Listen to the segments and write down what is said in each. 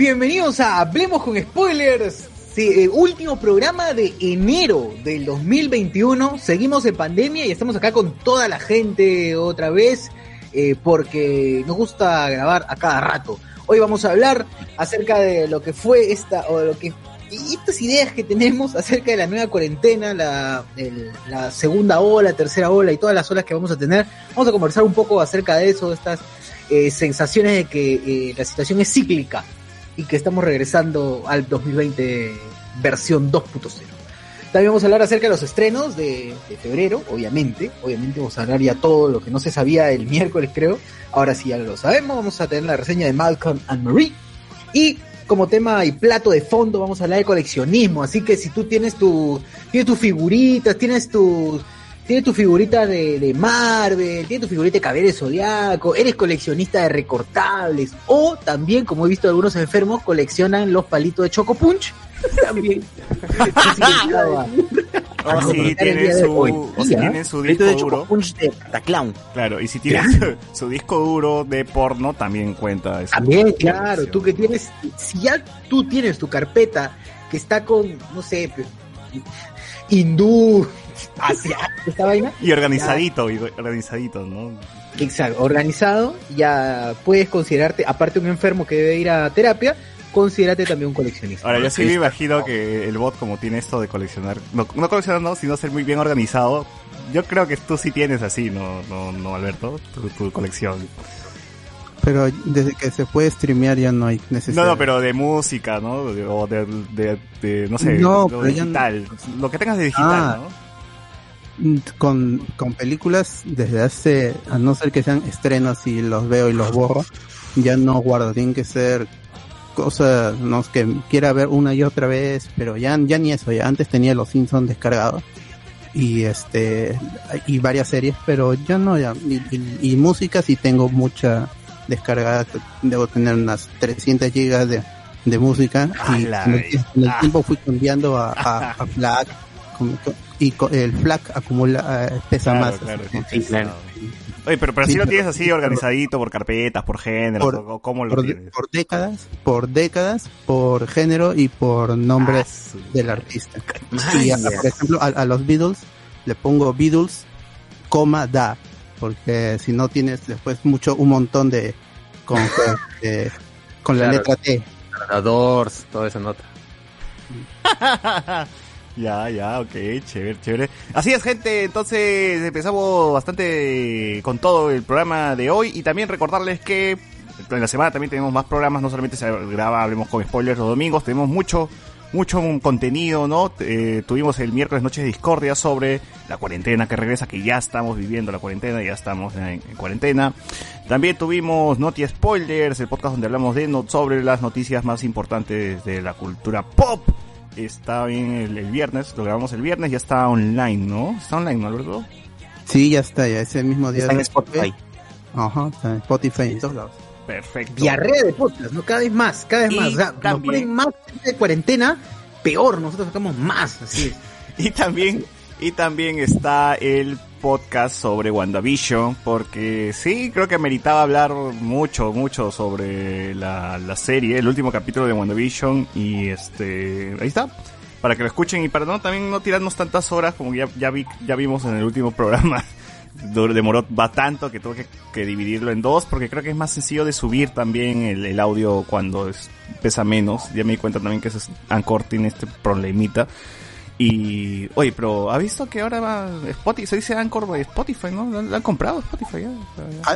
Bienvenidos a Hablemos con Spoilers. Eh, último programa de enero del 2021. Seguimos en pandemia y estamos acá con toda la gente otra vez eh, porque nos gusta grabar a cada rato. Hoy vamos a hablar acerca de lo que fue esta o lo que y estas ideas que tenemos acerca de la nueva cuarentena, la, la segunda ola, tercera ola y todas las olas que vamos a tener. Vamos a conversar un poco acerca de eso, de estas eh, sensaciones de que la situación es cíclica y que estamos regresando al 2020 versión 2.0. También vamos a hablar acerca de los estrenos de, febrero, obviamente. Obviamente vamos a hablar ya todo lo que no se sabía el miércoles, creo. Ahora sí ya lo sabemos. Vamos a tener la reseña de Malcolm and Marie. Y como tema y plato de fondo vamos a hablar de coleccionismo. Así que si tú tienes tu, tienes tus figuritas, tienes tus tienes tu figurita de, de Marvel, tienes tu figurita de Caballero de Zodiaco, eres coleccionista de recortables, o también, como he visto algunos enfermos, coleccionan los palitos de Choco Punch. También. O si tienen su, o si tienen su disco de duro. De Cataclown. Claro, y si tienen su, su disco duro de porno, también cuenta eso. También, claro, tú que tienes, si ya tú tienes tu carpeta que está con, no sé, hindú, asiático, esta vaina, Y organizadito, y organizadito, ¿no? exacto, organizado, ya puedes considerarte, aparte un enfermo que debe ir a terapia, considérate también un coleccionista. Ahora, yo sí me imagino que el bot, como tiene esto de coleccionar, no, no coleccionar, no, sino ser muy bien organizado, yo creo que tú sí tienes así, ¿no, no, no Alberto? Tu, tu colección. Pero desde que se puede streamear ya no hay necesidad. No, no, pero de música, ¿no? O de, de, de, no sé, No, lo no- digital. Lo que tengas de digital, Ah. ¿no? Con, con películas, desde hace, a no ser que sean estrenos y los veo y los borro, ya no guardo. Tienen que ser cosas, no que quiera ver una y otra vez, pero ya, ya ni eso. Ya antes tenía los Simpsons descargados y este y varias series, pero ya no, ya. Y, y- y música sí tengo mucha descargada. Debo tener unas 300 gigas de, de música y con el, con tiempo fui cambiando a, a, como que- y co- el FLAC acumula eh, pesa Claro, más claro, Sí, claro. Oye, pero, pero Sí, si lo tienes así organizadito por carpetas, por género, Por- o- ¿cómo lo por, tienes? por décadas por décadas por género y por nombre Ah, su- del artista y a- por ejemplo a, a los Beatles le pongo Beatles coma da porque si no tienes después mucho un montón de con eh, con la Claro. letra T The Doors, toda esa nota. Ya, ya, ok, chévere, chévere. Así es, gente, entonces empezamos bastante con todo el programa de hoy y también recordarles que en la semana también tenemos más programas, no solamente se graba, hablemos con spoilers los domingos, tenemos mucho, mucho contenido, ¿no? Eh, tuvimos el miércoles Noches de Discordia sobre la cuarentena que regresa, que ya estamos viviendo la cuarentena, ya estamos en, en cuarentena. También tuvimos Noti Spoilers, el podcast donde hablamos de no- sobre las noticias más importantes de la cultura pop. Está bien el, el viernes, lo grabamos el viernes, ya está online, ¿no? Está online, ¿no, Alberto? sí ya está ya ese mismo día Está en Spotify. ajá está en Spotify en todos lados Perfecto. Diarrea de podcast, ¿no? Cada vez más, cada vez Y más. O sea, nos también- ponen más de cuarentena, peor, nosotros sacamos más, así es. Y también, y también está el podcast sobre WandaVision, porque sí, creo que meritaba hablar mucho, mucho sobre la, la serie, el último capítulo de WandaVision, y este, ahí está, para que lo escuchen y para no también no tirarnos tantas horas como ya, ya vi, ya vimos en el último programa. Demoró va tanto que tuve que, dividirlo en dos porque creo que es más sencillo de subir también el, audio cuando es- pesa menos. Ya me di cuenta también que es- Anchor tiene este problemita. Y, oye, pero ¿ha visto que ahora va Spotify, se dice Anchor by Spotify, ¿no? ¿Lo han, comprado Spotify ya?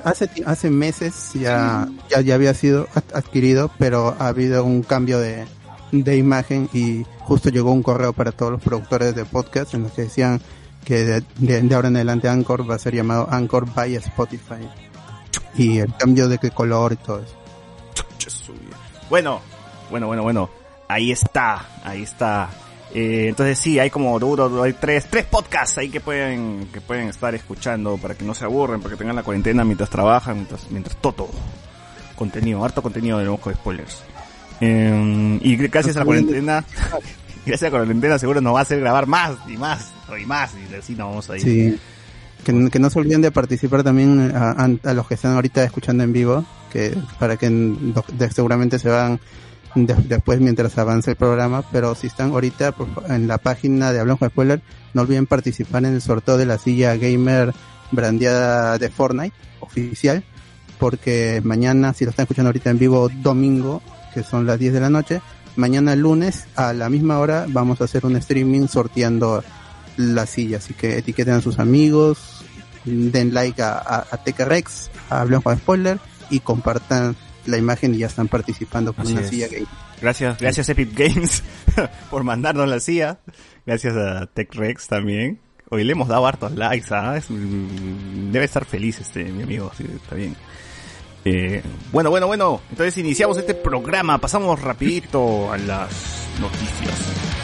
Hace, hace meses ya, ya, ya había sido ad- adquirido, pero ha habido un cambio de, de imagen y justo llegó un correo para todos los productores de podcast en los que decían que de, de- de ahora en adelante Anchor va a ser llamado Anchor by Spotify. Y el cambio de qué color y todo eso. Bueno, bueno, bueno, bueno. Ahí está, ahí está. Eh, entonces sí, hay como duro, hay tres, tres podcasts ahí que pueden, que pueden estar escuchando para que no se aburren, para que tengan la cuarentena mientras trabajan, mientras, mientras todo. Contenido, harto contenido de nuevo de spoilers. Eh, y gracias a la cuarentena, gracias a la cuarentena seguro nos va a hacer grabar más y más y más y así nos vamos a ir. Sí. Que, que no se olviden de participar también a, a- los que están ahorita escuchando en vivo, que para que seguramente se van de- después mientras avance el programa, pero si están ahorita por en la página de Hablamos con Spoiler, no olviden participar en el sorteo de la silla gamer brandeada de Fortnite oficial, porque mañana, si lo están escuchando ahorita en vivo, domingo, que son las 10 de la noche, mañana lunes a la misma hora vamos a hacer un streaming sorteando la silla, así que etiqueten a sus amigos, den like a, a, a Teca Rex, a Spoiler y compartan la imagen y ya están participando con Así una es. silla. Gracias, gracias Epic Games por mandarnos la CIA. Gracias a TechRex también. Hoy le hemos dado hartos likes, ¿ah? Es- debe estar feliz este mi amigo, sí, está bien. Eh, bueno, bueno, bueno. Entonces iniciamos este programa. Pasamos rapidito a las noticias.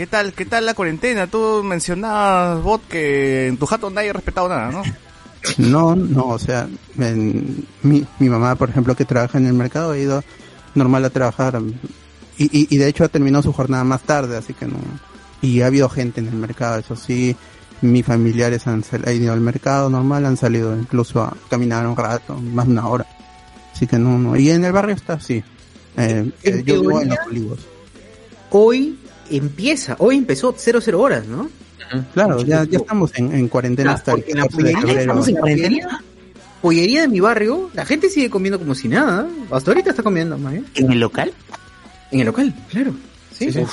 ¿Qué tal, qué tal la cuarentena? Tú mencionabas, Bot, que en tu jato nadie ha respetado nada, ¿no? No, no, o sea, en- mi, mi mamá, por ejemplo, que trabaja en el mercado, ha ido normal a trabajar y, y, y de hecho ha terminado su jornada más tarde, así que no. Y ha habido gente en el mercado, eso sí, mis familiares han, han ido al mercado normal, han salido incluso a caminar un rato, más de una hora. Así que no, no. Y en el barrio está así. Eh, En eh, yo vivo en los olivos. Hoy empieza, hoy empezó 00 horas, ¿no? Claro, ya, ya estamos en, en cuarentena hasta el la 14 de pollería estamos en cuarentena. Pollería de mi barrio, la gente sigue comiendo como si nada. Hasta ahorita está comiendo, ¿no? ¿eh? ¿En el local? En el local, claro. Sí, Sí,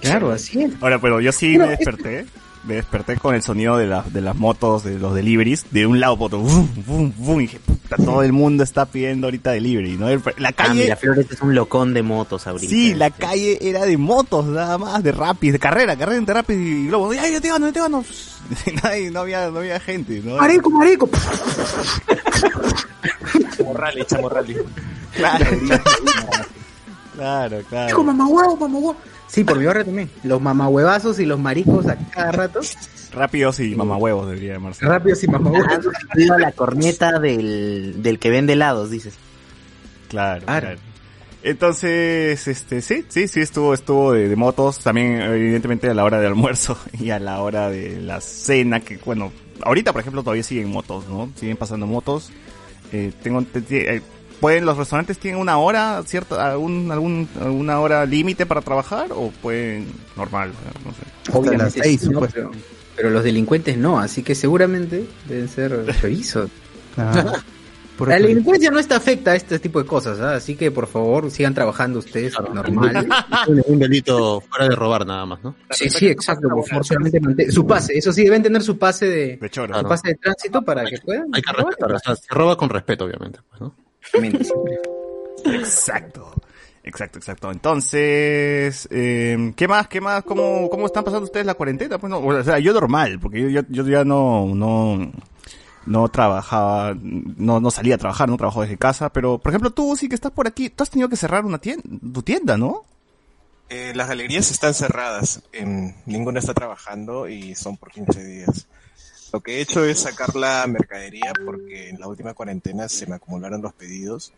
claro, así es. Ahora, pero yo sí Pero me es- desperté. Me desperté con el sonido de, las de las motos, de los deliveries, de un lado para otro. Vum, vum, vum, y dije, puta, todo el mundo está pidiendo ahorita delivery, ¿no? La Ah, calle, Miraflores es un locón de motos ahorita. sí, la Este. calle era de motos, nada más, de rapis, de carrera, carrera entre rapis y globo. Ay, yo te gano, yo te gano. Nadie, no había, no había gente, ¿no? Mareco, mareco. Chamorrali, chamorrali. Claro. Claro, Dijo claro. mamá huevo, mamá huevo. Sí, por mi barrio también. Los mamahuevazos y los maricos a cada rato. Rápidos y mamahuevos debería llamarse. Rápidos y mamahuevos. Ah, la corneta del, del que vende helados, dices. Claro, Claro. claro. Entonces, este, sí, sí, sí, estuvo, estuvo de, de motos, también evidentemente a la hora del almuerzo y a la hora de la cena, que bueno, ahorita por ejemplo todavía siguen motos, ¿no? Siguen pasando motos. Eh, tengo, te- te- eh, pueden, los restaurantes tienen una hora, cierta, algún, algún, alguna hora límite para trabajar o pueden normal, no sé. Hasta las seis, sí, ¿no? supuesto. pero, pero los delincuentes no, así que seguramente deben ser revisos. Ah, puro La delincuencia no está afecta a este tipo de cosas, ¿ah? así que por favor sigan trabajando ustedes normal. Un, delito fuera de robar nada más, ¿no? Sí, sí, exacto. Por favor, solamente su pase, eso sí, deben tener su pase de, De choro. su pase de tránsito para que puedan. Hay que respetar, o sea, se roba con respeto, obviamente, pues, ¿no? Exacto. Exacto, exacto. Entonces, eh, ¿qué más? ¿Qué más? ¿Cómo, cómo están pasando ustedes la cuarentena? Pues no, o sea, yo normal, porque yo, yo, yo ya no, no, no trabajaba, no, no salía a trabajar, no trabajo desde casa, pero, por ejemplo, tú sí que estás por aquí, tú has tenido que cerrar una tienda, tu tienda, ¿no? Eh, las galerías están cerradas, em, ninguna está trabajando y son por 15 días. Lo que he hecho es sacar la mercadería porque en la última cuarentena se me acumularon los pedidos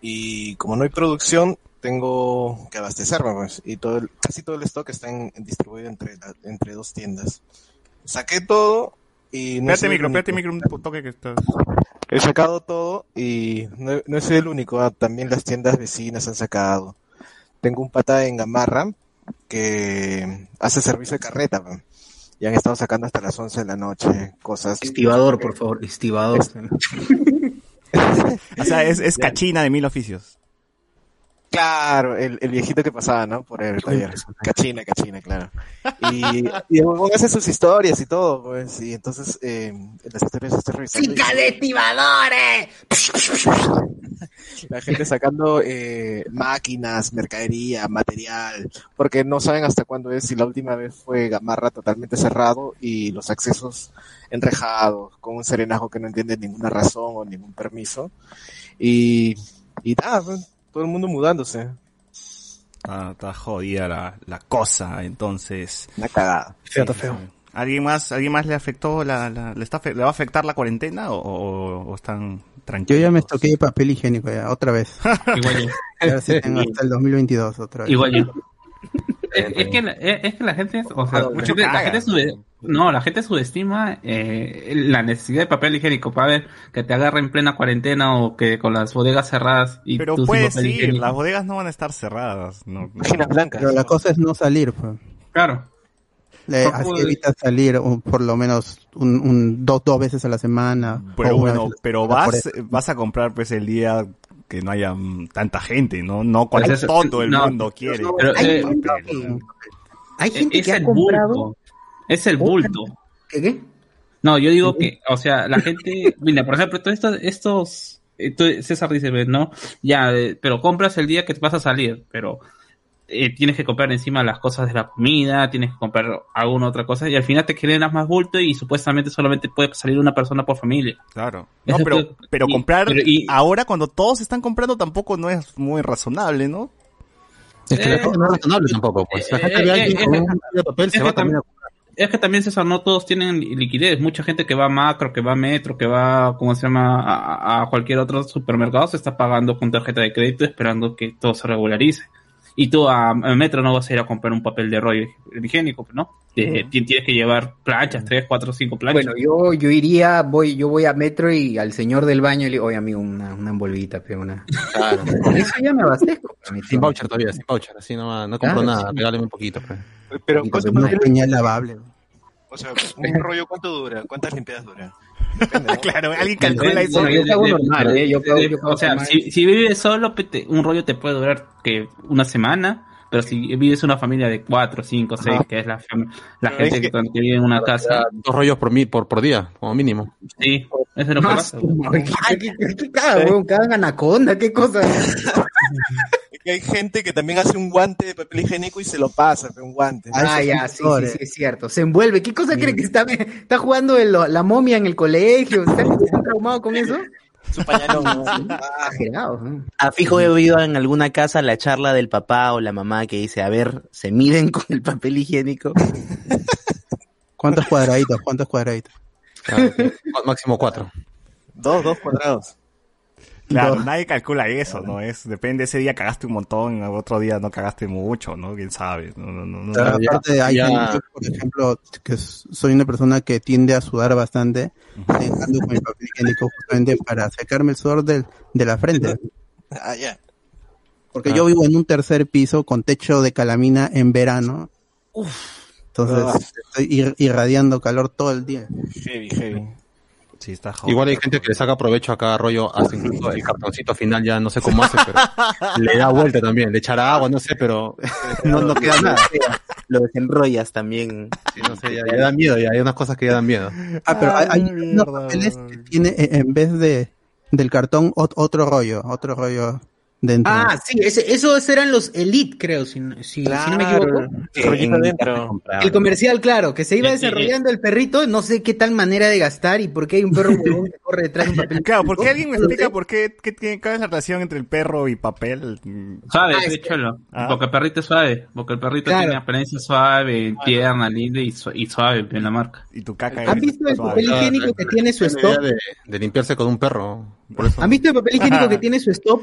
y como no hay producción tengo que abastecerme pues, y todo el- casi todo el stock está en- distribuido entre, la- entre dos tiendas. Saqué todo y no Espérate micro, espérate único. micro un toque que estás... He sacado todo y no, no soy el único, ah, también las tiendas vecinas han sacado. Tengo un pata en Gamarra que hace servicio de carreta pues, y han estado sacando hasta las 11 de la noche cosas. Estibador, por favor, estibador. O sea, es, es cachina de mil oficios. Claro, el, el viejito que pasaba, ¿no? Por el taller. Cachina, cachina, claro. Y, y el huevón hace sus historias y todo, pues, y entonces eh, las historias estoy revisando. y- de estibadores! La gente sacando eh, máquinas, mercadería, material, porque no saben hasta cuándo es. Y la última vez fue Gamarra totalmente cerrado y los accesos enrejados, con un serenajo que no entiende ninguna razón o ningún permiso. Y, y nada, pues, todo el mundo mudándose. Ah, está jodida la, la cosa, entonces... Una cagada. Feo, está feo. ¿Alguien más, alguien más le afectó la, la- le, está, le va a afectar la cuarentena o, o- o están Yo tranquilos? ya me toqué papel higiénico ya, otra vez. Igual yo. A ver si tengo hasta el 2022 otra vez. Igual yo. Es, es que la, es, que la gente, o sea, la Mucho gente, la caga. gente sube- no, la gente subestima eh, la necesidad de papel higiénico para ver que te agarre en plena cuarentena o que con las bodegas cerradas y Pero tú sin puede papel ir, higiénico. las bodegas no van a estar cerradas. No, blancas. Pero la cosa es no salir, pues. Claro. Le- ¿Cómo así de- evitas salir un- por lo menos un, un dos, dos veces a la semana. Pero bueno, pero vas, vas a comprar pues el día que no haya mm, tanta gente, ¿no? No cuando Pues todo el no, mundo quiere. pero, Hay eh, gente hay gente es que ha el comprado. bulto. Es el bulto. ¿Qué? qué? No, yo digo que, o sea, la gente, mira, por ejemplo, todos estos, estos eh, César dice, no, ya, eh, pero compras el día que te vas a salir, pero eh, tienes que comprar encima las cosas de la comida, tienes que comprar alguna otra cosa y al final te generas más bulto y supuestamente solamente puede salir una persona por familia. Claro. No, pero, pero y- comprar pero y- ahora cuando todos están comprando tampoco no es muy razonable, ¿no? Es que Eh, no es razonable tampoco, pues. Eh, eh, eh, eh, es se que va también a Es que también, César, no todos tienen li- liquidez. Mucha gente que va a Macro, que va a Metro, que va, ¿cómo se llama?, a, a cualquier otro supermercado se está pagando con tarjeta de crédito esperando que todo se regularice. Y tú a, a Metro no vas a ir a comprar un papel de rollo higiénico, ¿no? Te- ti- Tienes que llevar planchas, tres, cuatro, cinco planchas. Bueno, yo, yo iría, voy, yo voy a Metro y al señor del baño le digo, oye amigo, una, una envolvita, pero una. Claro. Con eso ya me abastezco. Sin voucher todavía, sin voucher. Así no, no compro Claro, nada, sí. regáleme un poquito. Pero, Y ¿cuánto con Una pañal lavable. o sea, un rollo cuánto dura? ¿Cuántas limpiadas dura? Claro, alguien calcula eso. Bueno, yo pago normal, ¿eh? Yo pago- yo pago o sea, normal. si, si vives solo, un rollo te puede durar que una semana, pero si vives una familia de cuatro, cinco, seis, Ajá. que es la, la gente es que, que- que vive en una casa, Dos rollos por, mi, por, por día, como mínimo. sí, eso es lo que. Cagan anaconda, qué cosa. Es que hay gente que también hace un guante de papel higiénico y se lo pasa, pero un guante. Ah, Ah, ya, sí, sí, sí, es cierto. Se envuelve. ¿Qué cosa cree que está, está jugando el- la momia en el colegio? ¿Está, está traumado con eso? Su pañalón. Exagerado. ¿no? A fijo he oído en alguna casa la charla del papá o la mamá que dice, a ver, ¿se miden con el papel higiénico? ¿Cuántos cuadraditos? ¿Cuántos cuadraditos? Claro, máximo cuatro. dos, dos cuadrados. Claro, No. nadie calcula eso, ¿no? Es, depende, ese día cagaste un montón, otro día no cagaste mucho, ¿no? ¿Quién sabe? No, no, no, no. Claro, ya- aparte, hay ya- yo, por ejemplo, que soy una persona que tiende a sudar bastante, ando con el papel higiénico justamente para secarme el sudor del, de la frente. Ah, ya. Porque yo vivo en un tercer piso con techo de calamina en verano. Entonces estoy ir- irradiando calor todo el día. Heavy, heavy. Sí, está jodido. Igual hay gente que le saca provecho a cada rollo, hasta incluso el cartoncito final ya no sé cómo hace, pero le da vuelta también, le echará agua, no sé, pero no, no queda nada. Lo desenrollas también. Sí, no sé, ya, ya da miedo, ya hay unas cosas que ya dan miedo. Ah, pero hay, hay Ay, unos papeles que tiene en vez de del cartón ot- otro rollo, otro rollo dentro. Ah, sí, ese, esos eran los Elite, creo, si, no- si, si no me equivoco. El comercial, claro, que se iba desarrollando el perrito, no sé qué tal manera de gastar y por qué hay un perro que corre detrás de un papel. Claro, ¿por qué alguien me explica por qué, qué tiene, cuál es la relación entre el perro y papel? Suave, Ah, sí, es que- cholo. Ah. Porque el perrito es suave. Porque el perrito Claro. tiene apariencia suave, tierna, linda y, su- y suave en la marca. Y tu caca ¿Han es visto el papel higiénico que tiene su de, de limpiarse con un perro. Por eso. ¿Han visto el papel higiénico que tiene su stop?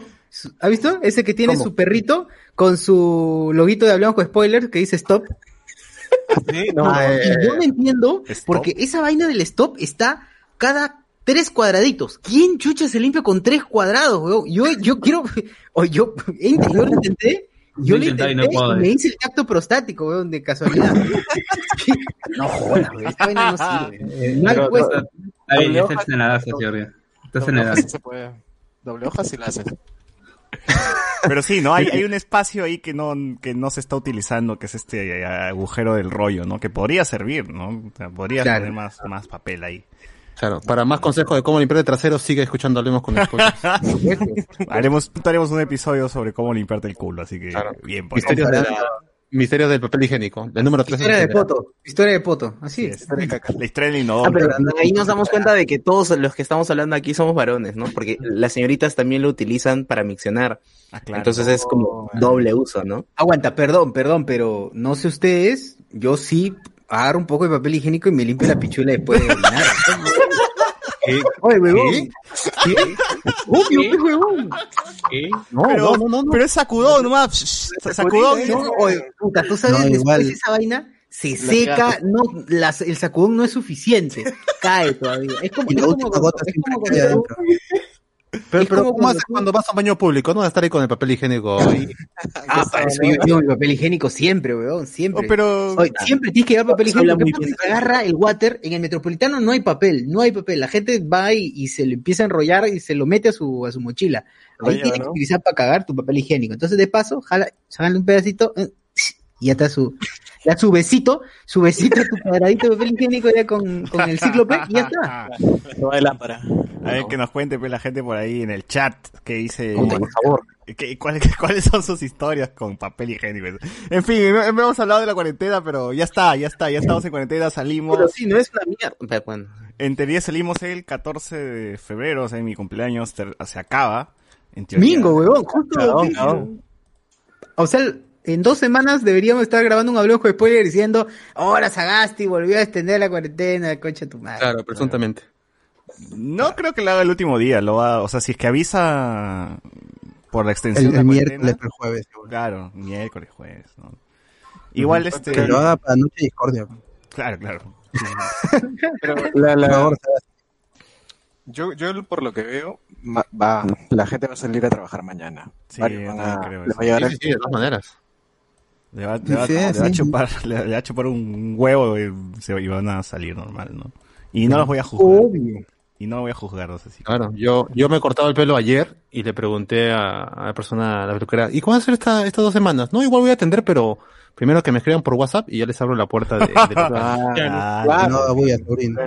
¿Ha visto? Ese que tiene ¿Cómo? su perrito con su loguito de Hablamos con Spoilers que dice stop. Sí, no. Ah, eh, Y yo no entiendo ¿Stop? porque esa vaina del stop está cada tres cuadraditos. ¿Quién chucha se limpia con tres cuadrados, weón? Yo, yo quiero, o yo, yo lo intenté, yo Lo intenté y no me hice el tacto prostático, weón, de casualidad. no jodas, weón, esta vaina no sirve. Eh, Mal Pero- puesto. Está bien, en la Jordi. Estás en edad. sí se puede. Doble hoja sí la haces. Pero sí, ¿no? Hay, hay un espacio ahí que no, que no se está utilizando, que es este eh, agujero del rollo, ¿no? Que podría servir, ¿no? O sea, podría Claro. poner más, más papel ahí. Claro, para más consejos de cómo limpiar el trasero, sigue escuchando Hablemos con Spoilers. Haremos, haremos un episodio sobre cómo limpiarte el culo, así que Claro. bien, Misterios, de la- misterios del papel higiénico. El número 3 Historia de Poto, historia de Poto, así es. La historia del Ah, inodoro. pero ahí nos damos cuenta de que todos los que estamos hablando aquí somos varones, ¿no? Porque las señoritas también lo utilizan para miccionar. Ah, claro. Entonces es como doble uso, ¿no? Aguanta, perdón, perdón, pero no sé ustedes, yo sí agarro un poco de papel higiénico y me limpio la pichula después de orinar. Oye, huevón. ¿Qué? Obvio, pues, huevón. No, pero, no, no, pero es sacudón nomás. Sacudón. No, oye, puta, tú sabes, No, después igual. esa vaina se seca, no, las- el sacudón no es suficiente, cae todavía. Es como, Y es la como última cuando- gota es siempre como cae cuando. Pero, ¿cómo haces cuando vas a un baño público? No vas a estar ahí con el papel higiénico. Ah, para eso yo mi papel higiénico siempre, weón, siempre. Oh, pero Oye, siempre tienes que llevar papel higiénico. Se agarra el water, en el metropolitano no hay papel, no hay papel. La gente va y, y se lo empieza a enrollar y se lo mete a su, a su mochila. Ahí Rollo, tienes ¿no? que utilizar para cagar tu papel higiénico. Entonces, de paso, jala, jala un pedacito eh, y ya está su, ya su besito, su besito, tu cuadradito de papel higiénico ya con, con el cíclope y ya está. No hay lámpara. A ver, que nos cuente pues, la gente por ahí en el chat que dice... Por favor. ¿Qué- cuál- ¿Cuáles son sus historias con papel higiénico? En fin, hemos hemos hablado de la cuarentena, pero ya está, ya está, ya estamos en cuarentena, salimos. Pero sí, no es una mierda. Bueno. En teoría salimos el 14 de febrero, o sea, mi cumpleaños se acaba. En teoría. Mingo, weón, justo. Cagón. O sea, en dos semanas deberíamos estar grabando un hablón de spoiler diciendo, ahora Sagasti volvió a extender la cuarentena, concha de tu madre. Claro, presuntamente. No creo que lo haga el último día, lo va, o sea, si es que avisa por la extensión El, de la el cuarentena, miércoles, el jueves. seguro. Claro, miércoles, jueves, ¿no? Igual este, Que lo haga para Noche Discordia. claro, claro. Pero La, la- yo, yo por lo que veo, va, la gente va a salir a trabajar mañana. Sí, Varios también a- creo les eso. va a llevar Sí, el- sí, sí, de todas maneras. Le va, le va- Sí, le va a chupar, le, le va a chupar un huevo y, se, y van a salir normal, ¿no? Y no los voy a juzgar. Obvio. Y no voy a juzgar, o sea, sí. Claro, yo, yo me he cortado el pelo ayer y le pregunté a, a la persona, a la peluquera, ¿y cómo va a ser esta, estas dos semanas? No, igual voy a atender, pero primero que me escriban por WhatsApp y ya les abro la puerta de, de- Ah, No voy a sobrino.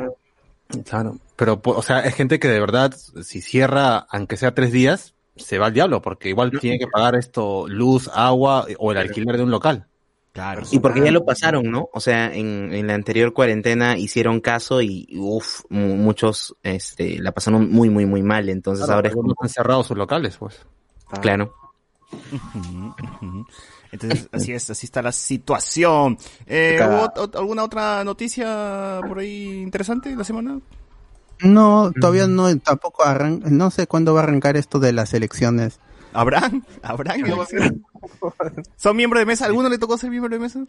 Claro, pero, o sea, es gente que de verdad, si cierra, aunque sea tres días, se va al diablo, porque igual tiene que pagar esto, luz, agua o el alquiler de un local. Claro. Y porque ya lo pasaron, ¿no? O sea, en, en la anterior cuarentena hicieron caso y, uff, muchos este, la pasaron muy, muy, muy mal. Entonces Claro, ahora es como, han cerrado sus locales, pues. claro. Ujú, ujú. Entonces, así es, así está la situación. Eh. ¿Hubo alguna otra noticia por ahí interesante la semana? No, todavía no, tampoco arran no sé cuándo va a arrancar esto de las elecciones. ¿Habrán? ¿Habrán? ¿Son miembros de mesa? ¿Alguno le tocó ser miembro de mesa?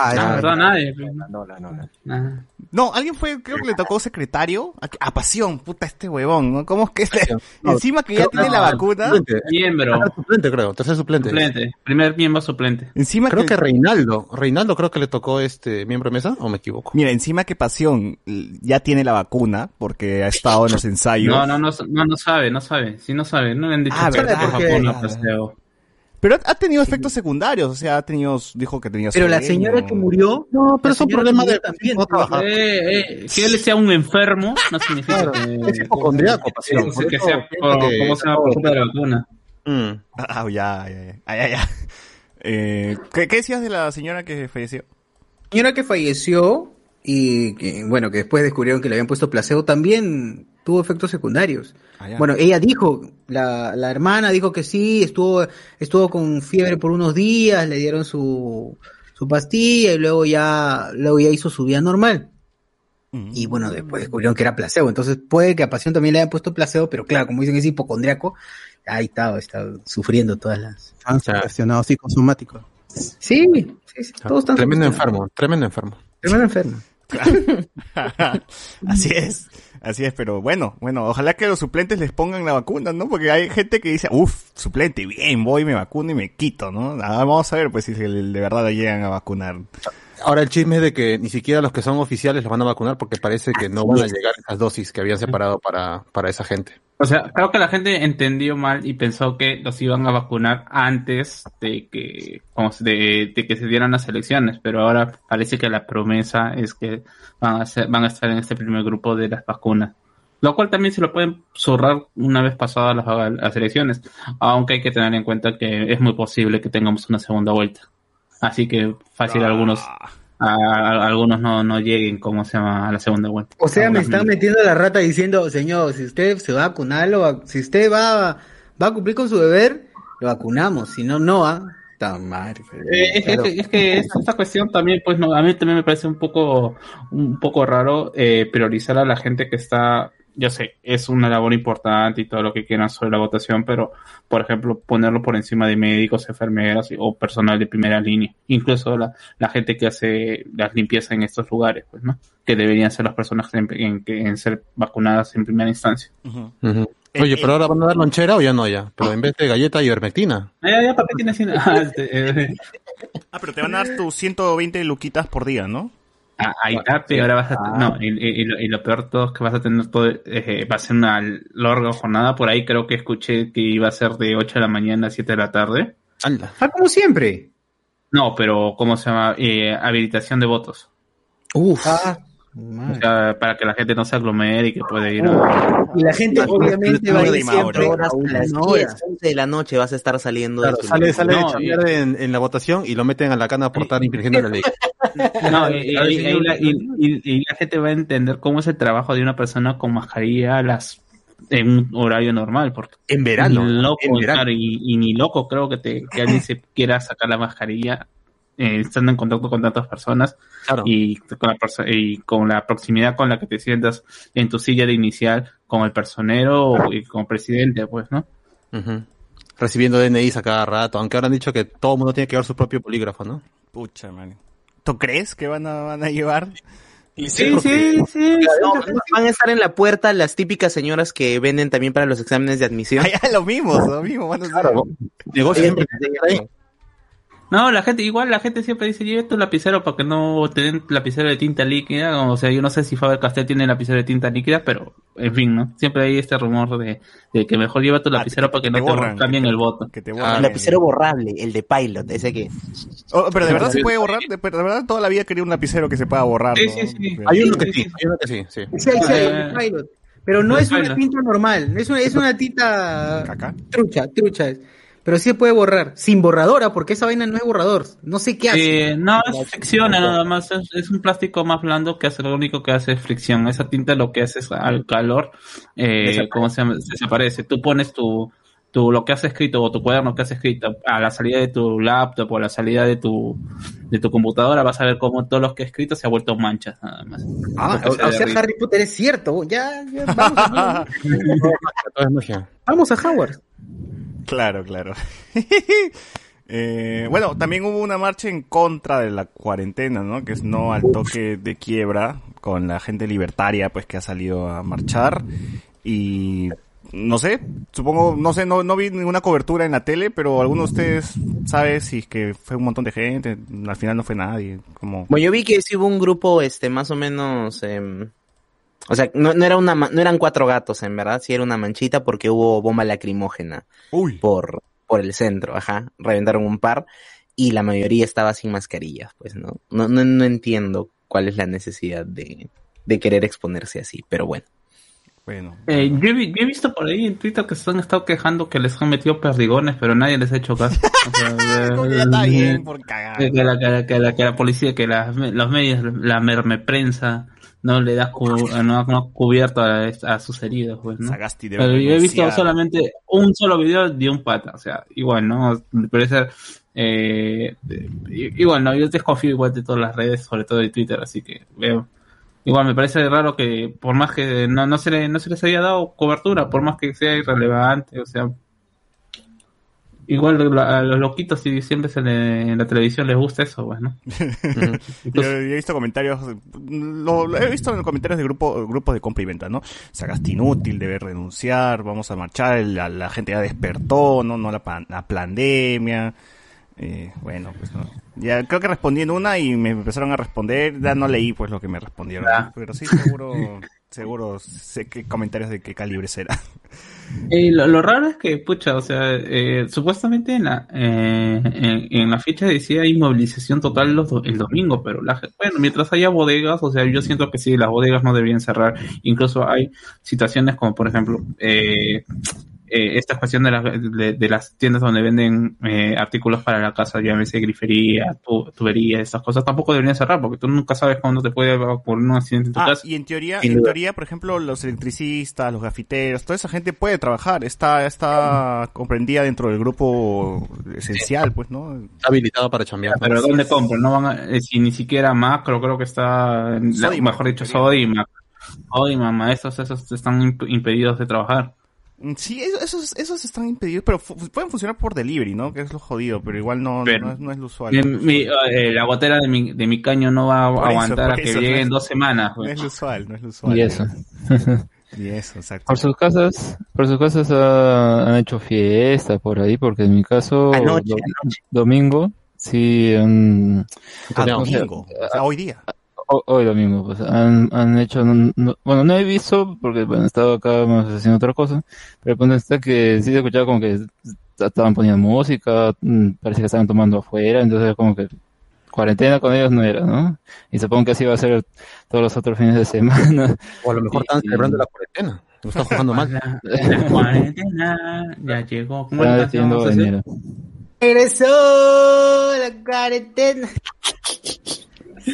Ah, verdad, nadie. No, no, no, no. Ah. No, alguien fue, creo que le tocó secretario. A, a pasión, puta, este huevón, ¿no? ¿Cómo es que este? No, Encima que ya tiene no, la vacuna. Miembro. Tercer suplente, creo. Tercer suplente. Suplente. Primer miembro suplente. Encima Creo que, que Reinaldo. Reinaldo creo que le tocó este miembro de mesa, o me equivoco. Mira, encima que pasión ya tiene la vacuna porque ha estado en los ensayos. No, no, no, no, no sabe, no sabe. Sí, no sabe. No le han dicho Ah, que Pero ha, tenido efectos secundarios, o sea, ha tenido, dijo que tenía Pero la señora que murió. No, pero la es un problema de también. no trabajar. Eh, eh, que él sea un enfermo no significa que, Es hipocondriaco, pasión. Por que sea ¿cómo se llama? por la vacuna. Mm. Ah, ya, ya, ya. Ah, ya, ya. Eh, ¿qué, ¿Qué decías de la señora que falleció? señora que falleció y que, bueno, que después descubrieron que le habían puesto placebo, también tuvo efectos secundarios. Ah. Bueno, ella dijo, la, la hermana dijo que sí, estuvo, estuvo con fiebre por unos días, le dieron su, su pastilla y luego ya, luego ya hizo su vida normal. Mm. Y bueno, después descubrieron que era placebo. Entonces puede que a Pasión también le hayan puesto placebo, pero claro, como dicen que es hipocondriaco, ahí está, está sufriendo todas las... Han sugestionado psicosomáticos. Sí, sí, sí, todos están Tremendo enfermo, tremendo enfermo. Tremendo enfermo. así es, así es, pero bueno, bueno, ojalá que los suplentes les pongan la vacuna, ¿no? Porque hay gente que dice, uff, suplente, bien, voy, me vacuno y me quito, ¿no? Ah, vamos a ver, pues, si de verdad le llegan a vacunar. Ahora el chisme es de que ni siquiera los que son oficiales los van a vacunar porque parece que no van a llegar esas dosis que habían separado para, para esa gente. O sea, creo que la gente entendió mal y pensó que los iban a vacunar antes de que, de, de que se dieran las elecciones, pero ahora parece que la promesa es que van a, ser, van a estar en este primer grupo de las vacunas. Lo cual también se lo pueden zurrar una vez pasadas las, las elecciones, aunque hay que tener en cuenta que es muy posible que tengamos una segunda vuelta. Así que fácil algunos Ah, a, a- algunos no, no lleguen, como se llama, a la segunda vuelta. O sea, me Algunos están metiendo la rata diciendo, señor, si usted se va a vacunar, lo va- si usted va, va a cumplir con su deber, lo vacunamos, si no, no, ¿ah? Tan madre. Eh, es, Claro. es que, es que es- esta cuestión también, pues, no, a mí también me parece un poco, un poco raro eh, priorizar a la gente que está, yo sé, es una labor importante y todo lo que quieran sobre la votación, pero, por ejemplo, ponerlo por encima de médicos, enfermeras y- o personal de primera línea, incluso la, la gente que hace las limpiezas en estos lugares, pues, ¿no? Que deberían ser las personas en, en, que- en ser vacunadas en primera instancia. Ujú. Oye, pero ahora van a dar lonchera o ya no ya, pero en vez de galleta y ivermectina. Ah, ya, ya. Ah, este, eh, Ah, pero te van a dar tus 120 luquitas por día, ¿no? Ah, ahí está, pero ahora vas a no, y, y- y lo, y lo peor todo es que vas a tener todo, eh, va a ser una larga jornada, por ahí creo que escuché que iba a ser de 8 de la mañana a 7 de la tarde. Anda. Ah, como siempre. No, pero ¿cómo se llama? Eh, habilitación de votos. Uf. O sea, para que la gente no se aglomere y que puede ir a... y la gente obviamente va a ir siempre Horas a las una hora. 10, 11 de la noche vas a estar saliendo Claro, de tu sale, sale No, de chambear en, en la votación y lo meten a la cana por estar infringiendo la ley. No, y, y- y- y la, y- y- y la gente va a entender cómo es el trabajo de una persona con mascarilla a las en un horario normal, porque En verano. Loco, en verano. claro, y, y ni loco creo que te que alguien se quiera sacar la mascarilla eh, estando en contacto con tantas personas Claro. y con la perso- y con la proximidad con la que te sientas en tu silla de inicial con el personero o- y con el presidente, pues, ¿no? Recibiendo DNIs a cada rato, aunque ahora han dicho que todo el mundo tiene que llevar su propio polígrafo, ¿no? Pucha, man. ¿Tú crees que van a, van a llevar? Sí, sí, sí. No, van a estar en la puerta las típicas señoras que venden también para los exámenes de admisión. Ah, lo mismo, lo mismo. van a. Negocio Ellas siempre. No, la gente, igual la gente siempre dice, lleve tu lapicero para que no te den lapicero de tinta líquida. O sea, yo no sé si Faber Castell tiene lapicero de tinta líquida, pero en fin, ¿no? Siempre hay este rumor de, de que mejor lleva tu lapicero te- para que no te borran, cambien que te- el voto. Que te Ah, El lapicero borrable, el de Pilot, ese que... Oh, pero de verdad se puede borrar, de, de verdad toda la vida quería un lapicero que se pueda borrar. Sí, ¿no? sí, sí. Hay uno que Sí, sí, sí, hay uno que sí, sí. Sí, sí, hay, Eh, el pilot. Pero no el es una tinta normal, es una, es una tinta Caca. trucha, trucha. es. Pero sí se puede borrar. Sin borradora, porque esa vaina no es borrador. No sé qué hace. Eh, no, es fricción nada más. Es, es un plástico más blando que hace lo único que hace es fricción. Esa tinta lo que hace es al calor, eh, ¿cómo se llama? Desaparece. Tú pones tu, tu, lo que has escrito o tu cuaderno que has escrito a la salida de tu laptop o a la salida de tu, de tu computadora, vas a ver cómo todos los que has escrito se ha vuelto manchas nada más. Ah, o, Porque se o sea. Harry Potter es cierto. Ya, ya, vamos, a, vamos a Howard. Claro, claro. Eh, bueno, también hubo una marcha en contra de la cuarentena, ¿no? Que es no al toque de quiebra con la gente libertaria, pues que ha salido a marchar y no sé, supongo, no sé, no, no vi ninguna cobertura en la tele, pero alguno de ustedes sabe si es que fue un montón de gente, al final no fue nadie, como Bueno, yo vi que sí hubo un grupo, este, más o menos, em, o sea, no, no era una, no eran cuatro gatos, en verdad, sí era una manchita porque hubo bomba lacrimógena por, por el centro, ajá, reventaron un par y la mayoría estaba sin mascarillas, pues, ¿no? No, no, no entiendo cuál es la necesidad de, de querer exponerse así, pero bueno. Bueno. Eh, yo, he, vi- yo he visto por ahí en Twitter que se han estado quejando que les han metido perdigones, pero nadie les ha hecho caso. O sea, Como que ya está bien por cagar. Que la, que la- que la- que la policía, que las los medios, la merme prensa, no le da cu- no, no cubierto a, a sus heridos, pues, ¿no? Pero yo he visto solamente un solo video de un pata, o sea, igual, ¿no? Parece, eh, igual, ¿no? Yo desconfío igual de todas las redes, sobre todo de Twitter, así que veo. Igual me parece raro que, por más que no, no, se, le, no se les haya dado cobertura, por más que sea irrelevante, o sea, igual a los loquitos y siempre se le- en la televisión les gusta eso, pues, ¿no? Yo, yo he visto comentarios, lo, lo he visto en los comentarios de grupo, grupos de compra y venta, ¿no? Sagasti inútil, debe renunciar, vamos a marchar, la, la gente ya despertó, no, no la, la pandemia. Eh, bueno, pues no. Ya creo que respondí en una y me empezaron a responder, ya no leí pues lo que me respondieron, Ah. pero sí seguro, seguro sé qué comentarios de qué calibre será. Eh, lo, lo raro es que, pucha, o sea, eh, supuestamente en la, eh, en, en la fecha decía inmovilización total los do- el domingo, pero la, bueno, mientras haya bodegas, o sea, yo siento que sí, las bodegas no deberían cerrar. Incluso hay situaciones como, por ejemplo, eh, esta cuestión de, las de, de las tiendas donde venden eh, artículos para la casa, llámese grifería, tu, tubería, estas cosas, tampoco deberían cerrar, porque tú nunca sabes cuándo te puede ocurrir un accidente en tu Ah, casa. y en teoría, en duda. teoría, por ejemplo, los electricistas, los gafiteros, toda esa gente puede trabajar, está, está comprendida dentro del grupo esencial, pues, ¿no? Está habilitado para chambear. Pero ¿dónde compran? No van a, eh, si ni siquiera Macro, creo que está, la- mejor dicho, Sodimac. Sodimac, maestros, esos están imp- impedidos de trabajar. Sí, eso- esos, esos están impedidos, pero fu- pueden funcionar por delivery, ¿no? Que es lo jodido, pero igual no, Pero- no, es, no es lo usual. Mi- mi- eh, la gotera de mi, de mi caño no va a Por aguantar a que eso, no lleguen dos semanas. No pues. es lo usual, no es lo usual. Y eso. Y eso, exacto. Por sus casas, por sus casas ha- han hecho fiesta por ahí, porque en mi caso, Anoche, do- domingo, sí, Ah, no sé, domingo, o sea, hoy día. Hoy domingo, pues, han, han hecho, no- no- bueno, no he visto, porque, bueno, he estado acá más haciendo otra cosa, pero el punto está que sí he escuchado como que estaban poniendo música, mm, parece que estaban tomando afuera, entonces como que cuarentena con ellos no era, ¿no? Y supongo que así va a ser todos los otros fines de semana. O a lo mejor están celebrando la cuarentena. Lo están jugando mal. La, la cuarentena ya llegó. ¿Cómo. Regresó la cuarentena.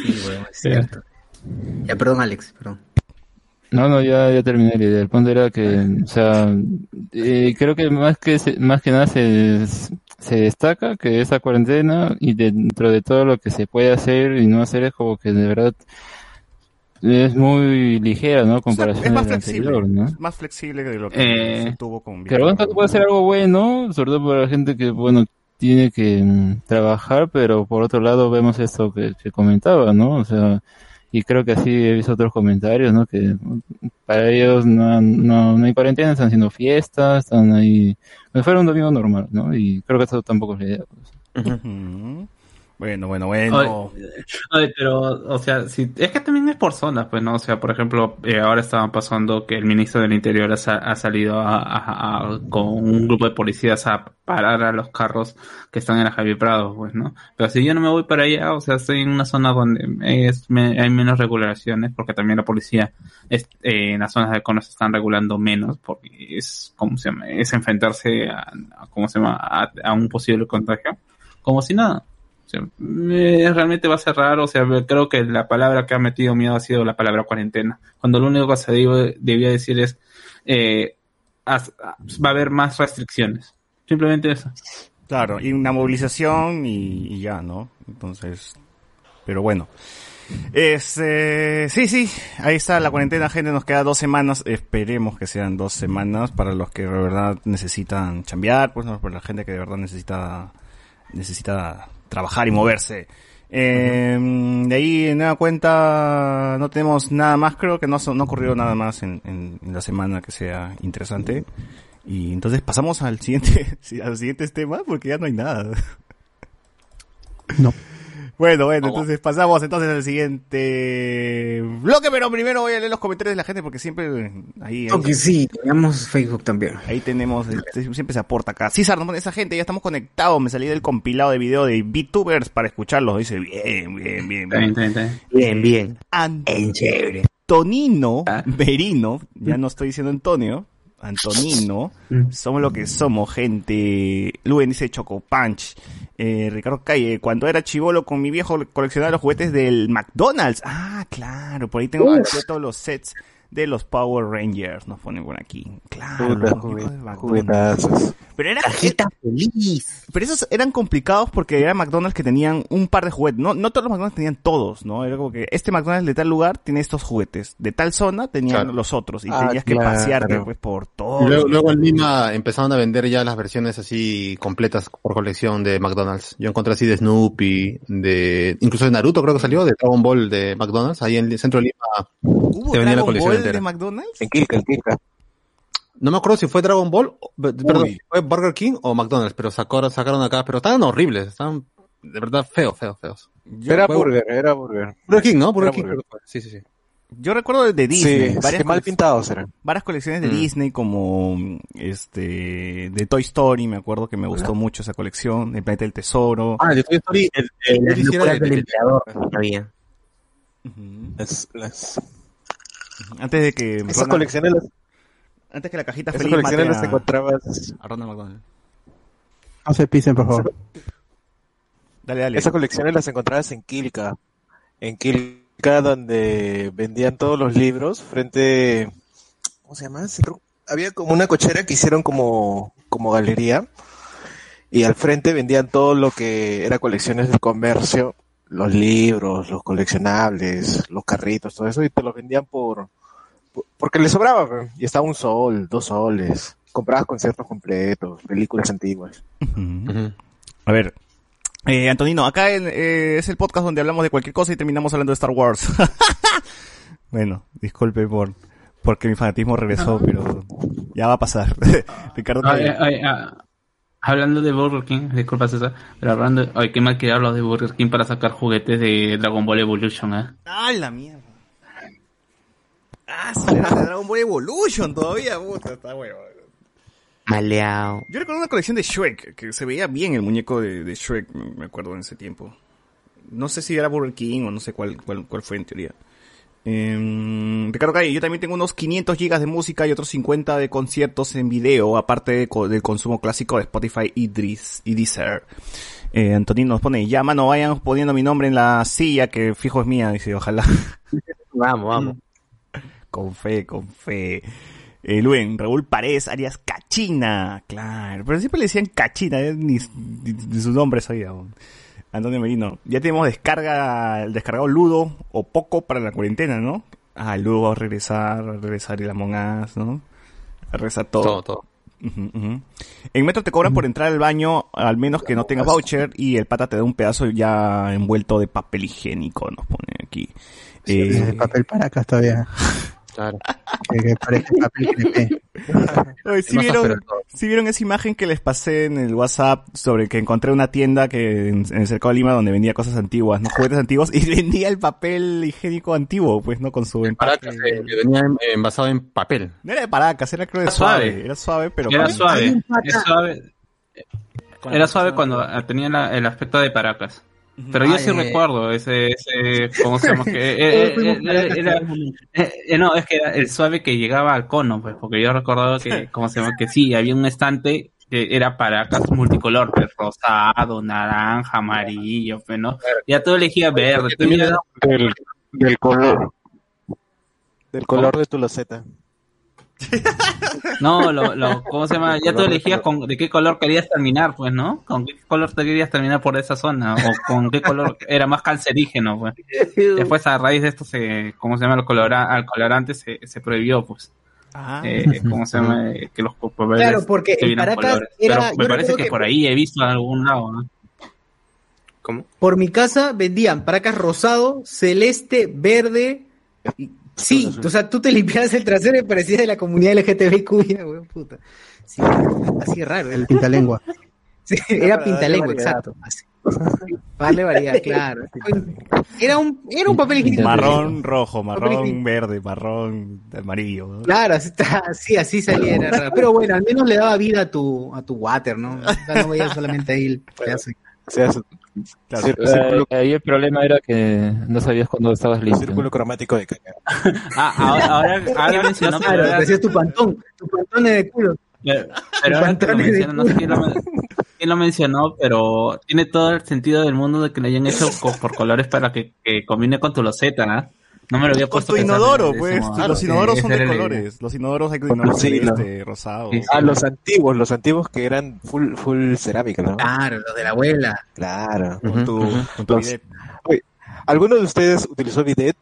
Sí, es cierto. Ya, perdón, Alex, perdón. No, no, ya, ya terminé la idea. El punto era que, o sea, eh, creo que más que se- más que nada se, se destaca que esa cuarentena y dentro de todo lo que se puede hacer y no hacer es como que de verdad es muy ligera, ¿no? O sea, es Comparación más flexible, anterior, ¿no? es más flexible de lo que Eh, se tuvo con Pero bueno, puede ser algo bueno, sobre todo para la gente que, bueno, tiene que mm, trabajar, pero por otro lado vemos esto que, que comentaba, ¿no? O sea, y creo que así he visto otros comentarios, ¿no? Que mm, para ellos no, no, no hay cuarentena, están haciendo fiestas, están ahí, si fuera un domingo normal, ¿no? Y creo que eso tampoco es la idea. pues. Bueno, bueno, bueno. Pero, o sea, si, es que también es por zonas, pues, ¿no? O sea, por ejemplo, eh, ahora estaban pasando que el ministro del Interior ha, sa- ha salido a- con un grupo de policías a parar a los carros que están en la Javier Prado, pues, ¿no? Pero si yo no me voy para allá, o sea, estoy en una zona donde es, hay menos regulaciones, porque también la policía eh, en las zonas de cono se están regulando menos, porque es, ¿cómo se llama? Es enfrentarse a, ¿cómo se llama? A un posible contagio, como si nada. Eh, realmente va a ser raro. O sea, creo que la palabra que ha metido miedo ha sido la palabra cuarentena. Cuando lo único que se debía decir es eh, va a haber más restricciones. Simplemente eso. Claro, y una movilización y, ya, ¿no? Entonces, pero bueno. Este, sí, sí, ahí está la cuarentena, gente, nos queda dos semanas, esperemos que sean dos semanas para los que de verdad necesitan chambear, pues no, para la gente que de verdad necesita, necesita trabajar y moverse. Eh, de ahí, en nueva cuenta, no tenemos nada más, creo que no, no ha ocurrido nada más en, la semana que sea interesante. Y entonces pasamos al siguiente, a los siguientes temas porque ya no hay nada. No. Bueno, bueno, entonces pasamos entonces al siguiente bloque, pero primero voy a leer los comentarios de la gente porque siempre ahí, ahí, Aunque sí, tenemos Facebook también. ahí tenemos, este, siempre se aporta acá. César, no esa gente, ya estamos conectados, me salí del compilado de video de VTubers para escucharlos, dice bien, bien, bien, bien, bien. bien, bien. Bien, bien. Antonino Merino, ya no estoy diciendo Antonio, Antonino, somos lo que somos, gente. Luen dice Choco Punch. Eh, Ricardo Calle, cuando era chivolo con mi viejo coleccionaba los juguetes del McDonald's. Ah, claro, por ahí tengo todos los sets de los Power Rangers, nos ponen por aquí. Claro, Puta, los juguetazos. Pero era Cajita feliz. pero esos eran complicados porque eran McDonald's que tenían un par de juguetes. No, no todos los McDonald's tenían todos, ¿no? Era como que este McDonald's de tal lugar tiene estos juguetes. De tal zona tenían Claro. los otros. Y Ah, tenías que claro. pasearte pues por todo. Luego, luego en Lima empezaron a vender ya las versiones así completas por colección de McDonald's. Yo encontré así de Snoopy, de incluso de Naruto creo que salió, de Dragon Ball de McDonald's. Ahí en el centro de Lima ¿Hubo te venía la colección Ball de McDonald's? En Kilka, en Kilka. No me acuerdo si fue Dragon Ball, perdón, si fue Burger King o McDonald's, pero sacaron, sacaron acá, pero estaban horribles, estaban de verdad feos, feos, feos. Era Fue- burger, era burger. Burger King, ¿no? Burger Era King. burger. Sí, sí, sí. Yo recuerdo de Disney. Sí, varias, sí, mal pintados eran. varias colecciones de Mm. Disney como este de Toy Story. Me acuerdo que me gustó mucho esa colección. El planeta del tesoro. Ah, de Toy Story, el, el, Las el. Ujú. Las, las, Antes de que esas Ronald- colecciones, las, antes que la cajita esas feliz colecciones las a, encontrabas. a Ronald McDonald. No se pisen, por favor. Dale, dale. Esas colecciones las encontrabas en Kilka. En Kilka, donde vendían todos los libros frente. ¿Cómo se llama? Había como una cochera que hicieron como, como galería. Y al frente vendían todo lo que era colecciones de comercio. Los libros, los coleccionables, los carritos, todo eso. Y te los vendían por. por- porque les sobraba. Y estaba un sol, dos soles. Comprabas conciertos completos, películas antiguas. A ver. Eh, Antonino, acá en- eh, es el podcast donde hablamos de cualquier cosa y terminamos hablando de Star Wars. bueno, disculpe por porque mi fanatismo regresó, pero ya va a pasar. Ricardo Ay, ay, ah, hablando de Burger King, disculpa César, pero hablando, ay, qué mal que hablo de Burger King para sacar juguetes de Dragon Ball Evolution, ¿eh? ¡Ah, la mierda! ¡Ah, sale de Dragon Ball Evolution todavía! Puta, está huevo. Maleado. Yo recuerdo una colección de Shrek, que se veía bien el muñeco de, de Shrek, me me acuerdo en ese tiempo. No sé si era Burger King o no sé cuál, cuál, cuál fue en teoría. Eh, Ricardo Calle, yo también tengo unos 500 gigas de música y otros 50 de conciertos en video, aparte de co- del consumo clásico de Spotify y Deezer. Eh, Antonino nos pone, ya mano, vayan poniendo mi nombre en la silla, que fijo es mía, dice, ojalá. Vamos, vamos. Con fe, con fe. Eh, Luen, Raúl Paredes, Arias Cachina. Claro, pero siempre le decían Cachina, eh, ni, ni, ni su nombre sabía. aún. Antonio Merino. Ya tenemos descarga, el descargado Ludo o Poco para la cuarentena, ¿no? Ah, Ludo va a regresar, va a regresar el Among Us, ¿no? A regresar todo. Todo, todo. En Metro te cobran por entrar al baño, al menos que no tengas voucher, y el pata te da un pedazo ya envuelto de papel higiénico, nos pone aquí. El Eh, papel para acá todavía. Claro. Que, que parece papel crepé. Oye, ¿sí Más vieron, sí esa imagen que les pasé en el WhatsApp sobre que encontré una tienda que en, en el cercado de Lima donde vendía cosas antiguas, ¿no? Juguetes antiguos y vendía el papel higiénico antiguo, pues, ¿no? Con su empaque. Paracas, eh, que venía en- envasado en papel. No era de Paracas, era creo de Era suave. suave. Era suave, pero... Era suave. Es suave. Era suave cuando tenía la- el aspecto de Paracas. Pero yo Ah, sí ya. recuerdo ese, ese, ¿cómo se llama? Que, eh, eh, eh, eh, eh, no, es que era el suave que llegaba al cono, pues, porque yo recordaba que, ¿cómo se llama? Que sí, había un estante que era Paracas multicolor, pues, rosado, naranja, amarillo, pues, ¿no? Ya tú elegías verde, tú también ya- era- Del, del color. Del color de tu loseta. No, lo, lo, ¿cómo se llama? Ya tú elegías con, de qué color querías terminar, pues, ¿no? ¿Con qué color te querías terminar por esa zona? O con qué color era más cancerígeno, pues. Después, a raíz de esto, se, ¿cómo se llama? El, colora, al colorante se, se prohibió, pues. Ah. Eh, ¿Cómo se llama? Eh, Que los papeles Claro, porque en tuvieran Paracas colores. era- Pero me parece que, que- por ahí he visto en algún lado, ¿no? ¿Cómo? Por mi casa vendían paracas rosado, celeste, verde. y- Sí, o sea, tú te limpiabas el trasero y parecías de la comunidad LGTBIQ, weón, puta. Sí, así es raro. El pintalengua. Sí, era pintalengua, exacto. Así. Darle variedad, claro. Era un, era un papel higiénico. Marrón, rojo, marrón, verde, marrón, amarillo. ¿no? Claro, así, está, así, así salía, era raro. Pero bueno, al menos le daba vida a tu, a tu water, ¿no? O sea, no veías solamente ahí el pedazo. O sea, su- Claro. cir- círculo, Eh, ahí el problema era que no sabías cuándo estabas listo. círculo cromático de caca. Ah, ahora, ahora, ahora mencionó, pero ahora- tu pantón, tu pantón de culo. Pero pero ahora que lo mencionan, no sé quién lo, quién lo mencionó, pero tiene todo el sentido del mundo de que le hayan hecho por colores para que, que combine con tu loseta, ¿ah? No me lo había Con puesto tu a pensar inodoro, pues. modo. los Sí, inodoros son de colores. Los inodoros hay inodoro Sí, no. celeste, rosado. Sí, sí. Ah, los antiguos, los antiguos que eran full, full cerámica, ¿no? Claro, los de la abuela. Claro. Con tu, con tu Los- bidet. ¿Alguno de ustedes utilizó bidet?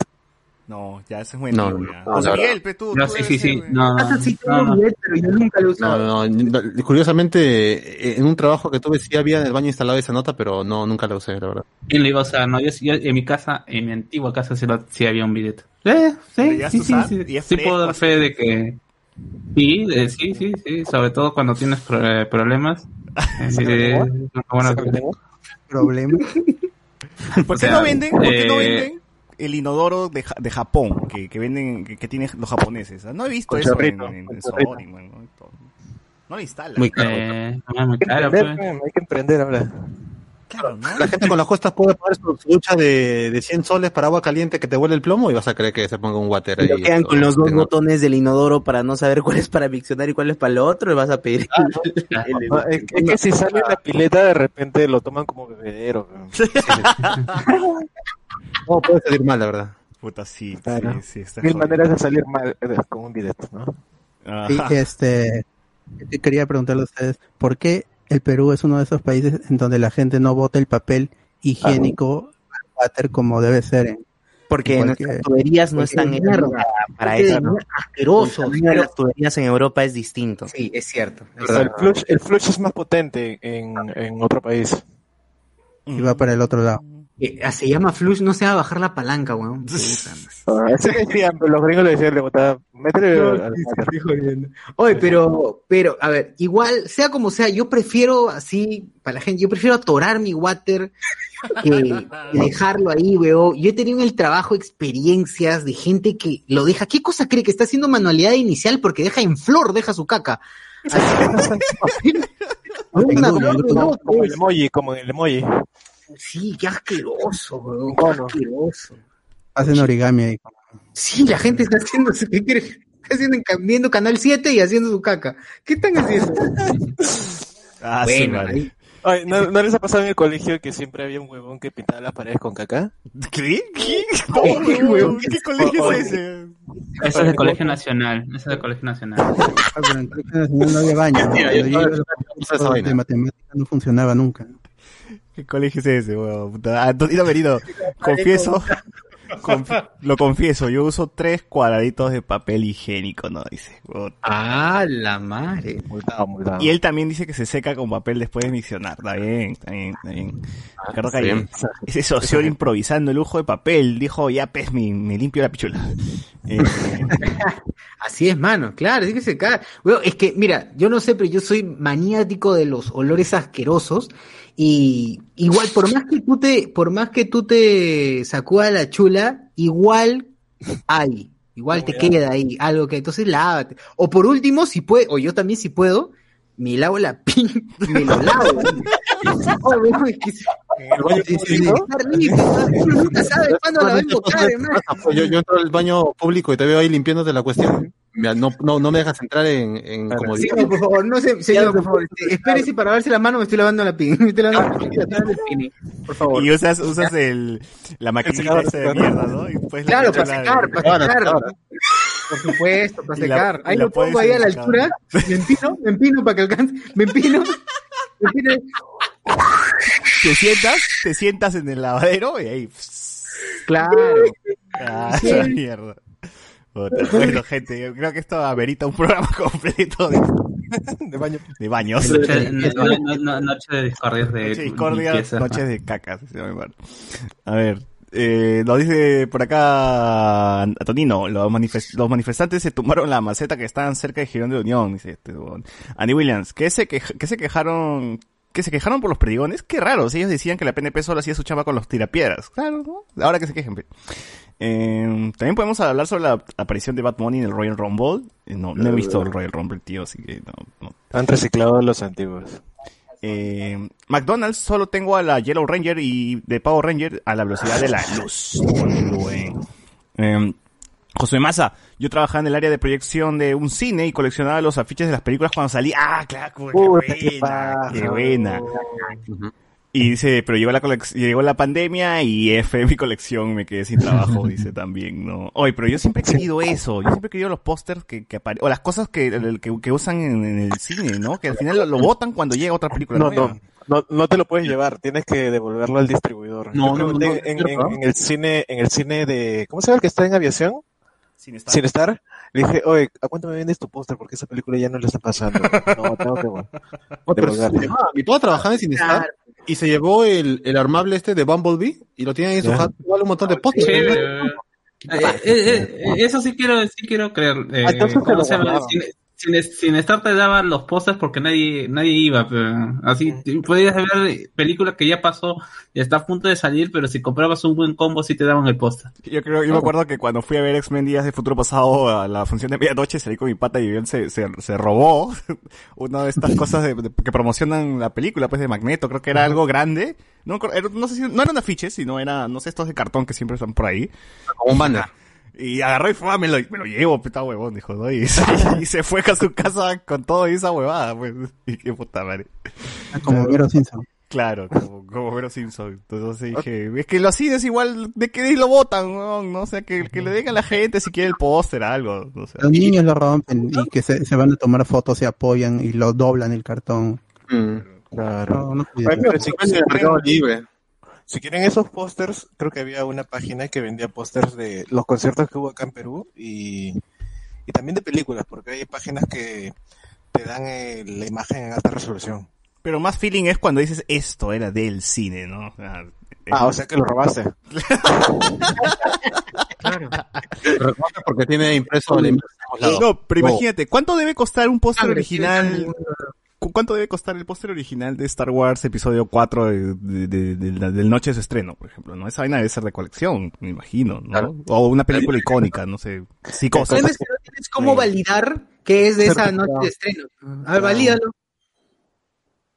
No, ya ese es muy No, no, no, Miguel, pe, tú. No, tú sí, debes sí, ser, sí. No, Ah, sí, no, tengo no. bidet, pero yo nunca lo he No, usado. no, no, curiosamente, eh, en un trabajo que tuve sí había en el baño instalado esa nota, pero no, nunca la usé, la verdad. ¿Quién lo iba a usar? No, yo, yo en mi casa, en mi antigua casa sí, lo- sí había un bidet. Eh, ¿Lo sí, sí, sí, sí, ¿Y es sí fresco puedo dar fe de que... Sí, eh, sí, sí, sí, sobre todo cuando tienes pro- eh, problemas. Eh, una buena- Problema. ¿Por O qué sea, no venden? ¿Por qué no venden el inodoro de, Ja- de Japón que, que venden que, que tienen los japoneses? ¿ah? No he visto eso en, en, en man, ¿no? No lo instalan. Muy caro. Eh, muy Hay que caro, emprender, pues. hay que emprender ahora. Claro, ¿no? La gente con las costas puede pagar su ducha de, de 100 soles para agua caliente que te huele el plomo y vas a creer que se ponga un water ahí. Quedan esto, con los dos que no. botones del inodoro para no saber cuál es para miccionar y cuál es para el otro, le vas a pedir. el- No, es, es que si sale en la pileta, de repente lo toman como bebedero. No, puede salir mal, la verdad. Puta, sí, Claro. sí, sí, está Mil jodido. maneras de salir mal eh, con un bidet, ¿no? Sí, Ajá. este, yo quería preguntarle a ustedes, ¿por qué el Perú es uno de esos países en donde la gente no bota el papel higiénico al váter como debe ser? en- Porque Porque- nuestras tuberías no están hechas mierda. para, eso, ¿no? Asqueroso. De las tuberías en Europa es distinto. Sí, es cierto. es el, flush, el flush es más potente en, en otro país. y va para el otro lado. Eh, ah, se llama flush, no se va a bajar la palanca, weón. Ah, Eso que decían, pero los gringos le decían, le botaban, métele No. Oye, pero, pero, a ver, igual, sea como sea, yo prefiero así, para la gente, yo prefiero atorar mi water que, dejarlo ahí, weón. Yo he tenido en el trabajo experiencias de gente que lo deja, ¿qué cosa cree que está haciendo manualidad inicial? Porque deja en flor, deja su caca. Así- Una Como- el emoji, como el emoji. Sí, qué asqueroso, weón. Qué asqueroso. Hacen origami ahí. Sí, la gente está haciendo, ¿qué crees? Está haciendo, viendo Canal 7 y haciendo su caca. ¿Qué están haciendo? Ah, sí, bueno, vale. ahí- Ay, ¿no, ¿no les ha pasado en el colegio que siempre había un huevón que pintaba las paredes con caca? ¿Qué? ¿Qué? No, weón, ¿Qué colegio es ese? Eso es del Colegio Nacional. Eso es del Colegio Nacional. Ah, pero en el Colegio Nacional no había baño. ¿no? Yo yo vaina. de matemáticas no funcionaba nunca. ¿Qué colegio es ese, weón? Puta, Antonio Merino, confieso, Confi- lo confieso, yo uso tres cuadraditos de papel higiénico, ¿no? Dice. Ah, la madre. Multado, multado. Y él también dice que se seca con papel después de miccionar. Está bien, está bien, está bien. Ricardo está Calle, bien. Ese socio improvisando el lujo de papel. Dijo, ya pez, me, me limpio la pichula. Eh, Así es, mano, claro, sí que se cae. Bueno, es que, mira, yo no sé, pero yo soy maniático de los olores asquerosos. Y igual, por más que tú te, por más que tú te sacudas la chula, igual hay, igual te queda ahí algo que entonces lávate. O por último, si puede, o yo también si puedo, me lavo la pin, me lo lavo. Nunca cuándo la va a invocar, hermano. Yo entro al baño público y te veo ahí limpiándote la cuestión. Mira, no, no, no me dejas entrar en, en comodidad. Señor, por favor, no se, señor, por favor, este, espérese para lavarse la mano, me estoy lavando la pin, me estoy lavando la pin, por favor. y usas, usas el, la maquinita esa de mierda, ¿no? Y Claro, para secar, de- para secar. Por supuesto, para la- secar. Ahí lo pongo ahí a la altura, me empino, me empino para que alcance, me empino, me empino. Te sientas, te sientas en el lavadero y ahí. Claro. Ah, Sí. esa mierda. Bueno, gente, yo creo que esto amerita un programa completo de, de baño. de baños. Noche, no- no- no- noche de discordias de Noche de discordia, limpieza. noches de cacas. se llama igual. A ver, eh, nos dice por acá Antonino, los, los manifestantes se tumbaron la maceta que estaban cerca de Girón de Unión, dice este. Andy Williams, que se, quej- que se quejaron, que se quejaron por los perdigones, qué raro, ellos decían que la PNP solo hacía su chamba con los tirapiedras. Claro, ¿no? Ahora que se quejen. Eh, también podemos hablar sobre la aparición de Bad Bunny en el Royal Rumble. Eh, No, no he visto el Royal Rumble, tío, así que no, no. Han reciclado los antiguos. Eh, McDonald's solo tengo a la Yellow Ranger y de Power Ranger a la velocidad de la luz. Eh, José Massa, yo trabajaba en el área de proyección de un cine y coleccionaba los afiches de las películas cuando salía. Ah, claro, qué buena, qué buena. Y dice, pero llegó la llegó la pandemia y F mi colección me quedé sin trabajo, dice también, ¿no? Oye, pero yo siempre he querido eso, yo siempre he querido los pósters que, que o las cosas que, que, que usan en, en el cine, ¿no? Que al final lo, lo botan cuando llega otra película No, nueva. no, no, no te lo puedes llevar, tienes que devolverlo al distribuidor. No, no, no, en, no, en- no. en el cine, en el cine de, ¿cómo se llama el que está en aviación? Sin estar. Sin estar. Le dije, oye, ¿a cuánto me vendes tu póster? Porque esa película ya no le está pasando. No, tengo que bueno, No, pero devolverlo. se llevaba. Mi papá trabajaba en Cinestar y se llevó el, el armable este de Bumblebee y lo tiene ahí en su jato, igual un montón de pósters. Sí, eh, eh, eh, eh, eso sí quiero, sí quiero creer. Eh, Ah, te ¿cómo se llama? Sin, sin, sin estar te daban los pósters porque nadie, nadie iba. pero así podías ver película que ya pasó, ya está a punto de salir, pero si comprabas un buen combo sí te daban el póster. Yo creo, yo me acuerdo que cuando fui a ver X-Men Días de Futuro Pasado a la función de medianoche, salí con mi pata y él se, se, se robó una de estas cosas de- de- que promocionan la película, pues de Magneto, creo que era algo grande. No, era- no sé si, no eran afiches, sino era, no sé, estos de cartón que siempre están por ahí. Como un banner. Y agarró y fue, ah, me lo, me lo llevo, puta huevón, dijo, ¿no? Y, se- y se fue a su casa con todo y esa huevada, pues. Y qué puta madre. Como Mero Simpson. Claro, como, como Vero Simpson. Entonces dije, es que lo así es igual, ¿de qué lo votan? No, no o sea, que, que le den a la gente si quiere el póster, algo, no sé. Los niños lo rompen y que se, se van a tomar fotos, se apoyan y lo doblan el cartón. Mm. Claro. No, no pero si, En si el Mercado quieren, Libre. Si quieren esos pósters, creo que había una página que vendía pósters de los conciertos que hubo acá en Perú y, y también de películas, porque hay páginas que te dan eh, la imagen en alta resolución. Pero más feeling es cuando dices esto era del cine, ¿no? O sea, Ah, o sea que lo robaste. Recuerda porque tiene impreso la. No, pero imagínate, ¿cuánto debe costar un póster Sangre, original? Sangre. ¿Cu- ¿Cuánto debe costar el póster original de Star Wars episodio 4 de, de- de- del noche de su estreno, por ejemplo? ¿no? Esa vaina debe ser de colección, me imagino, ¿no? Claro. O una película icónica, no sé. El Psicosis. problema es que no tienes cómo validar que es de esa noche de estreno. A ver, valídalo.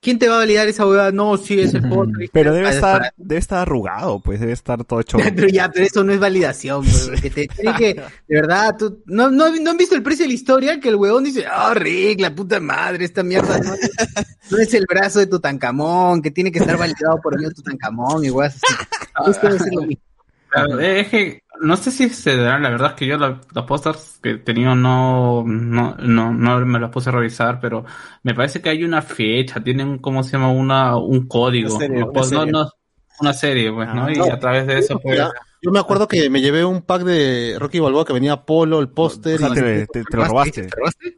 ¿Quién te va a validar esa huevada? No, sí, es el póster. Pero debe estar, debe estar arrugado, pues debe estar todo hecho. Pero ya, pero eso no es validación, bro, que te tiene que, de verdad, tú, no, no, no han visto el precio de la historia que el huevón dice, ah, Rick, la puta madre, esta mierda no, es- no es el brazo de Tutankamón, que tiene que estar validado por el mío Tutankamón, y weas así. Esto debe ser lo mismo. Claro, eh, es que no sé si se darán, la verdad es que yo la- los pósters que he tenido no, no, no, no me los puse a revisar, pero me parece que hay una fecha, tienen, ¿cómo se llama? Una, un código. Una serie, una pues, no, serie. no, una serie, pues, ¿no? Ah, Y a través de eso, pues, Ya, Yo me acuerdo que me llevé un pack de Rocky Balboa que venía Polo, el póster. O sea, y- te, te- te lo robaste.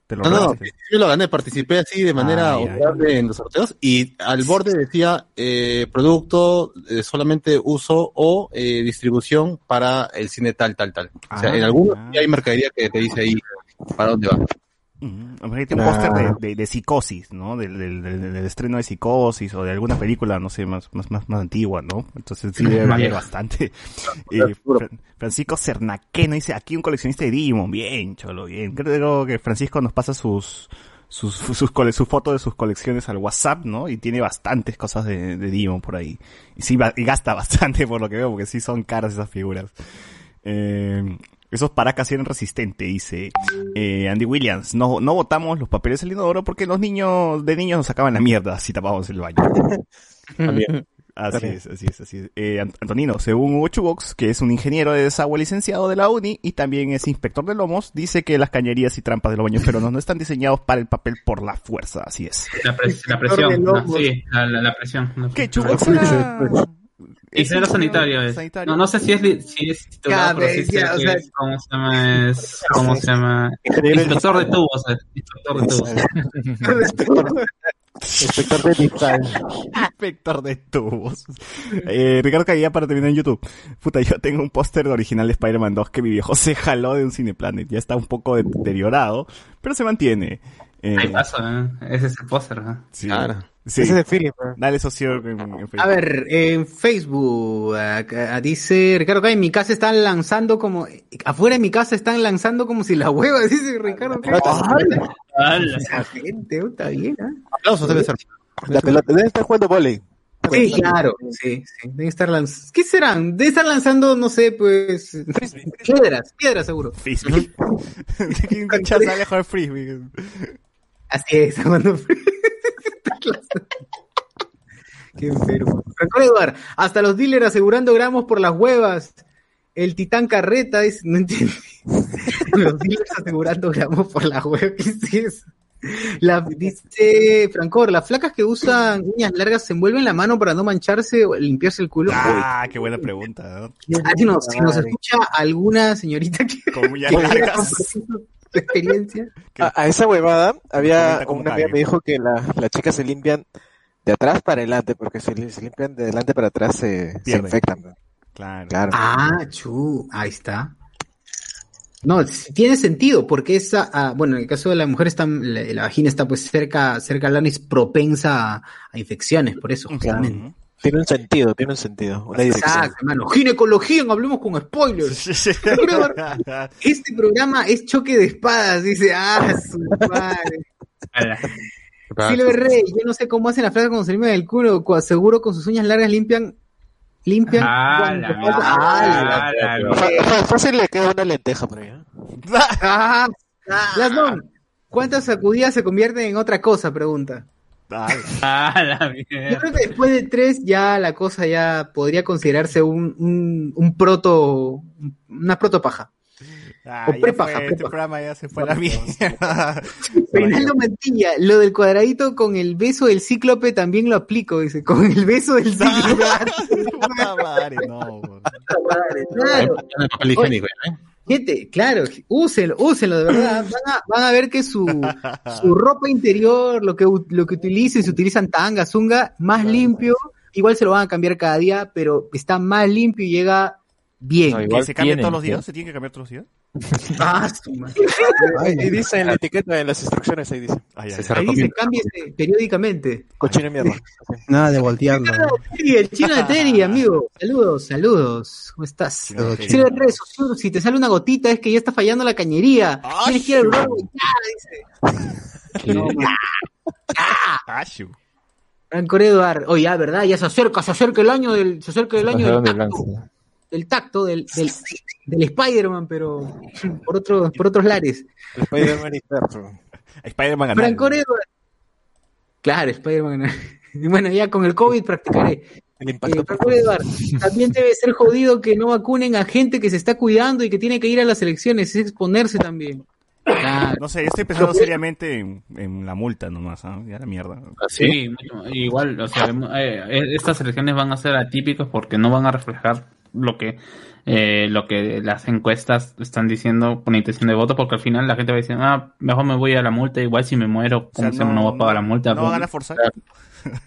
Te lo No, no, robaste. yo lo gané, participé así de manera Ah, honorable en los sorteos y al borde decía eh, producto eh, solamente uso o eh, distribución para el cine tal, tal, tal. O sea, Ah, en algunos ya. sí hay mercadería que te dice ahí para dónde va. Tiene un póster de, de, de psicosis, ¿no? Del, del, del- del estreno de psicosis o de alguna película, no sé, más, más, más, más antigua, ¿no? Entonces sí debe valer bastante. Eh, Fra- Francisco Cernaqueno dice, aquí un coleccionista de Digimon, bien, cholo, bien. Creo que Francisco nos pasa sus, sus, sus, cole- sus fotos de sus colecciones al WhatsApp, ¿no? Y tiene bastantes cosas de, de Digimon por ahí. Y sí, va- y gasta bastante por lo que veo, porque sí son caras esas figuras. Eh, esos paracas eran resistentes, dice eh, Andy Williams. No, no votamos los papeles del inodoro porque los niños de niños nos sacaban la mierda si tapábamos el baño. También. Así También. es, así es, así es. Eh, Ant- Antonino, según Hugo Chubox, que es un ingeniero de desagüe licenciado de la UNI y también es inspector de lomos, dice que las cañerías y trampas de los baños peruanos no están diseñados para el papel por la fuerza, así es. La, pres- la presión, no, sí, la, la, la presión. ¿Qué, Chubox era- Ingeniero sanitario es. sanitario? No, no sé si es, si es titulado, pero sí sé Cabeza, o que sea- es, ¿cómo se llama? Es, ¿Cómo se llama? Inspector de tubos, es, inspector de tubos. Inspector de Nissan. Inspector de tubos. Eh, Ricardo Caguía para terminar en YouTube. Puta, yo tengo un póster de original de Spider-Man 2 que mi viejo se jaló de un Cineplanet. Ya está un poco deteriorado, pero se mantiene. Eh, Ahí paso, ¿eh? Ese es el póster, ¿eh? sí. Claro. Sí. Ese es de Philip. ¿eh? Dale socio en, en Facebook. A ver, en Facebook acá dice Ricardo Calle, en mi casa están lanzando como, afuera de mi casa están lanzando como si la hueva, dice Ricardo Calle. Esa gente, oh, está bien, ¿ah? Aplausos debe ser. La pelota. Debe estar jugando volei. Sí, claro, sí, sí, deben estar lanzando, ¿qué serán? Deben estar lanzando, no sé, pues, piedras, piedras seguro. Frisbee. ¿Quién sale a jugar frisbee? Así es, cuando... Qué enfermo. Recuerda, Eduard, hasta los dealers asegurando gramos por las huevas. El titán carreta, dice, no entiendo. los dealers asegurando gramos por las huevas, ¿qué es eso? La, dice Francor, las flacas que usan uñas largas se envuelven la mano para no mancharse o limpiarse el culo. Ah, qué buena pregunta. ¿no? Ah, si, nos, si nos escucha alguna señorita que, Con uñas que largas. su experiencia. A, a esa huevada había una amiga me dijo que la- las chicas se limpian de atrás para adelante, porque si se limpian de adelante para atrás se, se infectan. Claro. Claro. Ah, chu, ahí está. No, tiene sentido, porque esa, ah, bueno, en el caso de la mujer está, la, la vagina está pues cerca, cerca al ano y es propensa a, a infecciones, por eso, justamente. Tiene un sentido, tiene un sentido, una dirección. Exacto, hermano. Ginecología, en hablemos con spoilers. Este programa es choque de espadas, dice, ah, su madre. Ala. Silver Rey, yo no sé cómo hacen las flacas cuando se limpian el culo, cu- seguro con sus uñas largas limpian, limpian. Ah, la Ah. Ah, la Fácil le queda una lenteja por ahí. ¿eh? Ah, Glasdon, ¿cuántas sacudidas se convierten en otra cosa? Pregunta. Ah, la Yo creo que después de tres ya la cosa ya podría considerarse un, un, un proto, una protopaja. Ah, O prepaja, fue, este prepaja. programa ya se fue a la mierda. Reinaldo Mantilla, lo del cuadradito con el beso del cíclope también lo aplico, dice, con el beso del cíclope. Puta madre, no. Claro. El papel higiénico, ¿eh? Gente, claro, úsenlo, úsenlo de verdad. Van a, van a ver que su, su ropa interior, lo que, lo que utilicen, si utilizan tanga, zunga, más limpio. Igual se lo van a cambiar cada día, pero está más limpio y llega bien. No, ¿Que se cambia tienen, todos los ¿sí? días? ¿Se tiene que cambiar todos los días? Ah, su madre. Ahí dice en la etiqueta, en las instrucciones, ahí dice. Ay, ay, Se ay. se Ahí dice, cámbiese periódicamente. Cochino de mierda. Nada de voltearlo. Sí, el chino de Terry, amigo. Saludos, saludos. ¿Cómo estás? Chino de Terry. Sí, de redes sociales, si te sale una gotita es que ya está fallando la cañería. Ah, Tienes que ir al lugar, ya, dice. No, man. Ashu. Franco Eduard, oye, ya, ¿verdad? Ya se acerca, se acerca el año del, se acerca el año del. Del tacto, del, del, del Spider-Man, pero por otros, por otros lares. El Spider-Man. Spider-Man ganó. Franco. Claro, Spider-Man. Bueno, ya con el COVID practicaré. El Eh, impacto. Franco Eduard, también debe ser jodido que no vacunen a gente que se está cuidando y que tiene que ir a las elecciones, es exponerse también. Claro. No sé, yo estoy pensando seriamente en, en la multa nomás, ¿ah? Ya la mierda. Sí, mucho- igual, o sea, eh, eh, estas elecciones van a ser atípicas porque no van a reflejar lo que eh, lo que las encuestas están diciendo con intención de voto, porque al final la gente va a decir, ah, mejor me voy a la multa, igual si me muero, como O sea, se llama? no, voy a pagar la multa. No van a forzar.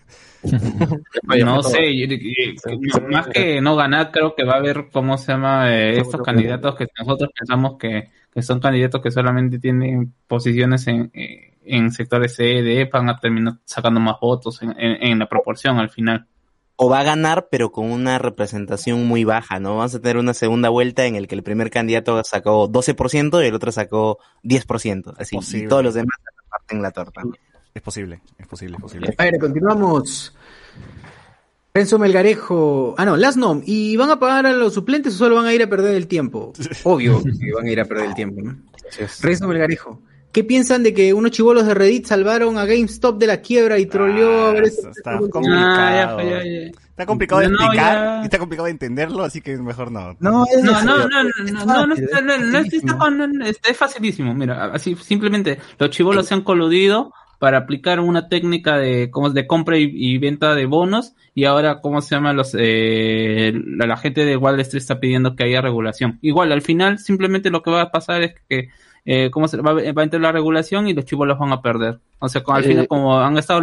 No sé, yo- yo- más que no ganar, creo que va a haber, ¿cómo se llama? Eh, estos candidatos que nosotros pensamos que, que son candidatos que solamente tienen posiciones en, en sectores C, D, van a terminar sacando más votos en, en- en la proporción al final. O va a ganar, pero con una representación muy baja, ¿no? Vamos a tener una segunda vuelta en el que el primer candidato sacó 12% y el otro sacó 10%. Así, y Posible. todos los demás se reparten la torta. Es posible, es posible, es posible. A ver, continuamos. Renzo Melgarejo. Ah, no, Lasnom. ¿Y van a pagar a los suplentes o solo van a ir a perder el tiempo? Obvio que van a ir a perder el tiempo, ¿no? Renzo Melgarejo. ¿Qué piensan de que unos chivolos de Reddit salvaron a GameStop de la quiebra y troleó a ver eso está complicado. Ah, ya ya, ya. Está complicado de No, explicar ya. y está complicado de entenderlo, así que mejor no. No, es No, no, no, no, no, no, no, está- no, no, es facilísimo. Mira, así simplemente los chivolos se han coludido para aplicar una técnica de como es de compra y, y venta de bonos y ahora cómo se llama los eh, la, la gente de Wall Street está pidiendo que haya regulación. Igual al final simplemente lo que va a pasar es que eh, cómo se va, va a entrar la regulación y los chivolos van a perder. O sea, con- al Eh, final como han estado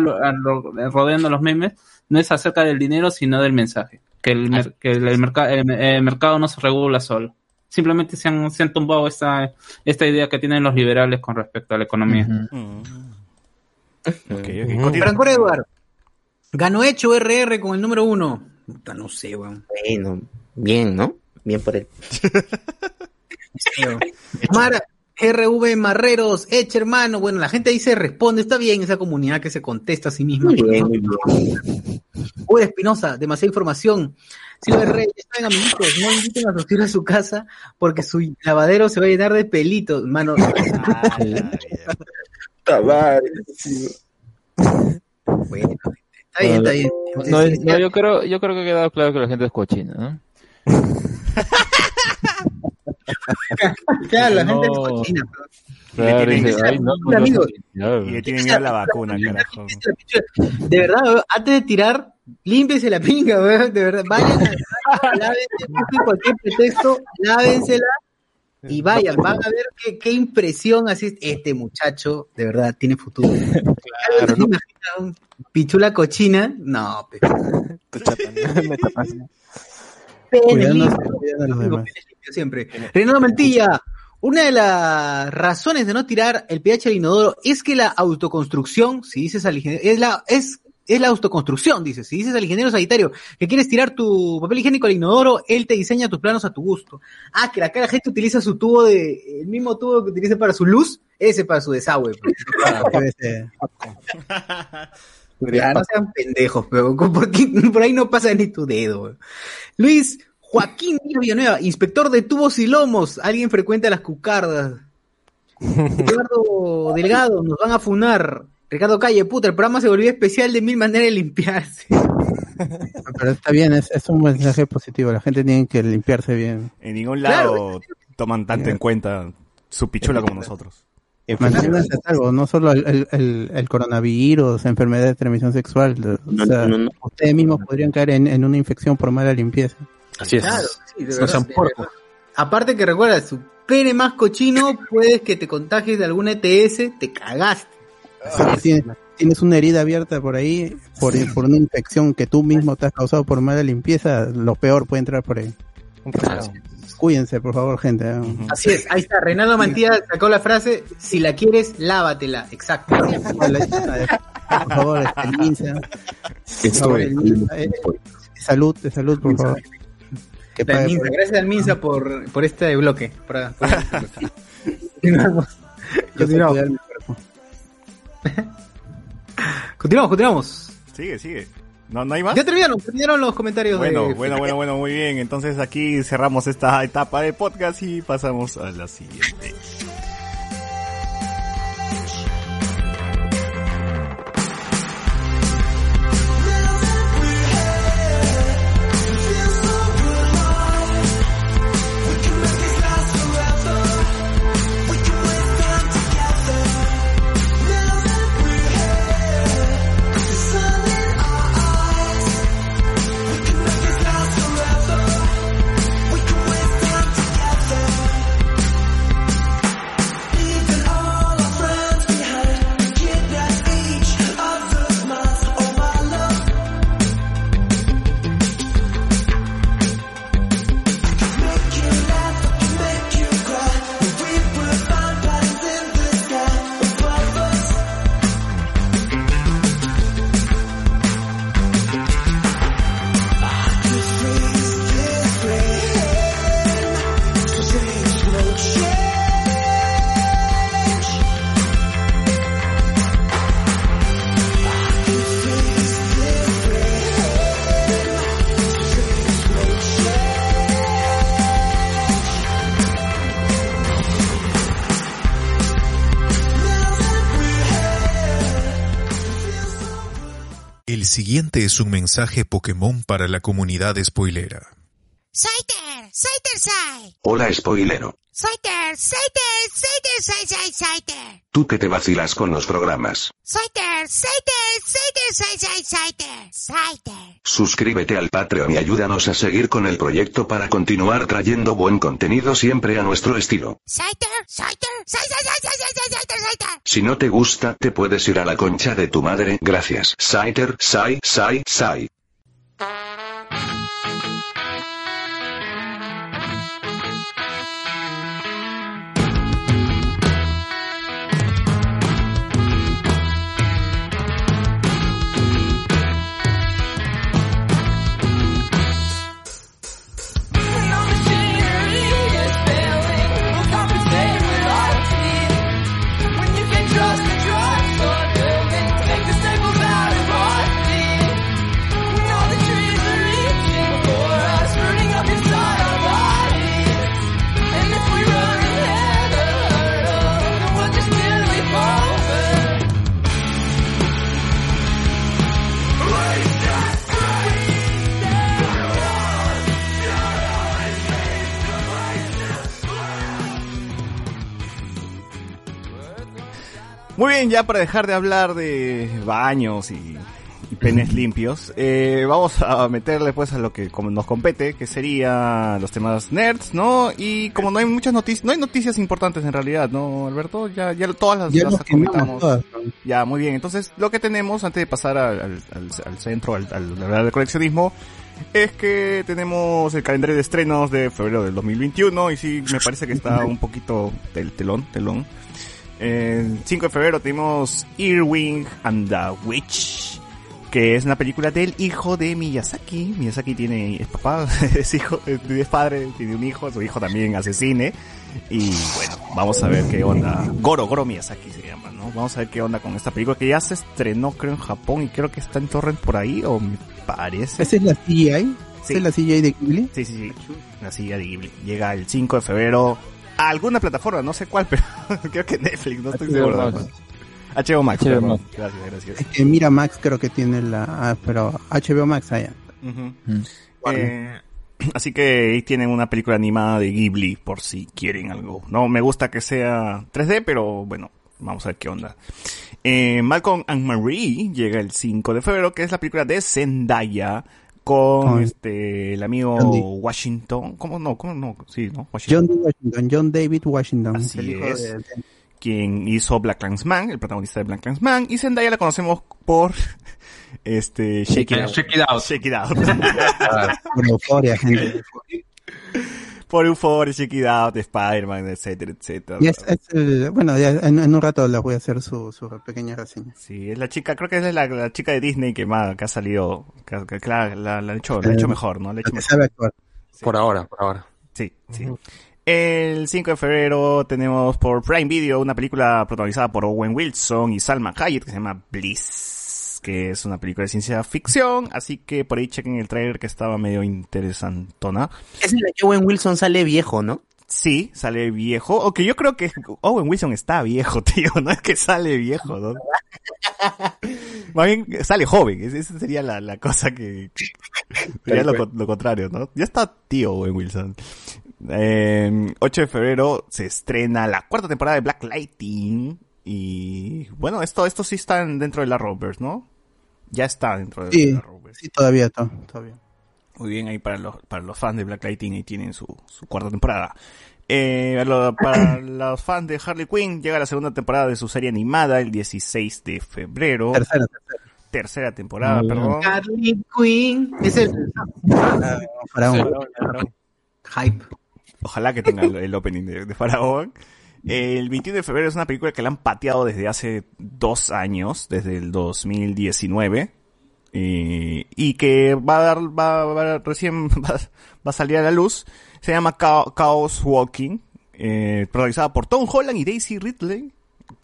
rodeando los memes, no es acerca del dinero sino del mensaje. Que el, mer- que el, el merca- el- el mercado no se regula solo simplemente se han, se han tumbado esta, esta idea que tienen los liberales con respecto a la economía. Continúa. Franco Edward. Ganó hecho RR con el número uno. Puta, No sé, weón. Bueno, bien, ¿no? Bien por él. Mar RV Marreros, Eche hermano. Bueno, la gente ahí se responde. Está bien esa comunidad que se contesta a sí misma. Muy bien, muy bien. Uy, Espinosa, demasiada información. Silver Rey, ya saben, amiguitos, no inviten a Sofía a su casa porque su lavadero se va a llenar de pelitos, mano. Bueno, está bien, está bien. No, no, yo creo, yo creo que ha quedado claro que la gente es cochina, ¿no? Claro, la No. gente es cochina. Claro, no, no, no. Y le tiene miedo a la vacuna, carajo. De verdad, antes de tirar, límpiese la pinga, weón, de verdad. Vayan a lávense, cualquier pretexto, lávensela y vayan, van a ver qué, qué impresión así. Este muchacho, de verdad, tiene futuro. Claro, ¿no? un pichula cochina? No, pe. Pene Cuidándose, limpio. Siempre. Renato Mantilla, una de las razones de no tirar el pH al inodoro es que la autoconstrucción, si dices al ingeniero, es la, es, es la autoconstrucción, dices. Si dices al ingeniero sanitario que quieres tirar tu papel higiénico al inodoro, él te diseña tus planos a tu gusto. Ah, que la cara gente utiliza su tubo de, el mismo tubo que utiliza para su luz, ese para su desagüe. pues. Ya, no sean pendejos, pero por, ahí no pasa ni tu dedo. Luis Joaquín Díaz Villanueva, inspector de tubos y lomos. Alguien frecuenta las cucardas. Eduardo Delgado, nos van a funar. Ricardo Calle, puta, el programa se volvió especial de mil maneras de limpiarse. Pero está bien, es, es un mensaje positivo. La gente tiene que limpiarse bien. En ningún lado toman tanto en cuenta su pichula como nosotros. Manténganse a salvo, no solo el, el, el- el coronavirus, enfermedad de transmisión sexual. O No, sea, no, no. ustedes mismos podrían caer en, en una infección por mala limpieza. Así es. Claro, sí, No sean puercos. Aparte que recuerda, su pene más cochino, puedes que te contagies de alguna ETS, te cagaste. Si tienes, tienes una herida abierta por ahí, por, por una infección que tú mismo te has causado por mala limpieza, lo peor puede entrar por ahí. Cuídense, por favor, gente. ¿eh? Así es, ahí está. Reinaldo Mantilla sacó la frase, si la quieres, lávatela. Exacto. Por favor, este, Linza. Por favor, el Linza, eh, salud, de salud, por favor. Que La pague Minsa, por- gracias al Minsa por, por este bloque. Por- por- continuamos. Continuamos. Continuamos, continuamos. Sigue, sigue. ¿No, ¿No hay más? Ya terminaron, terminaron los comentarios Bueno, de... bueno, bueno, bueno, muy bien. Entonces aquí cerramos esta etapa de podcast y pasamos a la siguiente. Siguiente es un mensaje Pokémon para la comunidad spoilera. Saiter, Saiter Sai. Hola spoilero. Saiter, Saiter, Saiter Sai Sai Saiter. Tú que te vacilas con los programas. Saiter, Saiter, Saiter Sai Sai Saiter. Saiter. Suscríbete al Patreon y ayúdanos a seguir con el proyecto para continuar trayendo buen contenido siempre a nuestro estilo. Saiter, Saiter, Sai Sai Sai Sai Sai Sai Saiter Saiter. Si no te gusta, te puedes ir a la concha de tu madre. Gracias. Saiter, Sai, Sai, Sai. Muy bien, ya para dejar de hablar de baños y, y penes limpios, eh, vamos a meterle pues a lo que como nos compete, que sería los temas nerds, ¿no? Y como no hay muchas noticias, no hay noticias importantes en realidad, ¿no, Alberto? Ya, ya todas las, Ya las nos quemamos comentamos. todas. Ya, muy bien. Entonces, lo que tenemos antes de pasar al, al, al- al centro, al, al, al- al coleccionismo, es que tenemos el calendario de estrenos de febrero del 2021 y sí, me parece que está un poquito del telón, telón. El 5 de febrero tenemos Earwing and the Witch, que es una película del hijo de Miyazaki. Miyazaki tiene, es papá, es hijo, es padre, tiene un hijo, su hijo también hace cine. Y bueno, vamos a ver qué onda. Goro, Goro Miyazaki se llama, ¿no? Vamos a ver qué onda con esta película que ya se estrenó creo en Japón y creo que está en torrent por ahí, o me parece. ¿Esa es la CGI? ¿Esa Sí. es la CGI de Ghibli? Sí, sí, sí. La silla de Ghibli. Llega el 5 de febrero a alguna plataforma, no sé cuál, pero creo que Netflix, no estoy HBO seguro. Max. HBO Max. HBO. Max. Gracias, gracias. Es que Mira Max creo que tiene la... Ah, pero HBO Max allá. Ujú. Mm. Eh, así que ahí tienen una película animada de Ghibli por si quieren algo. No me gusta que sea 3D, pero bueno, vamos a ver qué onda. Eh, Malcolm and Marie llega el 5 de febrero, que es la película de Zendaya con Con- este el amigo. Washington. ¿Cómo no? ¿Cómo no? Sí, ¿no? Washington. John. Washington, John David Washington. Así el hijo es. de- de- quien hizo Black Clansman, el protagonista de Black Clansman, y Zendaya la conocemos por este Shake It Out. Check it out. Shake It Out. por euforia, gente. por Euphoria, Out, Spider-Man, etcétera, etcétera. Y es, es el- bueno, ya en, en un rato les voy a hacer su, su pequeña reseña. Sí, es la chica, creo que es la, la chica de Disney que más que ha salido, que, que- que la, la- la ha hecho, la ha hecho mejor, ¿no? La ha hecho mejor. sabe actuar. Por ahora, por ahora. Sí, sí. El 5 de febrero tenemos por Prime Video una película protagonizada por Owen Wilson y Salma Hayek que se llama Bliss, que es una película de ciencia ficción, así que por ahí chequen el trailer que estaba medio interesantona. Es en la que Owen Wilson sale viejo, ¿no? Sí, sale viejo, aunque yo creo que Owen Wilson está viejo, tío, no es que sale viejo, ¿no? Más bien sale joven, es- esa sería la, la cosa que... Sería lo, con- lo contrario, ¿no? Ya está tío Owen Wilson. Eh, 8 de febrero se estrena la cuarta temporada de Black Lighting. Y bueno, esto, esto sí está en- dentro de la Rovers, ¿no? Ya está dentro de Sí, la Rovers. sí, todavía, to- todavía. Muy bien, ahí para los, para los fans de Black Lighting, ahí tienen su, su cuarta temporada. Eh, lo- para los fans de Harley Quinn, llega la segunda temporada de su serie animada el 16 de febrero. Tercera, tercera. Tercera temporada, Muy bien. perdón. Harley Quinn. Es el Faraón. hype. Ojalá que tenga el, el opening de, de Faraón. El 21 de febrero es una película que la han pateado desde hace dos años, desde el 2019. eh, y que va a dar, va, va- recién va, va a salir a la luz. Se llama Cha- Chaos Walking, eh, protagonizada por Tom Holland y Daisy Ridley.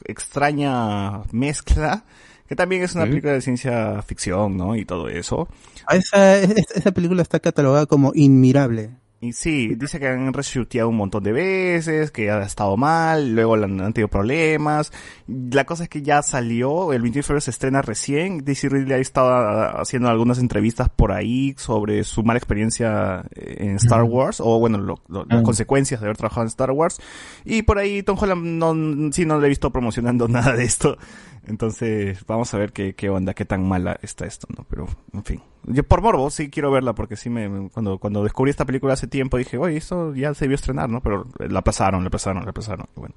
Extraña mezcla. Que también es una Sí. película de ciencia ficción, ¿no? Y todo eso. Ah, Esa, es- esa película está catalogada como inmirable. Y sí, dice que han reshuteado un montón de veces, que ha estado mal, luego han, han tenido problemas. La cosa es que ya salió, el 21 de febrero se estrena recién. DC Ridley ha estado ah, haciendo algunas entrevistas por ahí sobre su mala experiencia eh, en Star Wars, o bueno, lo- lo- las Mm. consecuencias de haber trabajado en Star Wars. Y por ahí Tom Holland no, sí no le he visto promocionando nada de esto. Entonces, vamos a ver qué, qué onda, qué tan mala está esto, ¿no? Pero, en fin. Yo por morbo sí quiero verla porque sí me, me- cuando, cuando descubrí esta película hace tiempo dije, oye, esto ya se debió estrenar, ¿no? Pero la aplazaron, la aplazaron, la aplazaron. Y bueno.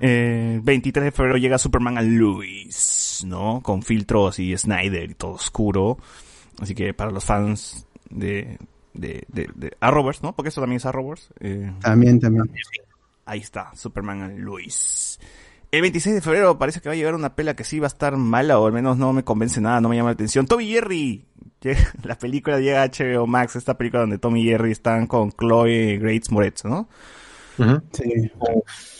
Eh, 23 de febrero llega Superman a Louis, ¿no? Con filtros y Snyder y todo oscuro. Así que para los fans de, de, de, de Arrowverse, ¿no? Porque eso también es Arrowverse. Eh, También, también. Ahí está, Superman Luis. El 26 de febrero parece que va a llegar una pela que sí va a estar mala, o al menos no me convence nada, no me llama la atención. Tommy y Jerry. La película llega a HBO Max, esta película donde Tommy y Jerry están con Chloe Grace Moretz, ¿no? Sí.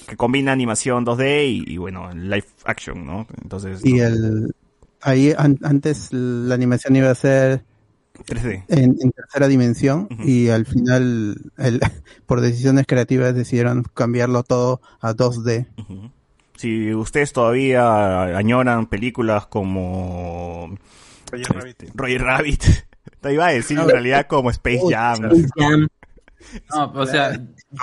Que combina animación 2D y, y, bueno, live action, ¿no? Entonces, Y el ahí an- antes la animación iba a ser 3D. en, en tercera dimensión y al final el, por decisiones creativas decidieron cambiarlo todo a 2D. Si ustedes todavía añoran películas como Roger Rabbit, Roger Rabbit, te iba a decir en realidad como Space Jam. Space Jam. No, o sea,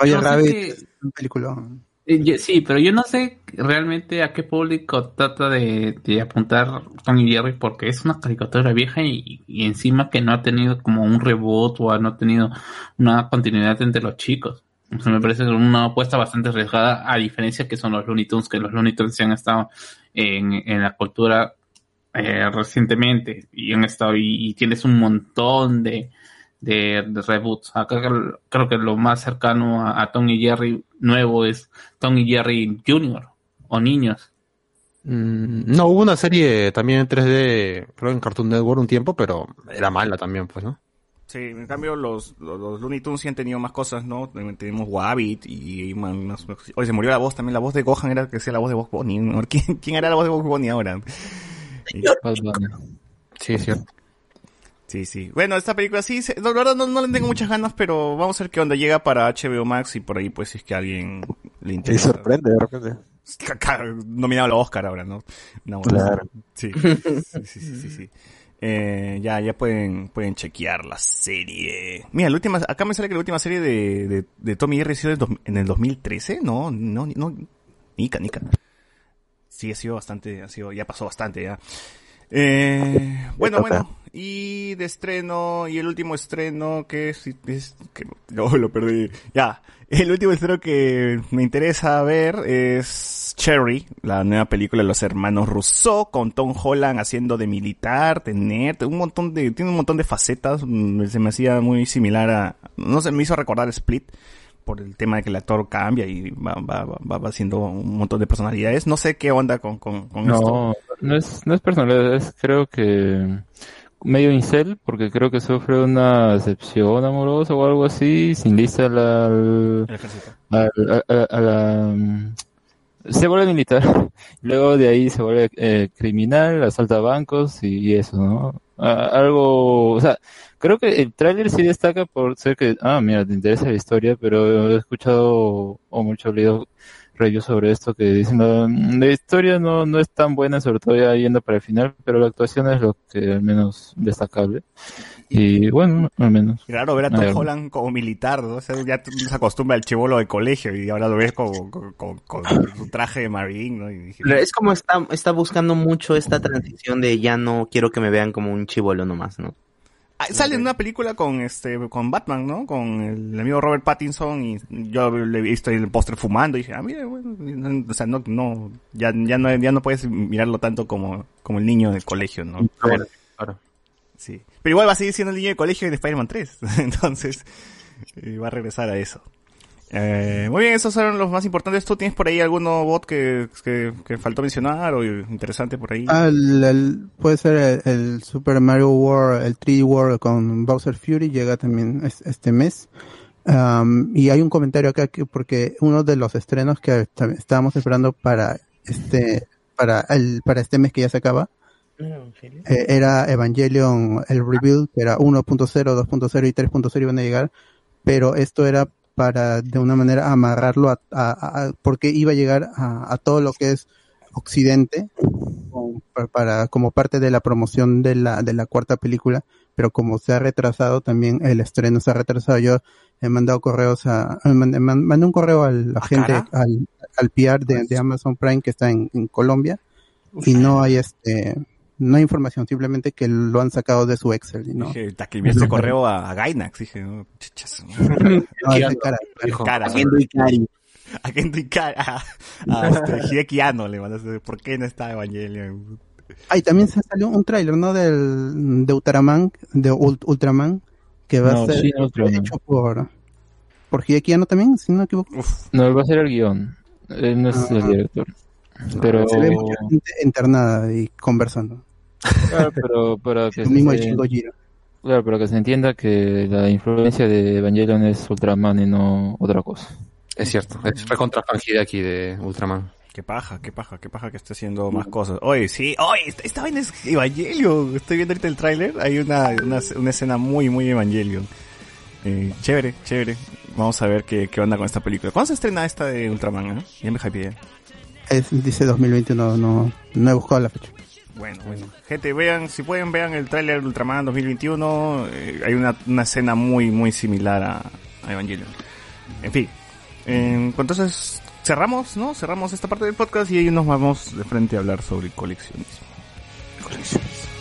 yo no Rabbit es un. Eh, Sí, pero yo no sé realmente a qué público trata de, de apuntar Tony Jerry porque es una caricatura vieja y, y encima que no ha tenido como un reboot o no ha tenido una continuidad entre los chicos. Me parece una apuesta bastante arriesgada a diferencia que son los Looney Tunes, que los Looney Tunes sí han estado en, en la cultura eh, recientemente y han estado y, tienes un montón de, de, reboots. Acá creo- creo que lo más cercano a, a Tom y Jerry nuevo es Tom y Jerry Jr. o niños. Mm, No, hubo una serie también en 3D, creo en Cartoon Network un tiempo, pero era mala también, pues, ¿no? Sí, en cambio los, los, los Looney Tunes sí han tenido más cosas, ¿no? Tenemos Wabbit y, y más, más- Oye, se murió la voz también, la voz de Gohan era que sea la voz de Bob Bunny. ¿no? ¿Quién, quién era la voz de Bob Bunny ahora? Sí, cierto. Sí, sí. Bueno, esta película sí, se- la verdad no, no le tengo muchas ganas, pero vamos a ver qué onda. Llega para HBO Max y por ahí pues si es que a alguien le Y interesa. sorprende de repente. Nominado al Oscar ahora, ¿no? No, Claro. Sí, sí, sí, sí, sí, sí. Eh, ya, ya pueden, pueden chequear la serie. Mira, la última, acá me sale que la última serie de, de, de Tommy Jerry ha sido en el 2013. No, no, no, Nica, Nica. Sí, ha sido bastante, ha sido, ya pasó bastante ya. Eh, bueno, bueno, y de estreno, y el último estreno que es, es- que no, lo perdí. Ya, el último estreno que me interesa ver es Cherry, la nueva película de los hermanos Rousseau, con Tom Holland haciendo de militar, de nerd, un montón de, tiene un montón de facetas, mm, se me hacía muy similar a, no sé, me hizo recordar Split, por el tema de que el actor cambia y va, va, va, va haciendo un montón de personalidades. No sé qué onda con, con, con esto. No, no es, no es personal, es creo que medio incel, porque creo que sufre una decepción amorosa o algo así, sin lista al, al, al- mm, Se vuelve militar, luego de ahí se vuelve eh, criminal, asalta bancos y, y eso, ¿no? Ah, algo, o sea, creo que el tráiler sí destaca por ser que, ah, mira, te interesa la historia, pero he escuchado o mucho leído reviews sobre esto que dicen "No, la historia no, no es tan buena, sobre todo ya yendo para el final, pero la actuación es lo que al menos destacable. Y bueno, al menos. Claro, ver a Tom A ver. Holland como militar, ¿no? O sea, ya se acostumbra al chivolo de colegio y ahora lo ves con, con, con- con su traje de marine, ¿no? Y dije, Pero Es como está, está buscando mucho esta transición de ya no quiero que me vean como un chivolo nomás, ¿no? Ah, sale en una película con este con Batman, ¿no? Con el amigo Robert Pattinson y yo le he visto en el póster fumando y dije, ah, mira, bueno, no- o sea, no, no, ya, ya no, ya no puedes mirarlo tanto como, como el niño del colegio, ¿no? Claro. Sí. Pero igual va a seguir siendo el niño de colegio en Spider-Man 3. Entonces, eh, va a regresar a eso. Eh, muy bien, esos fueron los más importantes. ¿Tú tienes por ahí alguno bot que, que, que faltó mencionar o interesante por ahí? Ah, el- el- puede ser el, el Super Mario World, el 3D World con Bowser Fury llega también es- este mes. Am, y hay un comentario acá que porque uno de los estrenos que est- estábamos esperando para este para el para este mes que ya se acaba eh, era Evangelion el rebuild que era 1.0, 2.0 y 3.0 iban a llegar pero esto era para de una manera amarrarlo a, a- a- porque iba a llegar a, a todo lo que es Occidente pa- para como parte de la promoción de la de la cuarta película, pero como se ha retrasado también el estreno se ha retrasado. Yo he mandado correos a mandé, man- mandé un correo a la gente cara? al al PR de, de Amazon Prime que está en, en Colombia y no hay este no hay información, simplemente que lo han sacado de su Excel, ¿no? Dije, "Ta, que enviaste correo a, a Gainax, dije, no, chichas. No, es cara, claro. Cara. Haciendo Ikari. A Kendo Ikari, a, a este, Hideki Anno le mandaste, ¿por qué no está Evangelion? Ah, y también se salió un tráiler, ¿no? Del de Ultraman, de Ult- Ultraman, que va No, a ser sí, hecho por por Hideki Anno también, si no me equivoco. No, él va a ser el guion. Él no es Ah. el director. Pero, Se ve mucha gente internada y conversando. Claro, pero para que mismo se, claro, para que se entienda que la influencia de Evangelion es Ultraman y no otra cosa. Es cierto, es recontra aquí de Ultraman. Qué paja, qué paja, qué paja que esté haciendo más cosas. Oye, sí, oye, esta, vaina es Evangelion. Estoy viendo ahorita el tráiler, hay una, una, una escena muy, muy Evangelion. Eh, chévere, chévere. Vamos a ver qué, qué onda con esta película. ¿Cuándo se estrena esta de Ultraman? eh? Ya me hypeé. Es, dice 2021, no, no he buscado la fecha. Bueno, bueno. Gente, vean, si pueden, vean el tráiler de Ultraman 2021. Eh, hay una, una escena muy, muy similar a, a Evangelion. En fin. Eh, entonces, cerramos, ¿no? Cerramos esta parte del podcast y ahí nos vamos de frente a hablar sobre coleccionismo. Coleccionismo.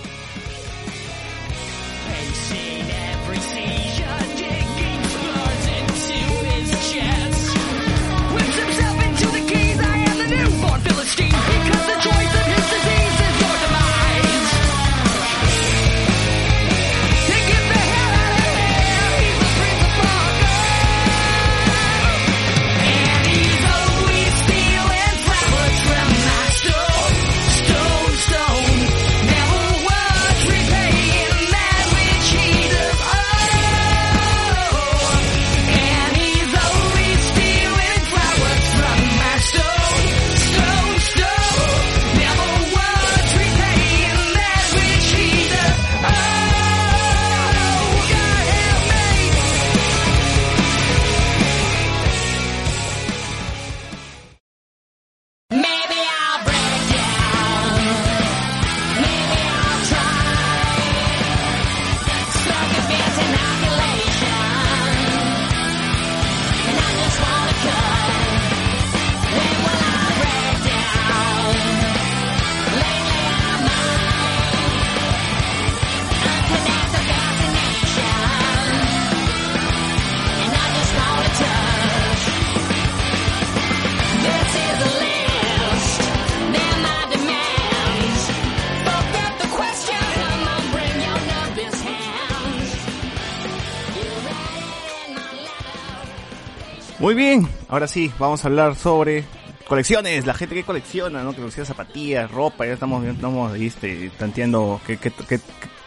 Muy bien, ahora sí, vamos a hablar sobre colecciones, la gente que colecciona, ¿no? Que colecciona zapatillas, ropa, ya estamos, ya estamos este, tanteando que, que, que-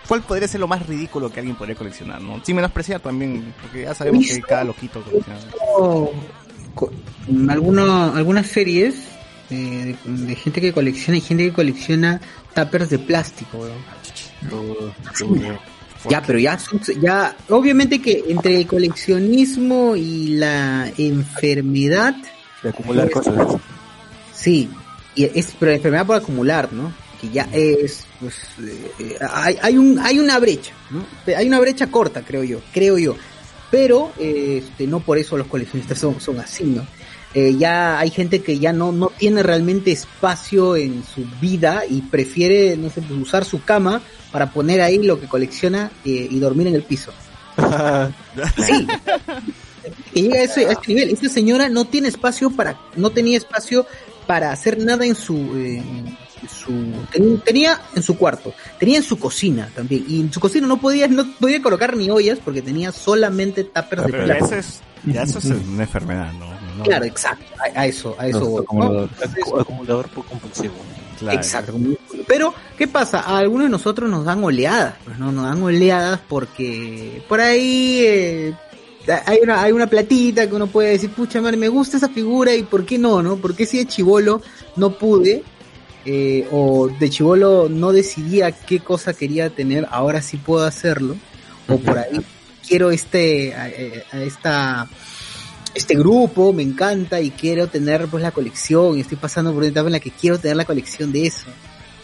cuál podría ser lo más ridículo que alguien podría coleccionar, ¿no? Sin menospreciar también, porque ya sabemos que cada loquito colecciona. Oh, co- alguno- algunas series eh, de, de gente que colecciona y gente que colecciona tuppers de plástico. Ya, pero ya, ya, obviamente que entre el coleccionismo y la enfermedad, De acumular Pues, cosas. sí, y es, pero la enfermedad por acumular, ¿no? Que ya es, pues, eh, hay, hay un, hay una brecha, ¿no? Hay una brecha corta, creo yo, creo yo. Pero, eh, este, no por eso los coleccionistas son, son así, ¿no? Eh, ya hay gente que ya no, no tiene realmente espacio en su vida y prefiere, no sé, pues, usar su cama para poner ahí lo que colecciona eh, y dormir en el piso. Sí. Que llega a ese, a ese nivel. Esta señora no tiene espacio para, no tenía espacio para hacer nada en su, eh, en su, ten- tenía en su cuarto, tenía en su cocina también, y en su cocina no podía, no podía colocar ni ollas porque tenía solamente tuppers de ya plástico. es, ya eso es una enfermedad, ¿no? No- Claro, exacto, a, a eso, a eso No, voy, acumulador. ¿no? Acumulador por compulsivo. Claro. Exacto. Pero, ¿qué pasa? A algunos de nosotros nos dan oleadas, pues no, nos dan oleadas porque por ahí eh, hay una, hay una platita que uno puede decir, pucha madre, me gusta esa figura y por qué no, ¿no? Porque si de chivolo no pude, eh, o de chivolo no decidía qué cosa quería tener, ahora sí puedo hacerlo, o por ahí quiero este, a, a esta, este grupo, me encanta y quiero tener pues la colección y estoy pasando por una etapa en la que quiero tener la colección de eso.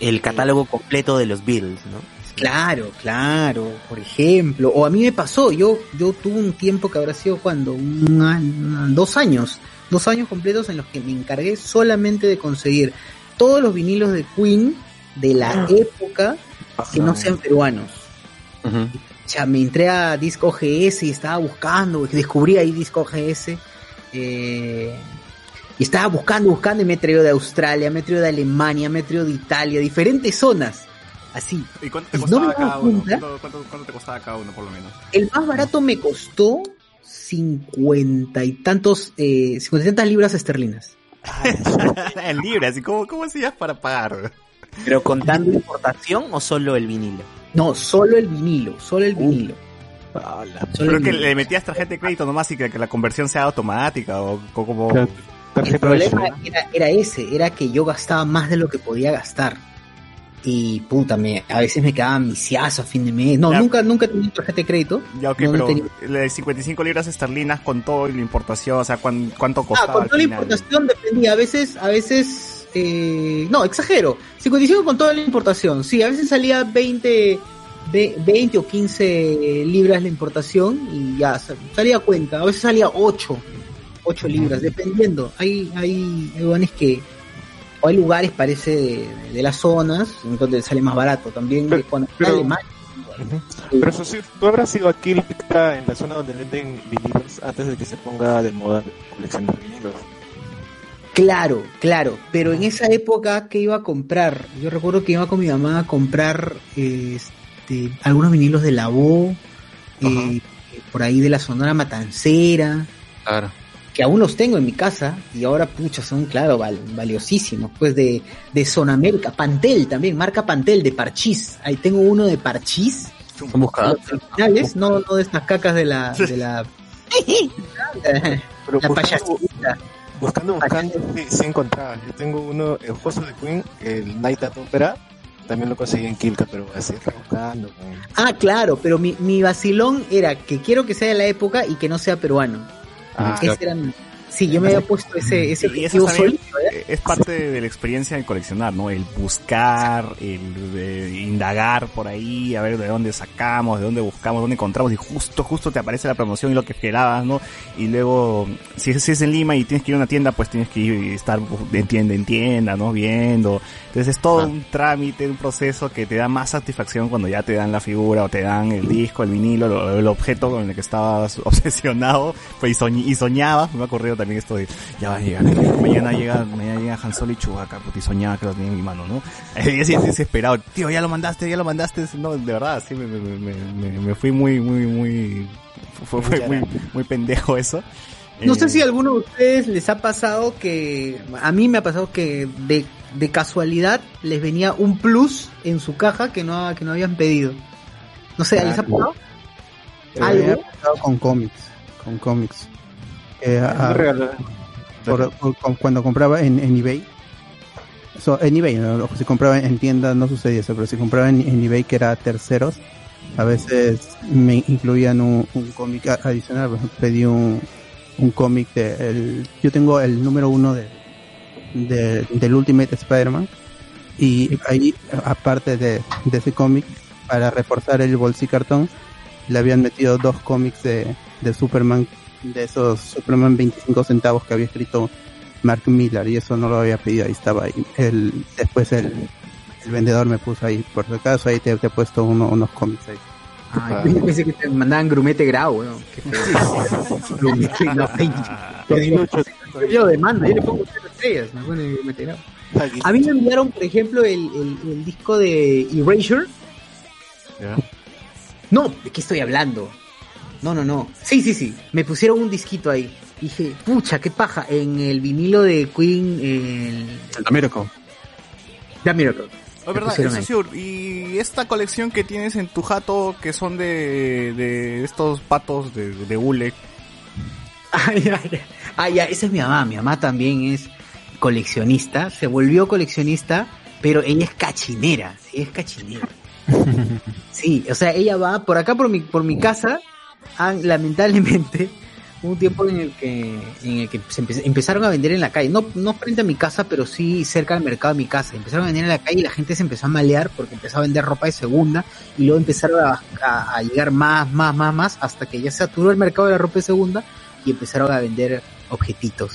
El catálogo completo de los Beatles, ¿no? Claro, claro, por ejemplo. O a mí me pasó, yo, yo tuve un tiempo que habrá sido cuando, una- una- dos años, dos años completos en los que me encargué solamente de conseguir todos los vinilos de Queen de la época que no sean peruanos. O sea, me entré a Disco GS y estaba buscando, descubrí ahí Disco GS. eh, y estaba buscando, buscando y me he traído de Australia, me he traído de Alemania, me he traído de Italia, diferentes zonas. Así. ¿Y cuánto te no costaba me daba cada uno? cuenta. ¿Cuánto, cuánto- cuánto te costaba cada uno, por lo menos? El más barato me costó cincuenta y tantos, eh, cincuenta y tantas libras esterlinas. en libras, ¿y cómo, cómo hacías para pagar? ¿Pero contando importación o solo el vinilo? No, solo el vinilo, solo el vinilo. Solo Pero el que vinilo. le metías tarjeta de crédito nomás y que, que la conversión sea automática o, o como... El problema era, era ese, era que yo gastaba más de lo que podía gastar. Y puta, me, a veces me quedaba misiazo a fin de mes. No, Ya. nunca, nunca tenía tarjeta de crédito. Ya, ok, No, no pero tenía- la de 55 libras esterlinas con todo y la importación, o sea, ¿cuán- ¿cuánto Ah, costaba con al toda la importación dependía. A veces, a veces, eh, no, exagero. 55 con toda la importación. Sí, a veces salía 20, ve- 20 o 15 libras la importación y ya sal- salía cuenta. A veces salía 8, 8 libras, dependiendo. Hay, hay, hay lugares que, o hay lugares, parece, de, de las zonas, donde sale más barato. También de cuando pero- sale más. Pero eso sí, tú habrás ido aquí en la zona donde venden vinilos antes de que se ponga de moda coleccionar vinilos. Claro, claro, pero en esa época que iba a comprar, yo recuerdo que iba con mi mamá a comprar este, algunos vinilos de la Bo, eh, por ahí de la Sonora Matancera, Claro. que aún los tengo en mi casa y ahora pucha son claro val- valiosísimos, pues de, de Zona América, Pantel también, marca Pantel de Parchís, ahí tengo uno de Parchís, Son originales, no, no de estas cacas de la, de la, payasita. Buscando, buscando, sí, sí encontraba. Yo tengo uno, el juego de Queen, el Night at Opera, también lo conseguí en Kilka, pero así buscando. Ah, claro, pero mi, mi vacilón era que quiero que sea de la época y que no sea peruano. Ah, Ese claro. era mi- Sí, yo me había puesto ese, ese Y eso objetivo también solito, ¿eh? es parte de la experiencia de coleccionar, ¿no? El buscar, el de indagar por ahí, a ver de dónde sacamos, de dónde buscamos, dónde encontramos y justo, justo te aparece la promoción y lo que esperabas, ¿no? Y luego, si es, si es en Lima y tienes que ir a una tienda, pues tienes que ir y estar de tienda en tienda, ¿no? Viendo. Entonces es todo un trámite, un proceso que te da más satisfacción cuando ya te dan la figura o te dan el disco, el vinilo, lo- el objeto con el que estabas obsesionado, pues y, soñ- y soñabas, me ha ocurrido también esto de, ya va a llegar, mañana llega, mañana llega Han Solo y Chewbacca, soñaba que lo tenía en mi mano, ¿no? Y así desesperado, tío, ya lo mandaste, ya lo mandaste, no, de verdad, sí, me, me, me, me- me fui muy, muy, muy, fue, fue muy, muy pendejo eso. No Eh, sé si a alguno de ustedes les ha pasado que, a mí me ha pasado que de, de casualidad les venía un plus en su caja que no, que no habían pedido. No sé, ¿les ha pasado? Eh, pasado con cómics, con cómics. Eh, a- por- por- con- cuando compraba en, en eBay, so, en eBay, ¿no? si compraba en tiendas no sucedía eso, pero si compraba en, en eBay que era terceros, a veces me incluían un, un cómic adicional, por ejemplo, pedí un, un cómic de, el, yo tengo el número uno de, de- del Ultimate Spider-Man y ahí, aparte de, de ese cómic, para reforzar el bolsicartón, le habían metido dos cómics de, de Superman, de esos Superman 25 centavos que había escrito Mark Miller, y eso no lo había pedido, ahí estaba. ahí. El, después el, el vendedor me puso ahí, por si acaso, ahí te, te he puesto uno- unos cómics ahí. Ay, yo pensé que te mandaban grumete grau, weón. Qué feo. grumete yo digo, yo le pongo tres estrellas, me pone grumete grau. A mí me enviaron, por ejemplo, el, el, el disco de Erasure. No, ¿de qué estoy hablando? No, no, no. Sí, sí, sí. Me pusieron un disquito ahí. Dije, pucha, qué paja. En el vinilo de Queen, el... The Miracle. The Miracle. Me verdad, eso ahí. sí, y esta colección que tienes en tu jato, que son de, de estos patos de, de hule, Ay, ay, ay, ya, esa es mi mamá. Mi mamá también es coleccionista. Se volvió coleccionista, pero ella es cachinera. Ella es cachinera. Sí, o sea, ella va por acá por mi, por mi casa han, lamentablemente, hubo un tiempo en el que, en el que se empe- empezaron a vender en la calle. No, no frente a mi casa, pero sí cerca del mercado de mi casa. Empezaron a vender en la calle y la gente se empezó a malear porque empezó a vender ropa de segunda y luego empezaron a, a- a llegar más, más, más, más hasta que ya se saturó el mercado de la ropa de segunda y empezaron a vender objetitos.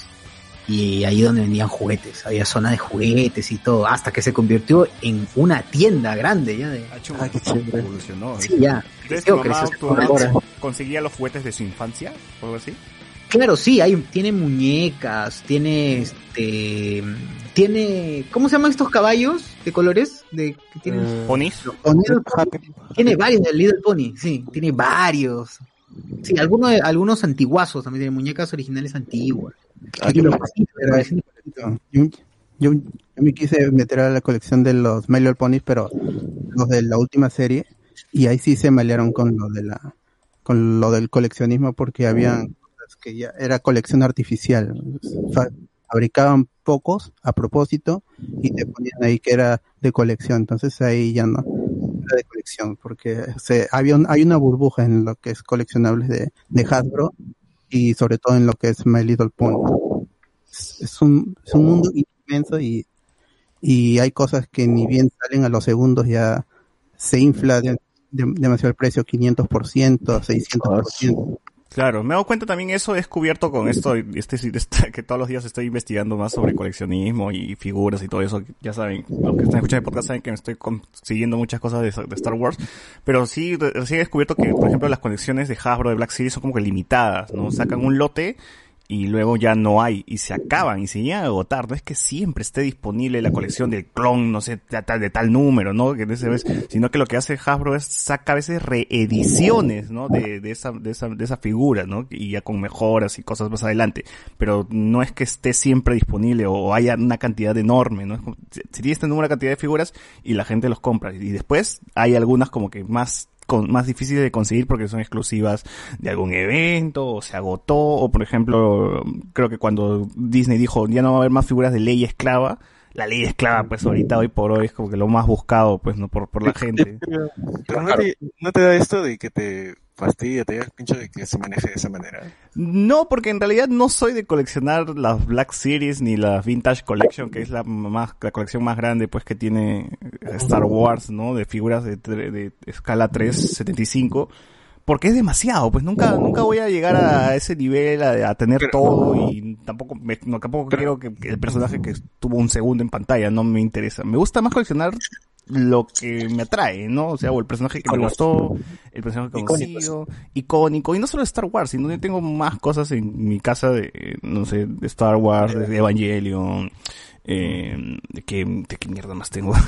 Y ahí donde vendían juguetes, había zona de juguetes y todo, hasta que se convirtió en una tienda grande ya de... Ah. Evolucionó. Sí, ya. ¿Crees que Creció, tu mamá, creció. tu mamá Ahora. conseguía los juguetes de su infancia? ¿O algo así? Claro, sí, hay, tiene muñecas, tiene este, tiene, ¿cómo se llaman estos caballos de colores? De, que tienen, Eh, ¿Ponis? tiene varios del Little Pony, sí, tiene varios. Sí, algunos, algunos antiguazos también tiene muñecas originales antiguas. Ah, yo, yo, yo me quise meter a la colección de los My Little Ponies, pero los de la última serie, y ahí sí se malearon con lo de la con lo del coleccionismo porque habían cosas que ya era colección artificial. Fa- fabricaban pocos a propósito y te ponían ahí que era de colección, entonces ahí ya no era de colección porque se, había un- hay una burbuja en lo que es coleccionables de, de Hasbro y sobre todo en lo que es My Little Pony. Es, es un, es un mundo inmenso y, y hay cosas que ni bien salen a los segundos ya se infla de- demasiado el precio, 500%, 600%. Claro, me he dado cuenta también eso he descubierto con esto, este, este- que todos los días estoy investigando más sobre coleccionismo y figuras y todo eso. Ya saben, los que están escuchando el podcast saben que me estoy consiguiendo muchas cosas de, de Star Wars. Pero sí, recién he descubierto que, por ejemplo, las colecciones de Hasbro de Black Series son como que limitadas, ¿no? Sacan un lote y luego ya no hay y se acaban y se llegan a agotar. No es que siempre esté disponible la colección del clon, no sé, de tal, de tal número, ¿no? Que de ese vez, sino que lo que hace Hasbro es saca a veces reediciones, ¿no? De, de esa, de esa, de esa figura, ¿no? Y ya con mejoras y cosas más adelante. Pero no es que esté siempre disponible o haya una cantidad enorme, ¿no? Si tienes este número cantidad de figuras y la gente los compra. Y después hay algunas como que más con, más difíciles de conseguir porque son exclusivas de algún evento o se agotó. O por ejemplo creo que cuando Disney dijo ya no va a haber más figuras de ley esclava la ley esclava pues ahorita hoy por hoy es como que lo más buscado pues no por, por la gente. Pero, no, te, no te da esto de que te fastidia, te da el pincho de que se maneje de esa manera. No, porque en realidad no soy de coleccionar las Black Series ni la Vintage Collection, que es la más, la colección más grande pues que tiene Star Wars, ¿no? De figuras de, tre- de escala 375. Porque es demasiado, pues nunca, nunca voy a llegar a ese nivel, a, a tener todo y tampoco, me, no, tampoco quiero que que el personaje que tuvo un segundo en pantalla, no me interesa. Me gusta más coleccionar lo que me atrae, ¿no? O sea, o el personaje que me gustó, el personaje conocido, icónico, y no solo de Star Wars, sino yo tengo más cosas en mi casa de, no sé, de Star Wars, de Evangelion, eh, de qué, de qué mierda más tengo.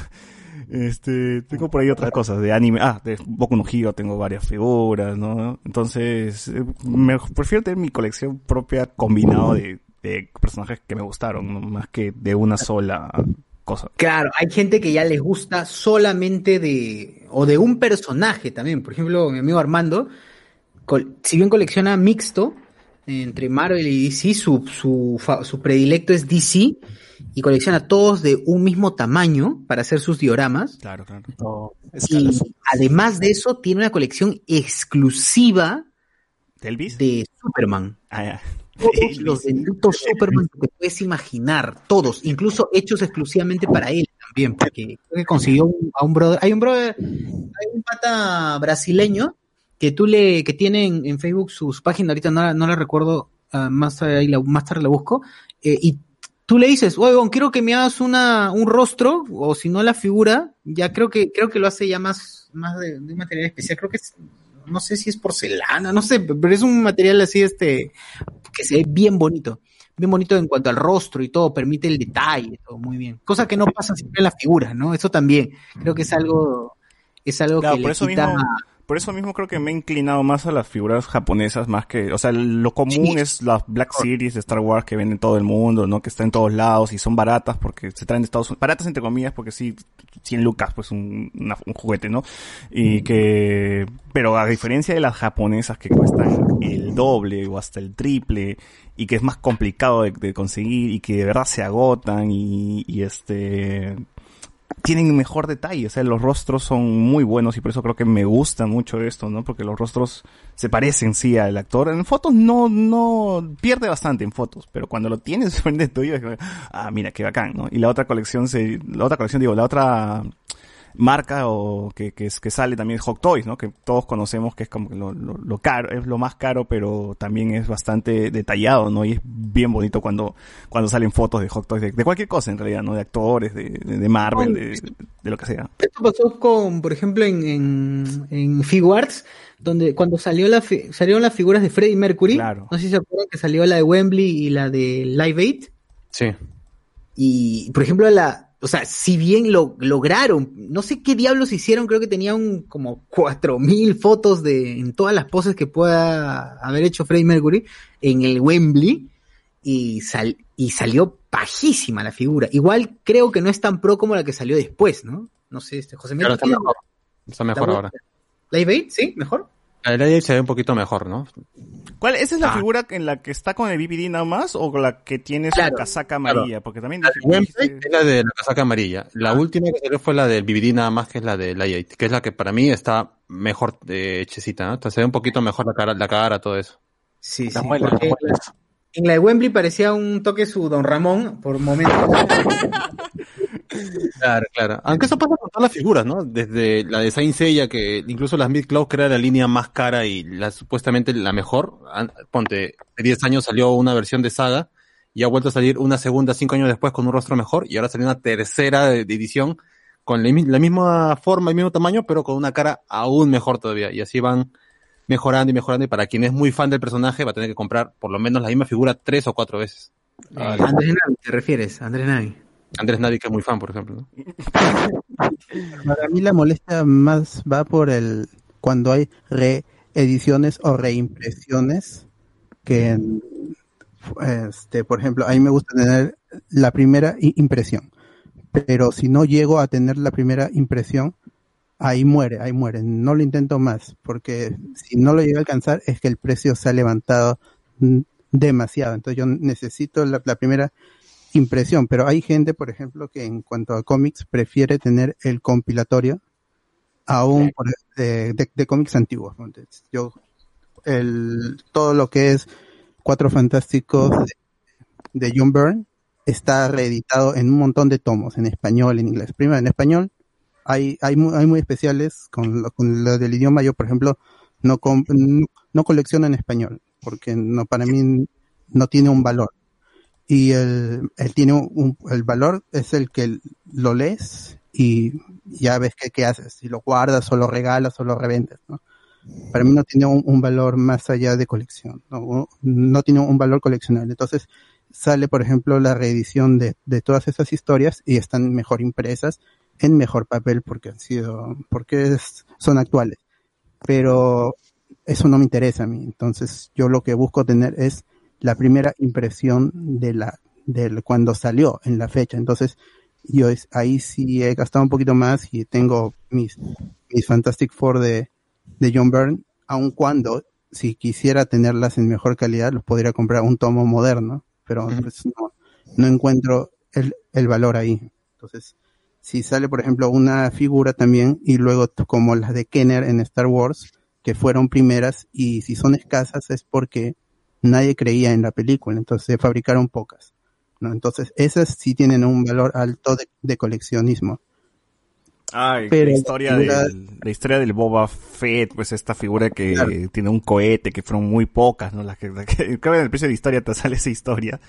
Este, tengo por ahí otras cosas de anime, ah, de Boku no Hero tengo varias figuras, ¿no? Entonces, eh, me prefiero tener mi colección propia combinado de, de personajes que me gustaron, ¿no? más que de una sola cosa. Claro, hay gente que ya les gusta solamente de, o de un personaje también. Por ejemplo, mi amigo Armando, si bien colecciona mixto entre Marvel y DC, su, su, su predilecto es DC y colecciona todos de un mismo tamaño para hacer sus dioramas. Claro, claro. Y además de eso, tiene una colección exclusiva ¿Elvis? de Superman. Ah, ya. Todos los benditos Superman que te puedes imaginar, todos, incluso hechos exclusivamente para él también, porque creo que consiguió un- a un brother, hay un brother, hay un pata brasileño que tú le, que tiene en, en Facebook su, su página, ahorita no la, no la recuerdo, ah, más, tarde, ahí la- más tarde la busco, eh, y tú le dices, oye, quiero que me hagas una, un rostro, o si no la figura, ya creo que, creo que lo hace ya más, más de, de un material especial, creo que es, no sé si es porcelana, no sé, pero es un material así, este, que se ve bien bonito, bien bonito en cuanto al rostro y todo, permite el detalle, todo muy bien. Cosa que no pasa siempre en la figura, ¿no? Eso también, creo que es algo, es algo Claro, que por le eso quita... mismo, por eso mismo creo que me he inclinado más a las figuras japonesas más que, o sea, lo común es las Black Series de Star Wars que venden en todo el mundo, ¿no? Que están en todos lados y son baratas porque se traen de Estados Unidos, baratas entre comillas porque sí, 100 lucas, pues un, una- un juguete, ¿no? Y que, pero a diferencia de las japonesas que cuestan el doble o hasta el triple y que es más complicado de, de conseguir y que de verdad se agotan y, y este, tienen mejor detalle, o sea, los rostros son muy buenos y por eso creo que me gusta mucho esto, ¿no? Porque los rostros se parecen, sí, al actor. En fotos no, no, pierde bastante en fotos, pero cuando lo tienes frente tuyo, ah, mira, qué bacán, ¿no? Y la otra colección se, la otra colección, digo, la otra marca o que, que, es- que sale también es Hot Toys, ¿no? Que todos conocemos que es como que lo, lo, lo caro, es lo más caro, pero también es bastante detallado, ¿no? Y es bien bonito cuando, cuando salen fotos de Hot Toys, de, de cualquier cosa en realidad, ¿no? De actores, de, de, de Marvel, de, de lo que sea. Esto pasó con, por ejemplo, en, en, en Figuarts, donde cuando salió la fi- salieron las figuras de Freddie Mercury, no sé si se acuerdan que salió la de Wembley y la de Live Aid, Sí. y por ejemplo la, o sea, si bien lo lograron, no sé qué diablos hicieron, creo que tenían como cuatro mil fotos de en todas las poses que pueda haber hecho Freddie Mercury en el Wembley y sal, y salió pajísima la figura. Igual creo que no es tan pro como la que salió después, ¿no? No sé, este José Claro, Miguel. está mejor. Está mejor ¿Está ahora. Live Aid, sí, mejor. El Live se ve un poquito mejor, ¿no? ¿Cuál, ¿Esa es la Ah. figura en la que está con el BBD nada más o con la que tiene su Claro, casaca claro. amarilla? Porque también La de Wembley es la de la casaca amarilla. La última que salió fue la del BBD nada más, que es la de Live Aid, que es la que para mí está mejor eh, hechecita, ¿no? Entonces se ve un poquito mejor la cara, la cara, todo eso. Sí, sí, porque En la de Wembley parecía un toque su Don Ramón por momentos. Claro, claro. Aunque eso pasa con todas las figuras, ¿no? Desde la de Saint Seiya, que incluso las Mid Cloud, que era la línea más cara y la supuestamente la mejor. Ponte, hace 10 años salió una versión de Saga y ha vuelto a salir una segunda 5 años después con un rostro mejor y ahora salió una tercera de, de edición con la, mi- la misma forma y mismo tamaño, pero con una cara aún mejor todavía. Y así van mejorando y mejorando. Y para quien es muy fan del personaje, va a tener que comprar por lo menos la misma figura tres o cuatro veces. Andrés Navi, ¿te refieres? Andrés Navi. Andrés Nadie, que es muy fan, por ejemplo. ¿no? Para mí la molestia más va por el cuando hay reediciones o reimpresiones que este por ejemplo a mí me gusta tener la primera impresión pero si no llego a tener la primera impresión ahí muere ahí muere no lo intento más porque si no lo llego a alcanzar es que el precio se ha levantado mm, demasiado entonces yo necesito la primera impresión, pero hay gente, por ejemplo, que en cuanto a cómics prefiere tener el compilatorio aún por- de, de- de cómics antiguos. Yo, el, todo lo que es Cuatro Fantásticos de, de John Byrne está reeditado en un montón de tomos, en español, en inglés. Primero, en español hay, hay, mu- hay muy especiales con lo, con lo del idioma. Yo, por ejemplo, no, no, no colecciono en español, porque no, para mí no tiene un valor y el, él tiene un, el valor es el que lo lees y ya ves qué, qué haces, si lo guardas o lo regalas o lo revendes, ¿no? Para mí no tiene un, un valor más allá de colección, ¿no? No tiene un valor coleccionable. Entonces sale, por ejemplo, la reedición de, de todas esas historias y están mejor impresas en mejor papel porque han sido, porque es- son actuales. Pero eso no me interesa a mí. Entonces yo lo que busco tener es la primera impresión de la del cuando salió en la fecha. Entonces, yo es, ahí sí he gastado un poquito más y tengo mis, mis Fantastic Four de, de John Byrne, aun cuando si quisiera tenerlas en mejor calidad, los podría comprar un tomo moderno, pero pues, no, no encuentro el, el valor ahí. Entonces, si sale, por ejemplo, una figura también, y luego como las de Kenner en Star Wars, que fueron primeras, y si son escasas es porque nadie creía en la película, entonces se fabricaron pocas. ¿no? Entonces, esas sí tienen un valor alto de, de coleccionismo. Ay, Pero la la historia, figura- del, la historia del Boba Fett, pues esta figura que tiene un cohete, que fueron muy pocas, ¿no? Las que, la que- creo que en el precio de historia te sale esa historia.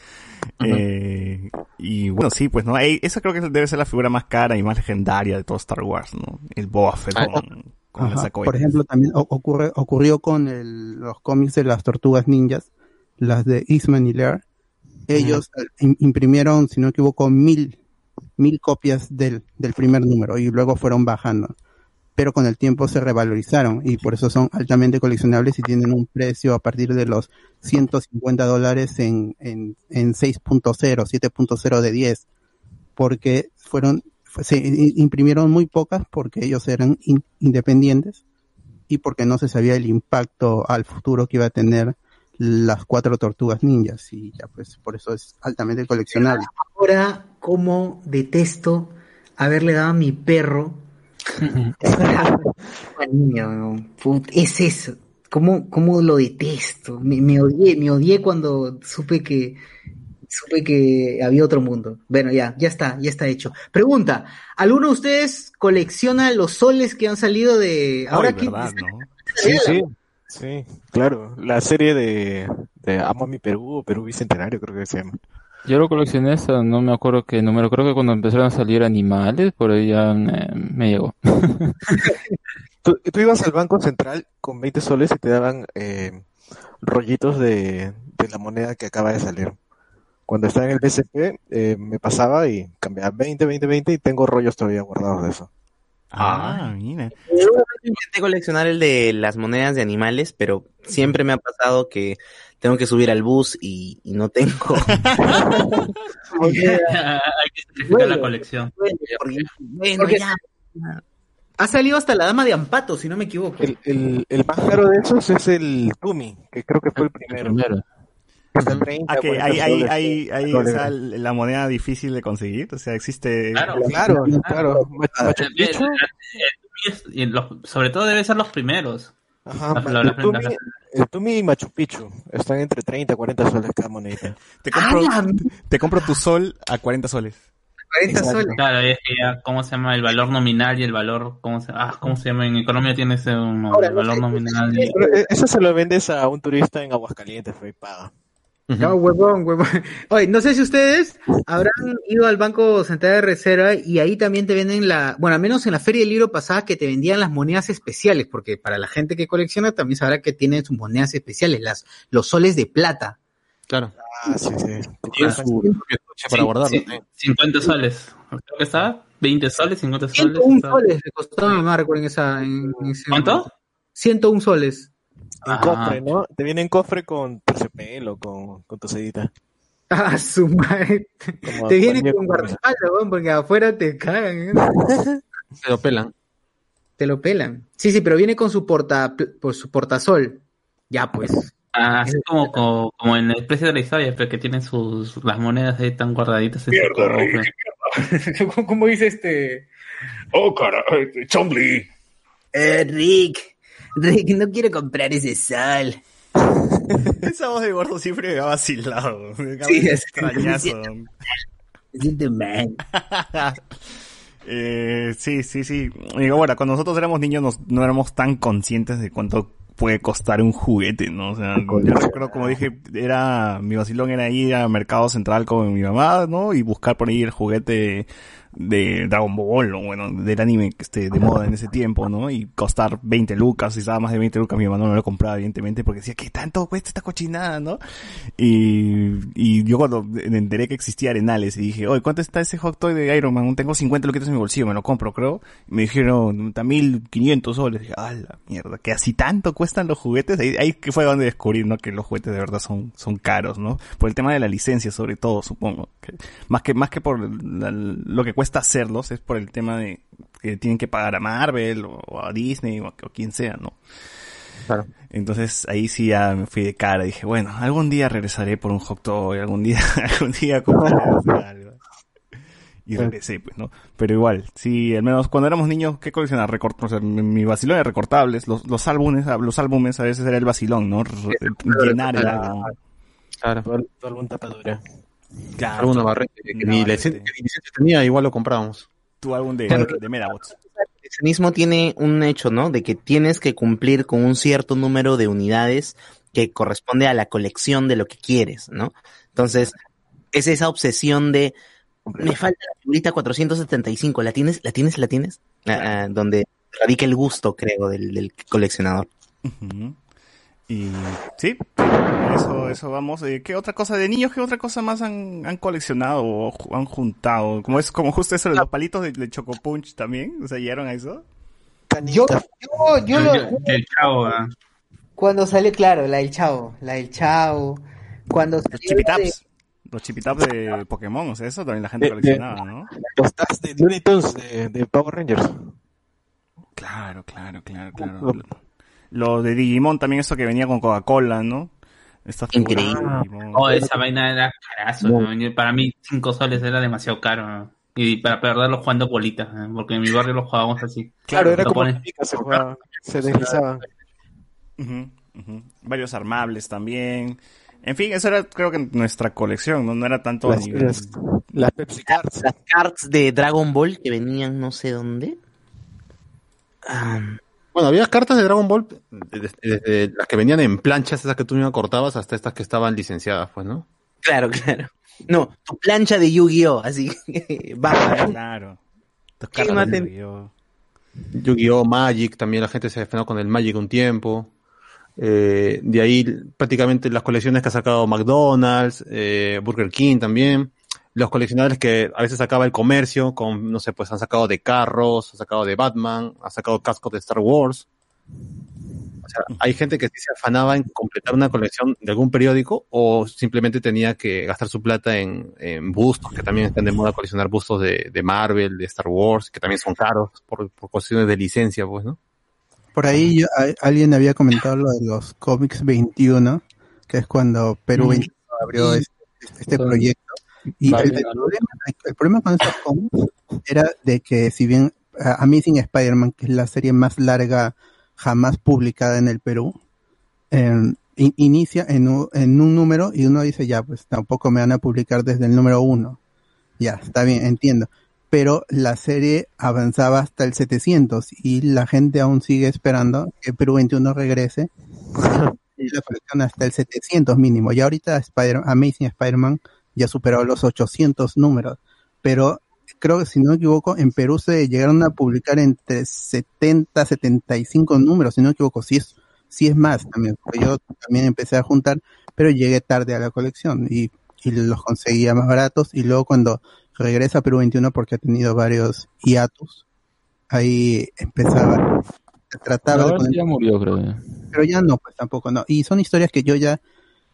Eh, y bueno, sí, pues, ¿no? Esa creo que debe ser la figura más cara y más legendaria de todo Star Wars, ¿no? El Boba Fett Ah, con, con esa Por cohete. ejemplo, también ocurre, ocurrió con el- los cómics de las tortugas ninjas, las de Eastman y Laird. Ellos eh, im- imprimieron, si no me equivoco, mil, mil copias del, del primer número y luego fueron bajando. Pero con el tiempo se revalorizaron y por eso son altamente coleccionables y tienen un precio a partir de los 150 dólares en, en, en 6.0, 7.0 de 10 porque fueron fue- se imprimieron muy pocas porque ellos eran in- independientes y porque no se sabía el impacto al futuro que iba a tener las cuatro tortugas ninjas y ya pues por eso es altamente coleccionable. Ahora, como detesto haberle dado a mi perro. Es eso. ¿Cómo, cómo lo detesto? Me, me odié, me odié cuando supe que supe que había otro mundo. Bueno, ya, ya está, ya está hecho. Pregunta, ¿alguno de ustedes colecciona los soles que han salido de ahora Ay, que verdad, ¿no? Sí, sí, sí, claro. La serie de, de Amo a mi Perú, o Perú Bicentenario creo que se llama. Yo lo coleccioné hasta, no me acuerdo qué número, creo que cuando empezaron a salir animales, por ahí ya me, me llegó. Tú, tú ibas al Banco Central con 20 soles y te daban eh, rollitos de, de la moneda que acaba de salir. Cuando estaba en el BCP, eh, me pasaba y cambiaba 20, 20, 20 y tengo rollos todavía guardados de eso. Ah, mira. Yo intenté coleccionar el de las monedas de animales, pero siempre me ha pasado que tengo que subir al bus y, y no tengo. Hay que sacrificar la colección. Porque- bueno, Porque- ya. ha salido hasta la dama de Ampato, si no me equivoco. El, el, el más caro de esos es el Tumi, que creo que fue el primero. Cuesta 30, Ah, que 40 hay, hay, hay, hay, o sea, la moneda difícil de conseguir, o sea, existe... Claro, Claro, y los- sobre todo deben ser los primeros. ajá, Tumi, las- el Tumi y Machu Picchu están entre 30 y 40 soles cada moneda. Te compro, ¡Ah, te compro tu sol a 40 soles. 40 Exacto. soles. Claro, es que ya, ¿cómo se llama? El valor nominal y el valor, ¿cómo se, ah, ¿cómo se llama? En economía tiene ese un nombre, Ahora, el no valor sé, nominal. y- Pero eh, eso se lo vendes a un turista en Aguascalientes, fue No, huevón, huevón. Oye, no sé si ustedes habrán ido al Banco Central de Reserva y ahí también te venden la, bueno, al menos en la Feria del Libro pasada que te vendían las monedas especiales, porque para la gente que colecciona también sabrá que tienen sus monedas especiales, las, los soles de plata. Claro. Ah, sí, sí. Tiene su propio para Sí, guardarlo. sí, 50 soles. Creo que está 20 soles, 50 soles. 101 está- soles le costó a mi mamá, recuerden esa, en, en ese- ¿Cuánto? 101 soles. En Ah. cofre, ¿no? Te viene en cofre con terciopelo, con, con tu sedita. Ah, su madre. Como Te viene con guardaespaldas, huevón, porque afuera te cagan. ¿eh? Se lo pelan. Te lo pelan. Sí, sí, pero viene con su porta, por su portasol. Ya, pues. Ah, así como, como, como en el precio de la historia, pero que tienen sus las monedas ahí tan guardaditas en su cofre. ¿Cómo, cómo dice este? Oh, cara, Chomli. Eh, Rick, Rick, no quiero comprar ese sal. Esa voz de gordo siempre me ha vacilado. Me Sí, extrañazo. Me siento mal. Eh, sí, sí, sí. Digo, bueno, cuando nosotros éramos niños nos- no éramos tan conscientes de cuánto puede costar un juguete, ¿no? O sea, yo recuerdo, como dije, era, mi vacilón era ir a Mercado Central con mi mamá, ¿no? Y buscar por ahí el juguete de Dragon Ball, o bueno, del anime que esté de moda en ese tiempo, ¿no? Y costar 20 lucas, si estaba más de 20 lucas, mi mamá no lo compraba, evidentemente, porque decía, ¿qué tanto cuesta esta cochinada, no? Y, y yo cuando enteré que existía Arenales y dije, oye, ¿cuánto está ese hot toy de Iron Man? Tengo 50 luquitos en mi bolsillo, me lo compro, creo. Y me dijeron, está 1500 soles. dije, ah, la mierda, que así tanto cuestan los juguetes. Ahí, ahí fue donde descubrí, ¿no? Que los juguetes de verdad son, son caros, ¿no? Por el tema de la licencia, sobre todo, supongo. Más que, más que por la- lo que cuesta hacerlos, es por el tema de que tienen que pagar a Marvel o, o a Disney o a, o quien sea, ¿no? Claro. Entonces ahí sí ya me fui de cara. Dije, bueno, algún día regresaré por un hot toy, algún día, algún día compraré. Y regresé, pues, ¿no? Pero igual, sí, al menos cuando éramos niños, ¿qué coleccionar? Recort o sea, mi, mi vacilón de recortables, los, los álbumes, los álbumes a veces era el vacilón, ¿no? Re- llenar el álbum. Claro. Todo, todo álbum tapadura. Claro. Que ni barrete. licencia, que ni licencia tenía, igual lo comprábamos. Tu álbum de, Claro. de Medabots. El coleccionismo tiene un hecho, ¿no? De que tienes que cumplir con un cierto número de unidades que corresponde a la colección de lo que quieres, ¿no? Entonces, es esa obsesión de me falta la figurita 475, ¿la tienes? ¿La tienes? ¿La tienes? Ah, ah, donde radica el gusto, creo, del, del coleccionador. Ujú. Y sí, eso, eso vamos. Eh, ¿Qué otra cosa de niños? ¿Qué otra cosa más han, han coleccionado o han juntado? Como es como justo eso de los palitos de, de Choco Punch también. ¿O sea, llegaron a eso? Yo, yo, yo lo, El, el chavo, ah. cuando salió, claro, la del chavo, la del chavo, cuando Los de- chipitaps. Los chipitaps de Pokémon, o sea, eso también la gente De- coleccionaba, ¿no? Los de Looney Tunes de, de Power Rangers. Claro, claro, claro, claro. Lo de Digimon también, eso que venía con Coca-Cola, ¿no? De Increíble. Oh, esa vaina era carazo. ¿no? Para mí, 5 soles era demasiado caro. ¿no? Y para perderlo jugando bolitas, ¿eh? porque en mi barrio lo jugábamos así. Claro, era como pones- la pica, se jugaba, se deslizaban. Ujú. Varios armables también. En fin, eso era creo que nuestra colección, no, no era tanto Las, nivel... las, las Pepsi Cards. Las cards de Dragon Ball que venían no sé dónde. Bueno, había cartas de Dragon Ball desde, desde las que venían en planchas, esas que tú mismo cortabas, hasta estas que estaban licenciadas, pues, ¿no? Claro, claro. No, tu plancha de Yu-Gi-Oh! Así. Va, Claro. Tus ¿Quién cartas de Yu-Gi-Oh. Yu-Gi-Oh! Magic, también la gente se afanó con el Magic un tiempo. Eh, de ahí prácticamente las colecciones que ha sacado McDonald's, eh, Burger King también. Los coleccionables que a veces sacaba el comercio, con, no sé, pues han sacado de carros, han sacado de Batman, han sacado cascos de Star Wars. O sea, hay gente que sí se afanaba en completar una colección de algún periódico o simplemente tenía que gastar su plata en, en bustos, que también están de moda coleccionar bustos de, de Marvel, de Star Wars, que también son caros por, por cuestiones de licencia, pues, ¿no? Por ahí yo- a- alguien había comentado lo de los cómics 21, que es cuando Perú Mm. 21 abrió este, este proyecto. Y Vale, el, el problema, el problema con esos cómics era de que si bien ah, Amazing Spider-Man, que es la serie más larga jamás publicada en el Perú, eh, in- inicia en un, en un número y uno dice, ya, pues tampoco me van a publicar desde el número uno. Ya, está bien, entiendo. Pero la serie avanzaba hasta el 700 y la gente aún sigue esperando que Perú 21 regrese y la colección hasta el 700 mínimo. Y ahorita Spider Amazing Spider-Man ya superó los 800 números. Pero creo que si no me equivoco, en Perú se llegaron a publicar entre 70, 75 números, si no me equivoco, si es, si es más también, porque yo también empecé a juntar, pero llegué tarde a la colección y, y los conseguía más baratos y luego cuando regresa a Perú 21 porque ha tenido varios hiatus, ahí empezaba, trataba de poner ya murió, creo. pero ya no, pues tampoco no. Y son historias que yo ya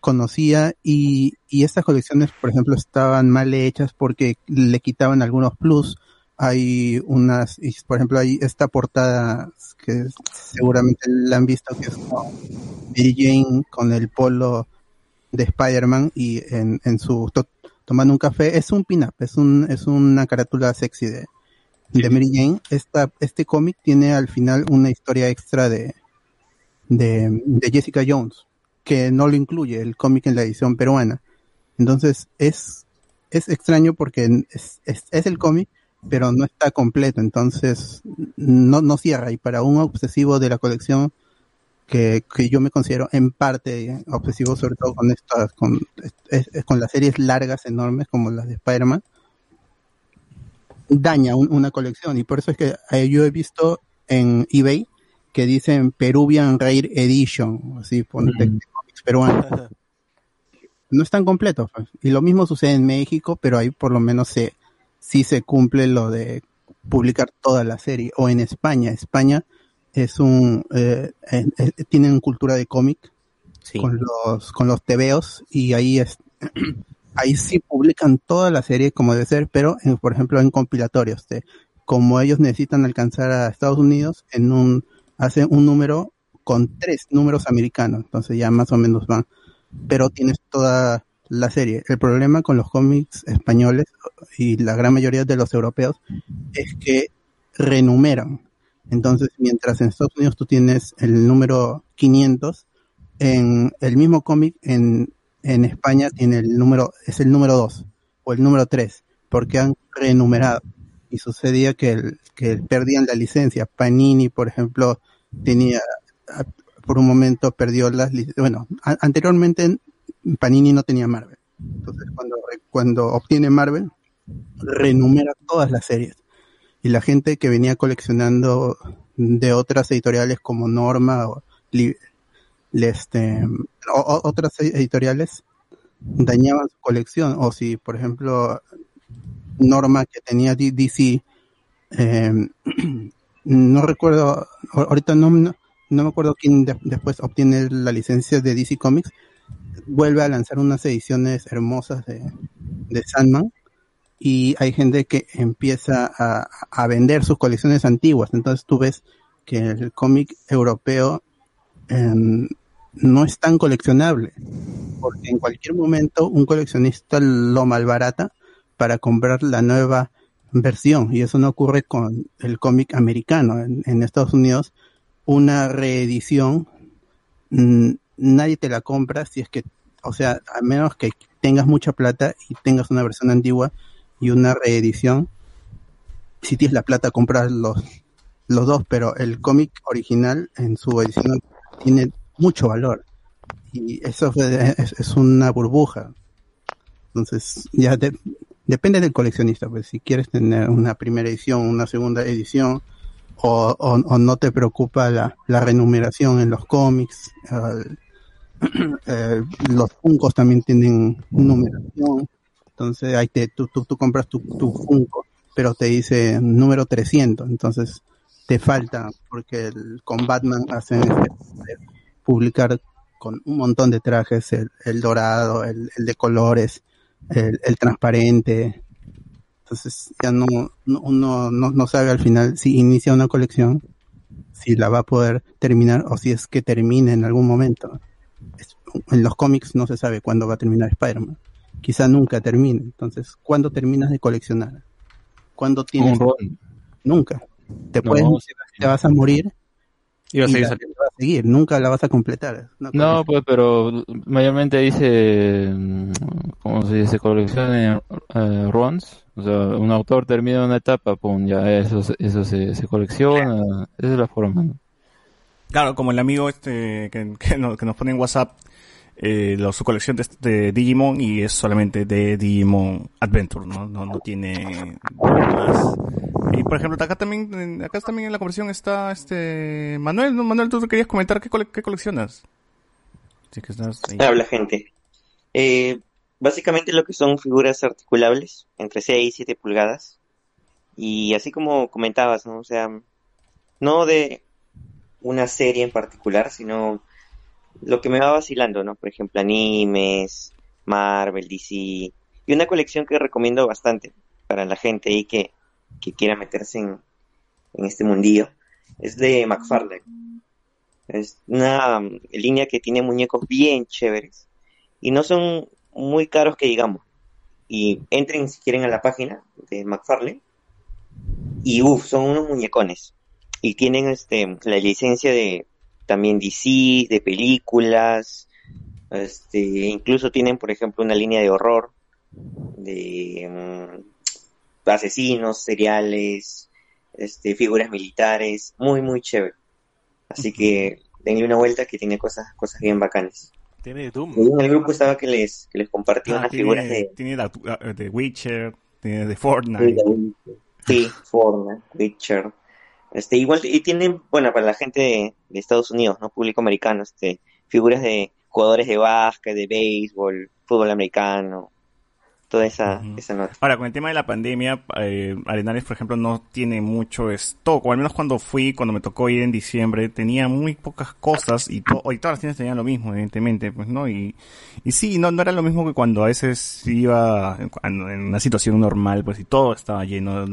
conocía y, y estas colecciones, por ejemplo, estaban mal hechas porque le quitaban algunos plus. Hay unas, por ejemplo, hay esta portada que seguramente la han visto que es con Mary Jane con el polo de Spider-Man y en, en su to- tomando un café. Es un pin-up, es, un, es una carátula sexy de, de Mary Jane. Esta, este cómic tiene al final una historia extra de, de, de Jessica Jones, que no lo incluye el cómic en la edición peruana. Entonces es, es extraño porque es, el cómic, pero no está completo, entonces no, no cierra. Y para un obsesivo de la colección, que, que yo me considero en parte obsesivo, sobre todo con estas, con, con las series largas, enormes, como las de Spider-Man, daña un- una colección. Y por eso es que eh, yo he visto en eBay que dicen Peruvian Rare Edition, así peruanos. No están completos. pues. Y lo mismo sucede en México, pero ahí por lo menos se, sí se cumple lo de publicar toda la serie. O en España. España es un, eh, eh, eh, tienen cultura de cómic con los, con los tebeos y ahí es, ahí sí publican toda la serie como debe ser, pero en, por ejemplo en compilatorios, de, como ellos necesitan alcanzar a Estados Unidos, en un, hacen un número con tres números americanos, entonces ya más o menos van, pero tienes toda la serie. El problema con los cómics españoles y la gran mayoría de los europeos es que renumeran. Entonces, mientras en Estados Unidos tú tienes el número 500, en el mismo cómic en, España tiene el número, es el número 2 o el número 3, porque han renumerado. Y sucedía que, el, que perdían la licencia. Panini, por ejemplo, tenía, por un momento perdió las bueno, anteriormente Panini no tenía Marvel. Entonces, cuando, cuando obtiene Marvel, renumera todas las series. Y la gente que venía coleccionando de otras editoriales como Norma o este, otras editoriales dañaban su colección. O si, por ejemplo, Norma que tenía DC, eh, no recuerdo, ahorita no, no, me acuerdo quién de- después obtiene la licencia de DC Comics, vuelve a lanzar unas ediciones hermosas de, de Sandman y hay gente que empieza a, a vender sus colecciones antiguas. Entonces tú ves que el cómic europeo em, no es tan coleccionable, porque en cualquier momento un coleccionista lo malbarata para comprar la nueva versión y eso no ocurre con el cómic americano. En, en Estados Unidos, una reedición mm, nadie te la compra si es que, o sea, a menos que tengas mucha plata y tengas una versión antigua y una reedición. Si tienes la plata, compras los, los dos, pero el cómic original en su edición tiene mucho valor. Y eso es, es una burbuja. Entonces, ya de- depende del coleccionista, pues si quieres tener una primera edición, una segunda edición, o, o, no te preocupa la, la renumeración en los cómics, el- eh, los Funkos también tienen numeración, entonces ahí te, tú, tú, tú compras tu, tu Funko, pero te dice número 300, entonces te falta, porque el, con Batman hacen este, publicar con un montón de trajes, el, el dorado, el, el de colores, el transparente, entonces ya no, no- uno no, no sabe al final si inicia una colección, si la va a poder terminar o si es que termine en algún momento. Es- en los cómics no se sabe cuándo va a terminar Spider-Man. Quizá nunca termine. Entonces, ¿cuándo terminas de coleccionar? ¿Cuándo tienes? Un Nunca. Te, puedes, te vas a morir Y va a seguir la- saliendo. va a seguir. Nunca la vas a completar. No, pues, pero mayormente dice, mm, ¿cómo se dice? Colecciona eh, runs. O sea, un autor termina una etapa, pum, ya eso, se- eso se, se colecciona. Esa es la forma, ¿no? Claro, como el amigo este que, que nos, que nos pone en WhatsApp eh, su colección de, de Digimon y es solamente de Digimon Adventure, ¿no? No, no tiene. Y por ejemplo, acá también, acá también en la conversación está este Manuel, ¿no? Manuel, tú querías comentar qué, cole- qué coleccionas. Sí, que estás ahí. Habla gente. Eh, básicamente lo que son figuras articulables entre 6 y 7 pulgadas. Y así como comentabas, ¿no? O sea, no de una serie en particular, sino lo que me va vacilando, ¿no? Por ejemplo, animes, Marvel, DC. Y una colección que recomiendo bastante para la gente ahí que, que quiera meterse en, en este mundillo es de McFarlane. Es una um, línea que tiene muñecos bien chéveres y no son muy caros que digamos. Y entren si quieren a la página de McFarlane y uff, son unos muñecones. Y tienen este la licencia de también DC, de películas, este, incluso tienen por ejemplo una línea de horror de mm, asesinos, seriales, este, figuras militares, muy muy chévere. Así que denle una vuelta que tiene cosas, cosas bien bacanas. Tiene Doom. En el grupo estaba que les, que les compartí Ah, unas tiene, figuras de, tiene la- de Witcher, tiene de Fortnite. Sí, Fortnite, Witcher. Este, igual, y tienen, bueno, para la gente de, Estados Unidos, ¿no? Público americano, este, figuras de jugadores de básquet, de béisbol, fútbol americano, toda esa, esa nota. Ahora, con el tema de la pandemia, eh, Arenales, por ejemplo, no tiene mucho stock, o al menos cuando fui, cuando me tocó ir en diciembre, tenía muy pocas cosas y, to- y todas las tiendas tenían lo mismo, evidentemente, pues, ¿no? Y, y sí, no, no era lo mismo que cuando a veces iba en, una situación normal, pues, y todo estaba lleno,